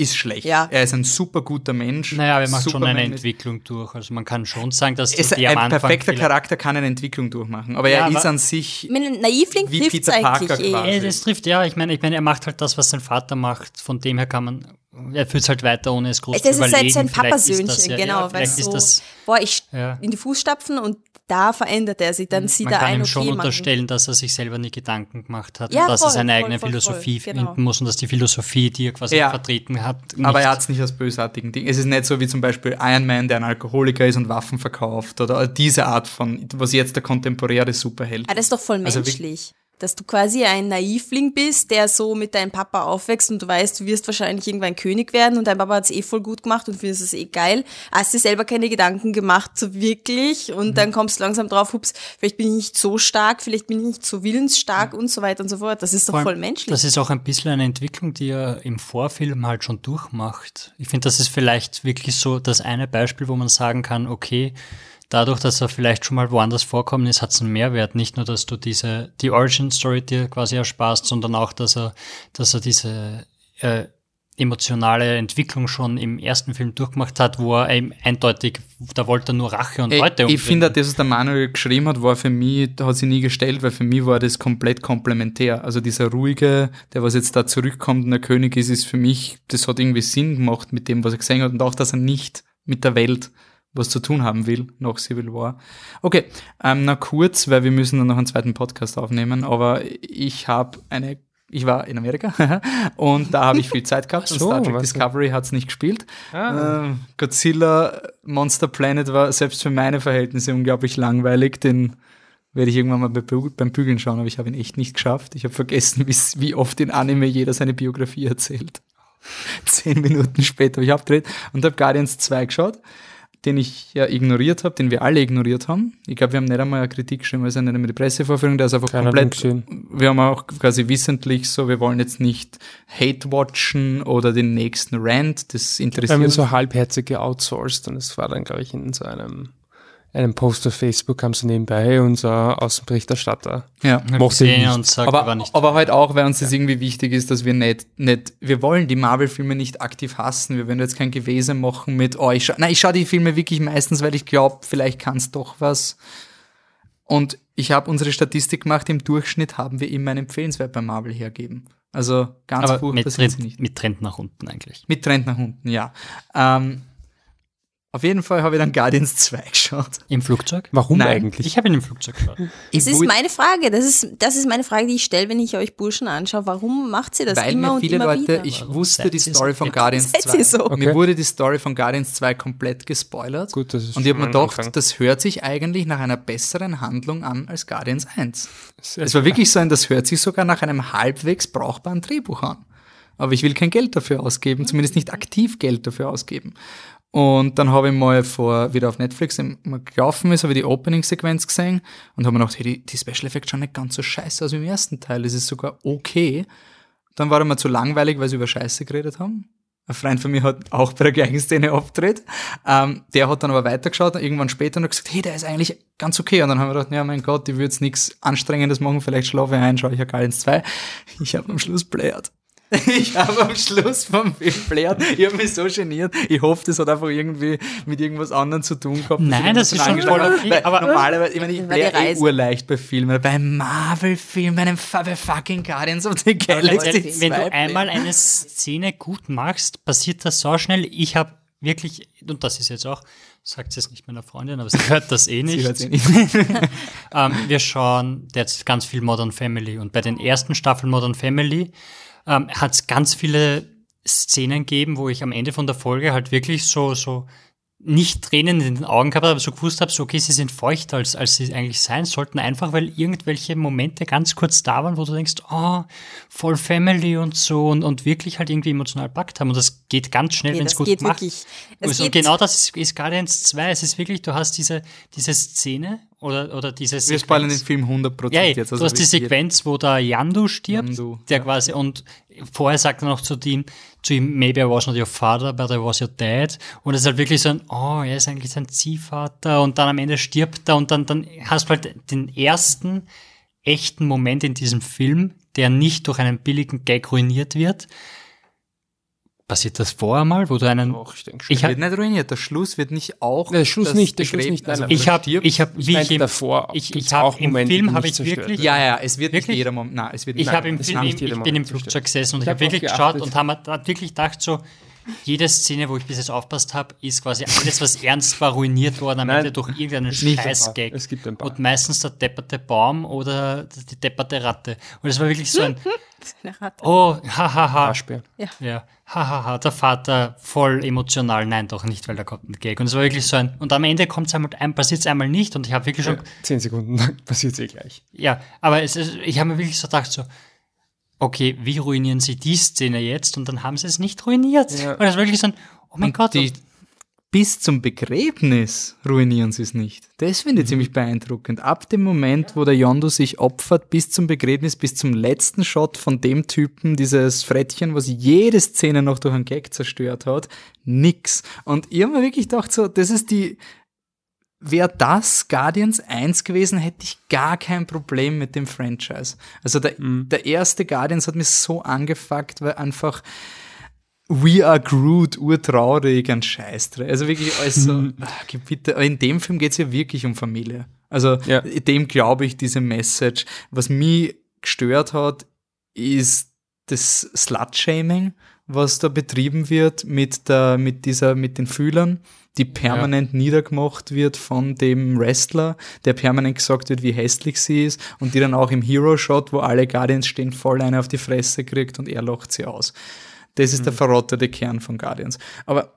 ist schlecht. Ja. Er ist ein super guter Mensch. Naja, aber er macht schon eine Entwicklung durch. Also man kann schon sagen, dass Es, die am ein Anfang perfekter Charakter kann eine Entwicklung durchmachen, aber Ja, er aber- ist an sich Ich meine, Naivling Wie Peter eigentlich Parker eh. quasi. Ja, das trifft, ja, ich meine, ich meine, er macht halt das, was sein Vater macht. Von dem her kann man, er führt es halt weiter, ohne es groß Das zu ist überlegen. halt sein Vielleicht ist Papasöhnchen, das ja- genau. Ja, weil so, ist das, boah, ich Ja. in die Fußstapfen und da verändert er sich. Dann sieht man er kann ein, ihm okay, schon man- unterstellen, dass er sich selber nie Gedanken gemacht hat Ja, und dass voll, er seine voll, eigene voll, voll, Philosophie genau. finden muss und dass die Philosophie, die er quasi Ja. vertreten hat, Aber nicht- er hat es nicht als bösartigen Ding. Es ist nicht so wie zum Beispiel Iron Man, der ein Alkoholiker ist und Waffen verkauft oder diese Art von, was jetzt der kontemporäre Superheld. Ah, das ist doch voll Also menschlich. Dass du quasi ein Naivling bist, der so mit deinem Papa aufwächst und du weißt, du wirst wahrscheinlich irgendwann König werden und dein Papa hat es eh voll gut gemacht und findest es eh geil. Hast dir selber keine Gedanken gemacht, so wirklich und Mhm. dann kommst du langsam drauf, hups, vielleicht bin ich nicht so stark, vielleicht bin ich nicht so willensstark und so weiter und so fort. Das ist doch Vor voll menschlich. Das ist auch ein bisschen eine Entwicklung, die er im Vorfilm halt schon durchmacht. Ich finde, das ist vielleicht wirklich so das eine Beispiel, wo man sagen kann, okay, dadurch, dass er vielleicht schon mal woanders vorkommen ist, hat es einen Mehrwert. Nicht nur, dass du diese, die Origin-Story dir quasi ersparst, sondern auch, dass er, dass er diese äh, emotionale Entwicklung schon im ersten Film durchgemacht hat, wo er eben eindeutig, da wollte er nur Rache und Leute ich finde, das, was der Manuel geschrieben hat, war für mich, da hat sie nie gestellt, weil für mich war das komplett komplementär. Also dieser ruhige, der was jetzt da zurückkommt und der König ist, ist für mich, das hat irgendwie Sinn gemacht mit dem, was er gesehen hat und auch, dass er nicht mit der Welt was zu tun haben will nach Civil War. Okay, ähm, na kurz, weil wir müssen dann noch einen zweiten Podcast aufnehmen, aber ich habe eine Ich war in Amerika und da habe ich viel Zeit gehabt und so, Star Trek Discovery hat es nicht gespielt. Ah. Ähm, Godzilla Monster Planet war selbst für meine Verhältnisse unglaublich langweilig. Den werde ich irgendwann mal beim Bügeln schauen, aber ich habe ihn echt nicht geschafft. Ich habe vergessen, wie oft in Anime jeder seine Biografie erzählt. Zehn Minuten später habe ich abgedreht und habe Guardians 2 geschaut, den ich ja ignoriert habe, den wir alle ignoriert haben. Ich glaube, wir haben nicht einmal eine Kritik geschrieben, also nicht einmal die Pressevorführung, der ist einfach Keiner komplett. Wir haben auch quasi wissentlich so, wir wollen jetzt nicht Hate-Watchen oder den nächsten Rant, das Wir haben interessiert ihn uns so halbherzig geoutsourced und es war dann, glaube ich, in so einem, einem Post auf Facebook kam so nebenbei unser Außenberichterstatter. Ja, mochte ihn gesehen und nicht. sagt, aber, war nicht. aber halt auch, weil uns das irgendwie wichtig ist, dass wir nicht, nicht wir wollen die Marvel-Filme nicht aktiv hassen. Wir werden jetzt kein Gewese machen mit, oh, ich schau, nein, ich schaue die Filme wirklich meistens, weil ich glaube, vielleicht kann es doch was. Und ich habe unsere Statistik gemacht, im Durchschnitt haben wir immer einen Empfehlenswert bei Marvel hergeben. Also ganz aber furchtbar mit, sind sie Trend, nicht. mit Trend nach unten eigentlich. Mit Trend nach unten, ja. Ähm, auf jeden Fall habe ich dann Guardians 2 geschaut. Im Flugzeug? Warum Nein. eigentlich? Ich habe ihn im Flugzeug geschaut. Das ist meine Frage. Das ist, das ist meine Frage, die ich stelle, wenn ich euch Burschen anschaue. Warum macht sie das Weil immer mir und viele immer Leute, wieder? ich Warum wusste seid die Story so von? Guardians Seid 2. ihr so? Mir Okay. wurde die Story von Guardians 2 komplett gespoilert. Gut, das ist Und ich habe mir gedacht, Anfang. das hört sich eigentlich nach einer besseren Handlung an als Guardians 1. Sehr Es war wirklich so ein, das hört sich sogar nach einem halbwegs brauchbaren Drehbuch an. Aber ich will kein Geld dafür ausgeben, zumindest nicht aktiv Geld dafür ausgeben. Und dann habe ich mal vor, wieder auf Netflix mal gelaufen ist, habe ich die Opening-Sequenz gesehen und habe mir gedacht, hey, die, die Special Effects schauen nicht ganz so scheiße aus wie im ersten Teil. Das ist sogar okay. Dann war er mir zu langweilig, weil sie über Scheiße geredet haben. Ein Freund von mir hat auch bei der gleichen Szene auftritt. Ähm, der hat dann aber weitergeschaut, irgendwann später und hat gesagt, hey, der ist eigentlich ganz okay. Und dann haben wir gedacht, ja, mein Gott, ich würde jetzt nichts Anstrengendes machen, vielleicht schlafe ich ein, schaue ich ja Guardians 2. Ich habe am Schluss blärt. Ich habe am Schluss vom Film blärt. Ich habe mich so geniert. Ich hoffe, das hat einfach irgendwie mit irgendwas anderem zu tun gehabt. Nein, das ist schon Weil aber- normalerweise, ich meine, ich bläre eh urleicht bei Filmen. Bei Marvel-Filmen, bei einem bei fucking Guardians of the Galaxy Wenn, wenn 2 du einmal eine Szene gut machst, passiert das so schnell. Ich habe wirklich, und das ist jetzt auch, sagt es nicht meiner Freundin, aber sie hört das eh nicht. Sie eh nicht. ähm, wir schauen jetzt ganz viel Modern Family und bei den ersten Staffeln Modern Family ähm, hat es ganz viele Szenen gegeben, wo ich am Ende von der Folge halt wirklich so, so nicht Tränen in den Augen gehabt aber so gewusst habe, so okay, sie sind feuchter, als, als sie eigentlich sein sollten, einfach weil irgendwelche Momente ganz kurz da waren, wo du denkst, oh, voll Family und so und, und wirklich halt irgendwie emotional packt haben. Und das geht ganz schnell, Nee, wenn es das gut geht gemacht wirklich. und Es so geht- genau das ist, ist Guardians 2. Es ist wirklich, du hast diese, diese Szene oder, oder diese Wir Sequenz. spoilern den Film 100% Ja, jetzt. du also hast die Sequenz, wo der Yandu stirbt, Yandu, der ja. quasi, und vorher sagt er noch zu ihm, zu ihm, maybe I was not your father, but I was your dad. Und es ist halt wirklich so ein, oh, er ist eigentlich sein Ziehvater und dann am Ende stirbt er und dann, dann hast du halt den ersten echten Moment in diesem Film, der nicht durch einen billigen Gag ruiniert wird. Passiert das vorher mal, wo du einen, Doch, ich denke schon. ich wird nicht ruiniert. Der Schluss wird nicht auch. Der Schluss nicht, der Schluss nicht, nein, also ich habe, ich habe, wie meinte ich im, davor ich, ich habe auch im Momente, Film habe ich zerstört wirklich, Ja, ja, es wird Wirklich? nicht jeder Moment. Nein, es wird Ich nein, habe im Film, ich, nicht jeder ich Moment bin im. Flugzeug gesessen und Ich ich, hab habe wirklich geschaut und habe hab wirklich gedacht, so, jede Szene, wo ich bis jetzt aufpasst habe, ist quasi alles, was ernst war, ruiniert worden am Nein, Ende durch irgendeinen. Scheißgag. Es gibt ein paar. Und meistens der depperte Baum oder die depperte Ratte. Und es war wirklich so ein, oh, hahaha. Waschbär. Ja, hahaha, der Vater voll emotional. Nein, doch nicht, weil da kommt ein Gag. Und es war wirklich so ein, und am Ende kommt es einmal, ein, passiert es einmal nicht und ich habe wirklich schon Zehn Sekunden lang passiert eh gleich. ja, aber es ich habe mir wirklich so gedacht, so, okay, wie ruinieren sie die Szene jetzt? Und dann haben sie es nicht ruiniert. Ja. Und das ist wirklich so ein, oh mein Und Gott. die, bis zum Begräbnis ruinieren sie es nicht. Das finde ich Mhm. ziemlich beeindruckend. Ab dem Moment, wo der Yondo sich opfert, bis zum Begräbnis, bis zum letzten Shot von dem Typen, dieses Frettchen, was jede Szene noch durch einen Gag zerstört hat, nix. Und ich habe mir wirklich gedacht, so, das ist die, Wäre das Guardians 1 gewesen, hätte ich gar kein Problem mit dem Franchise. Also der, Mhm. der erste Guardians hat mich so angefuckt, weil einfach We are Groot, urtraurig, ein Scheißdreck. Also wirklich alles so, ach, geh bitte. Aber in dem Film geht es ja wirklich um Familie. Also Ja. dem glaube ich diese Message. Was mich gestört hat, ist das Slut-Shaming, was da betrieben wird mit der, mit dieser, mit den Fühlern. Die permanent niedergemacht wird von dem Wrestler, der permanent gesagt wird, wie hässlich sie ist und die dann auch im Hero-Shot, wo alle Guardians stehen, voll eine auf die Fresse kriegt und er lacht sie aus. Das ist der verrottete Kern von Guardians. Aber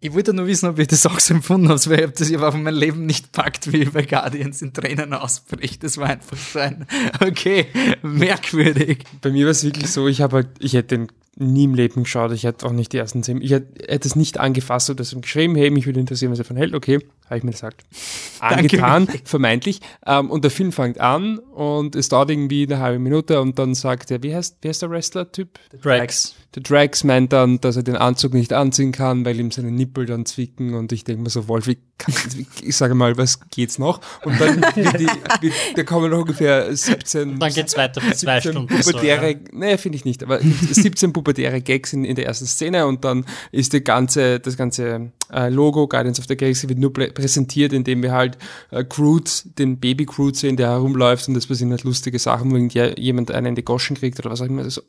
ich wollte nur wissen, ob ich das auch so empfunden habe, weil ich hab das aber von meinem Leben nicht packt, wie bei Guardians in Tränen ausbricht. Das war einfach so ein, okay, merkwürdig. Bei mir war es wirklich so, ich habe halt, ich hätte den nie im Leben geschaut, ich hätte auch nicht die ersten zehn, ich hätte, hätte es nicht angefasst oder so geschrieben, hey, mich würde interessieren, was er von hält, okay, habe ich mir gesagt. Angetan, vermeintlich. Ähm, und der Film fängt an und es dauert irgendwie eine halbe Minute und dann sagt er, wie heißt, wie heißt der Wrestler-Typ? Drax. Der Drax meint dann, dass er den Anzug nicht anziehen kann, weil ihm seine Nippel dann zwicken und ich denke mir so, Wolf, wie kann, ich sage mal, was geht's noch? Und dann wird die, wird, da kommen noch ungefähr 17. Dann geht's weiter für zwei 17 Stunden. so, Pubertäre, ja. nee, finde ich nicht, aber 17 pubertäre Gags in, in der ersten Szene und dann ist die ganze, das ganze äh, Logo Guardians of the Galaxy wird nur prä- präsentiert, indem wir halt äh, Groot, den Baby Groot sehen, der herumläuft und das passieren halt lustige Sachen, wo jemand einen in die Goschen kriegt oder was auch immer. So,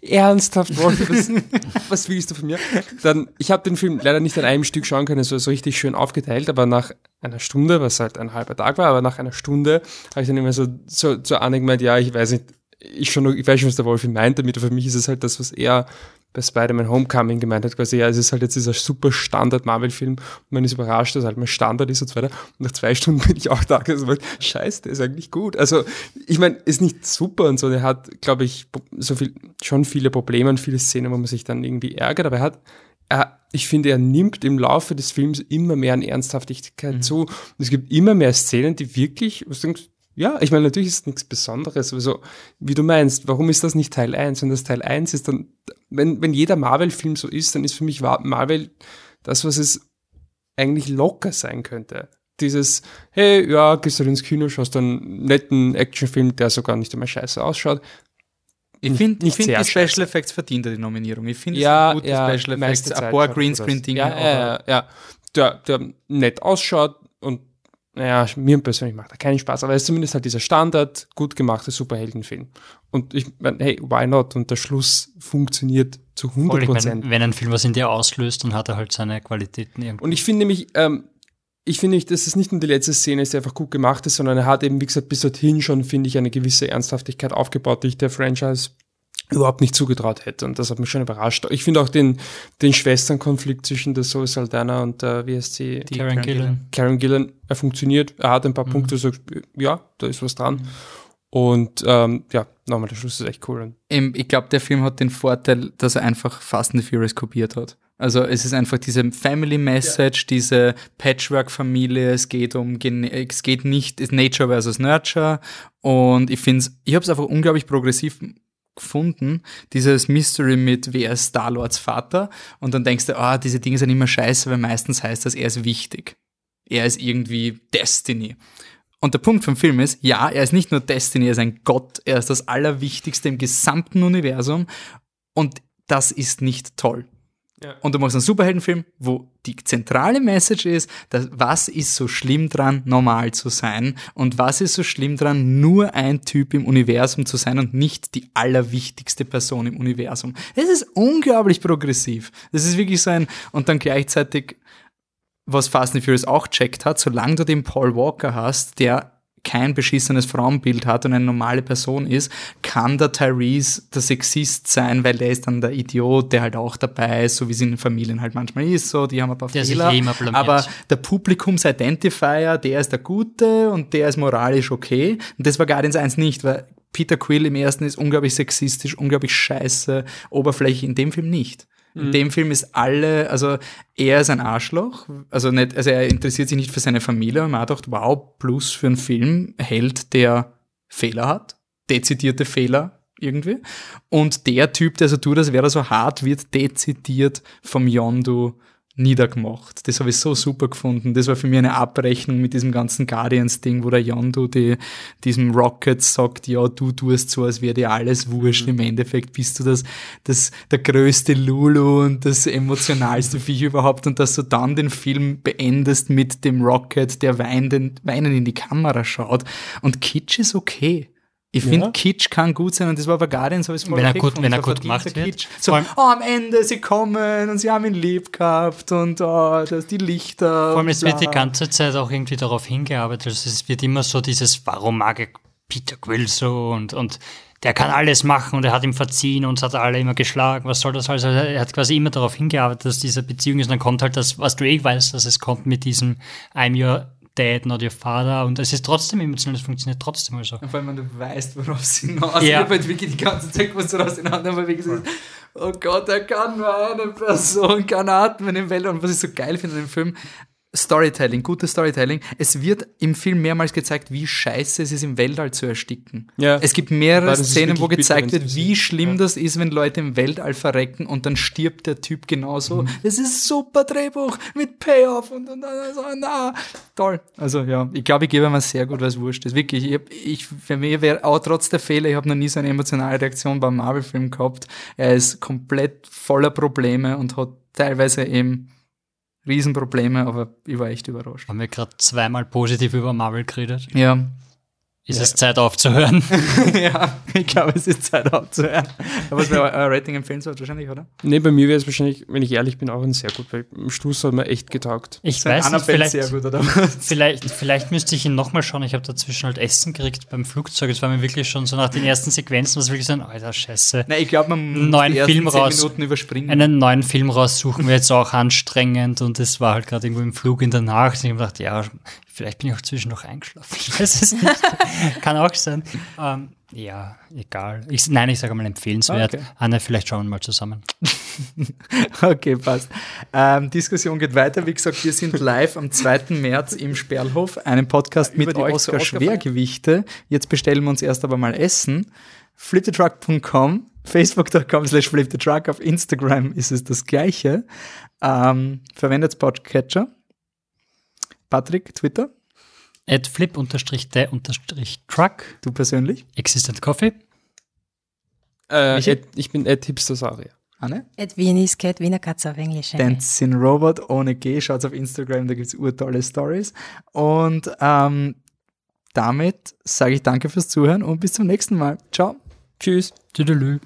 ernsthaft, Wolf, was, was willst du von mir? Dann, ich habe den Film leider nicht an einem Stück schauen können, war so richtig schön aufgeteilt, aber nach einer Stunde, was halt ein halber Tag war, aber nach einer Stunde habe ich dann immer so, so, so Anne gemeint, ja, ich weiß nicht, ich schon, ich weiß schon, was der Wolfi meint damit, aber für mich ist es halt das, was er bei Spider-Man Homecoming gemeint hat, quasi, ja, es ist halt jetzt dieser super Standard Marvel-Film und man ist überrascht, dass halt mal Standard ist und so weiter. Und nach zwei Stunden bin ich auch da, also, scheiße, der ist eigentlich gut. Also, ich meine, ist nicht super und so, der hat, glaube ich, so viel, schon viele Probleme und viele Szenen, wo man sich dann irgendwie ärgert, aber er hat, er, ich finde, er nimmt im Laufe des Films immer mehr an Ernsthaftigkeit zu. Und es gibt immer mehr Szenen, die wirklich, was du denkst, ja, ich meine, natürlich ist es nichts Besonderes, aber so, wie du meinst, warum ist das nicht Teil 1? Wenn das Teil 1 ist, dann, wenn, wenn jeder Marvel-Film so ist, dann ist für mich Marvel das, was es eigentlich locker sein könnte. Dieses, hey, ja, gehst du ins Kino, schaust einen netten Actionfilm, der sogar nicht einmal scheiße ausschaut. Ich finde, ich nicht find, sehr die Special scheiße. Effects verdient die Nominierung. Ich finde, ja, es sind gute ja, Special Effects, ein paar. Greenscreen-Dinge. Ja, ja, ja, ja. Der, der nett ausschaut naja, mir persönlich macht er keinen Spaß, aber es ist zumindest halt dieser Standard, gut gemachte Superheldenfilm. Und ich meine, hey, why not? Und der Schluss funktioniert zu 100 Voll, ich Prozent. mein, wenn ein Film was in dir auslöst, dann hat er halt seine Qualitäten irgendwie. Und ich finde nämlich, ähm, ich finde nicht, dass es nicht nur die letzte Szene ist, die einfach gut gemacht ist, sondern er hat eben, wie gesagt, bis dorthin schon, finde ich, eine gewisse Ernsthaftigkeit aufgebaut, die ich der Franchise überhaupt nicht zugetraut hätte. Und das hat mich schon überrascht. Ich finde auch den, den Schwesternkonflikt zwischen der Zoe Saldana und der, wie heißt sie? Die Karen Gillan. Karen Gillan, er funktioniert. Er hat ein paar Punkte, so, ja, da ist was dran. Und ähm, ja, nochmal, der Schluss ist echt cool. Ich glaube, der Film hat den Vorteil, dass er einfach Fast and the Furious kopiert hat. Also es ist einfach diese Family Message, diese Patchwork-Familie, es geht um, Gene- es geht nicht, ist Nature versus Nurture und ich finde ich habe es einfach unglaublich progressiv gefunden, dieses Mystery mit wer ist Star-Lords Vater und dann denkst du, ah, diese Dinge sind immer scheiße, weil meistens heißt das, er ist wichtig. Er ist irgendwie Destiny. Und der Punkt vom Film ist, ja, er ist nicht nur Destiny, er ist ein Gott, er ist das Allerwichtigste im gesamten Universum und das ist nicht toll. Und du machst einen Superheldenfilm, wo die zentrale Message ist, dass, was ist so schlimm dran, normal zu sein und was ist so schlimm dran, nur ein Typ im Universum zu sein und nicht die allerwichtigste Person im Universum. Das ist unglaublich progressiv. Das ist wirklich so ein, und dann gleichzeitig, was Fast and Furious auch checkt hat, solange du den Paul Walker hast, der kein beschissenes Frauenbild hat und eine normale Person ist, kann der Tyrese der Sexist sein, weil der ist dann der Idiot, der halt auch dabei ist, so wie es in den Familien halt manchmal ist, so, die haben ein paar Der Fehler. eh immer blamiert. aber der Publikums-Identifier, der ist der Gute und der ist moralisch okay. Und das war Guardians 1 nicht, weil Peter Quill im ersten ist unglaublich sexistisch, unglaublich scheiße, Oberfläche, in dem Film nicht. In Mhm. dem Film ist alle, also er ist ein Arschloch, also nicht, also er interessiert sich nicht für seine Familie, aber man hat gedacht, wow, plus für einen Film Held, der Fehler hat, dezidierte Fehler irgendwie. Und der Typ, der so tut, als wäre er so hart, wird dezidiert vom Yondu niedergemacht. Das habe ich so super gefunden. Das war für mich eine Abrechnung mit diesem ganzen Guardians-Ding, wo der Yondu die, diesem Rocket sagt, ja, du tust so, als wäre dir alles wurscht. Im Endeffekt bist du das, das, der größte Lulu und das emotionalste Viech überhaupt und dass du dann den Film beendest mit dem Rocket, der weinend, weinend in die Kamera schaut. Und Kitsch ist okay. Ich Ja. finde, Kitsch kann gut sein und das war bei Guardians, ich voll Wenn er gut- gefunden. wenn er gut gemacht wird. Kitsch. So, oh, am Ende, sie kommen und sie haben ihn lieb gehabt und oh, das die Lichter. Vor allem, es wird die ganze Zeit auch irgendwie darauf hingearbeitet. Also es wird immer so dieses, warum mag ich Peter Quill so und, und der kann alles machen und er hat ihm verziehen und es hat alle immer geschlagen. Was soll das also? Er hat quasi immer darauf hingearbeitet, dass diese Beziehung ist. Und dann kommt halt das, was du eh weißt, dass es kommt mit diesem I'm your dad, not your father. Und es ist trotzdem emotional, es funktioniert trotzdem. Also. Vor allem, wenn du weißt, worauf sie hinaus Ja. weil wirklich die ganze Zeit was du auseinander bewegst. ist, Oh Gott, er kann nur eine Person, kann atmen im Welt. Und was ich so geil finde an dem Film, Storytelling, gutes Storytelling. Es wird im Film mehrmals gezeigt, wie scheiße es ist, im Weltall zu ersticken. Ja. Es gibt mehrere Szenen, wo bitter, gezeigt wenn's wird, wie schlimm das ist, wenn Leute im Weltall verrecken und dann stirbt der Typ genauso. Mhm. Es ist super Drehbuch mit Payoff und, und, und so, na, toll. Also ja, ich glaube, ich gebe mir sehr gut, was wurscht ist. Wirklich, ich, hab- ich für mich wäre auch trotz der Fehler, ich habe noch nie so eine emotionale Reaktion beim Marvel-Film gehabt. Er ist komplett voller Probleme und hat teilweise eben Riesenprobleme, aber ich war echt überrascht. Haben wir gerade zweimal positiv über Marvel geredet? Ja. Ist Ja. es Zeit aufzuhören? ja, ich glaube, es ist Zeit aufzuhören. Aber was wäre euer Rating empfehlen sollt, wahrscheinlich, oder? Nee, bei mir wäre es wahrscheinlich, wenn ich ehrlich bin, auch ein sehr gut, weil im Schluss hat mir echt getaugt. Ich Sein weiß nicht, vielleicht, sehr gut, oder was? vielleicht, vielleicht müsste ich ihn nochmal schauen. Ich habe dazwischen halt Essen gekriegt beim Flugzeug. Es war mir wirklich schon so nach den ersten Sequenzen, was wirklich so ein, alter Scheiße. Nein, ich glaube, man einen muss neuen die Film raus, Minuten überspringen. Einen neuen Film raussuchen wäre jetzt auch anstrengend und es war halt gerade irgendwo im Flug in der Nacht. Und ich habe gedacht, ja, vielleicht bin ich auch zwischendurch eingeschlafen. Ich weiß es nicht. Kann auch sein. Ähm, ja, egal. Ich, nein, ich sage mal empfehlenswert. Okay. Anne, vielleicht schauen wir mal zusammen. Okay, passt. Ähm, Diskussion geht weiter. Wie gesagt, wir sind live am 2. März im Sperlhof, einem Podcast Über mit die Oscar Schwergewichte. Jetzt bestellen wir uns erst aber mal Essen. fliptetruck.com, facebook.com slash fliptetruck, auf Instagram ist es das gleiche. Ähm, verwendet Podcatcher. Patrick, Twitter. At flip-the-truck. Du persönlich. Existent Coffee. Äh? Ed, ich bin Ed Hipstersaurier. Anne? At Viennese Cat, Wiener Katze auf Englisch. Dancing Robot ohne G. Schaut auf Instagram, da gibt es urtolle Stories. Und ähm, damit sage ich danke fürs Zuhören und bis zum nächsten Mal. Ciao. Tschüss. Tüdelü.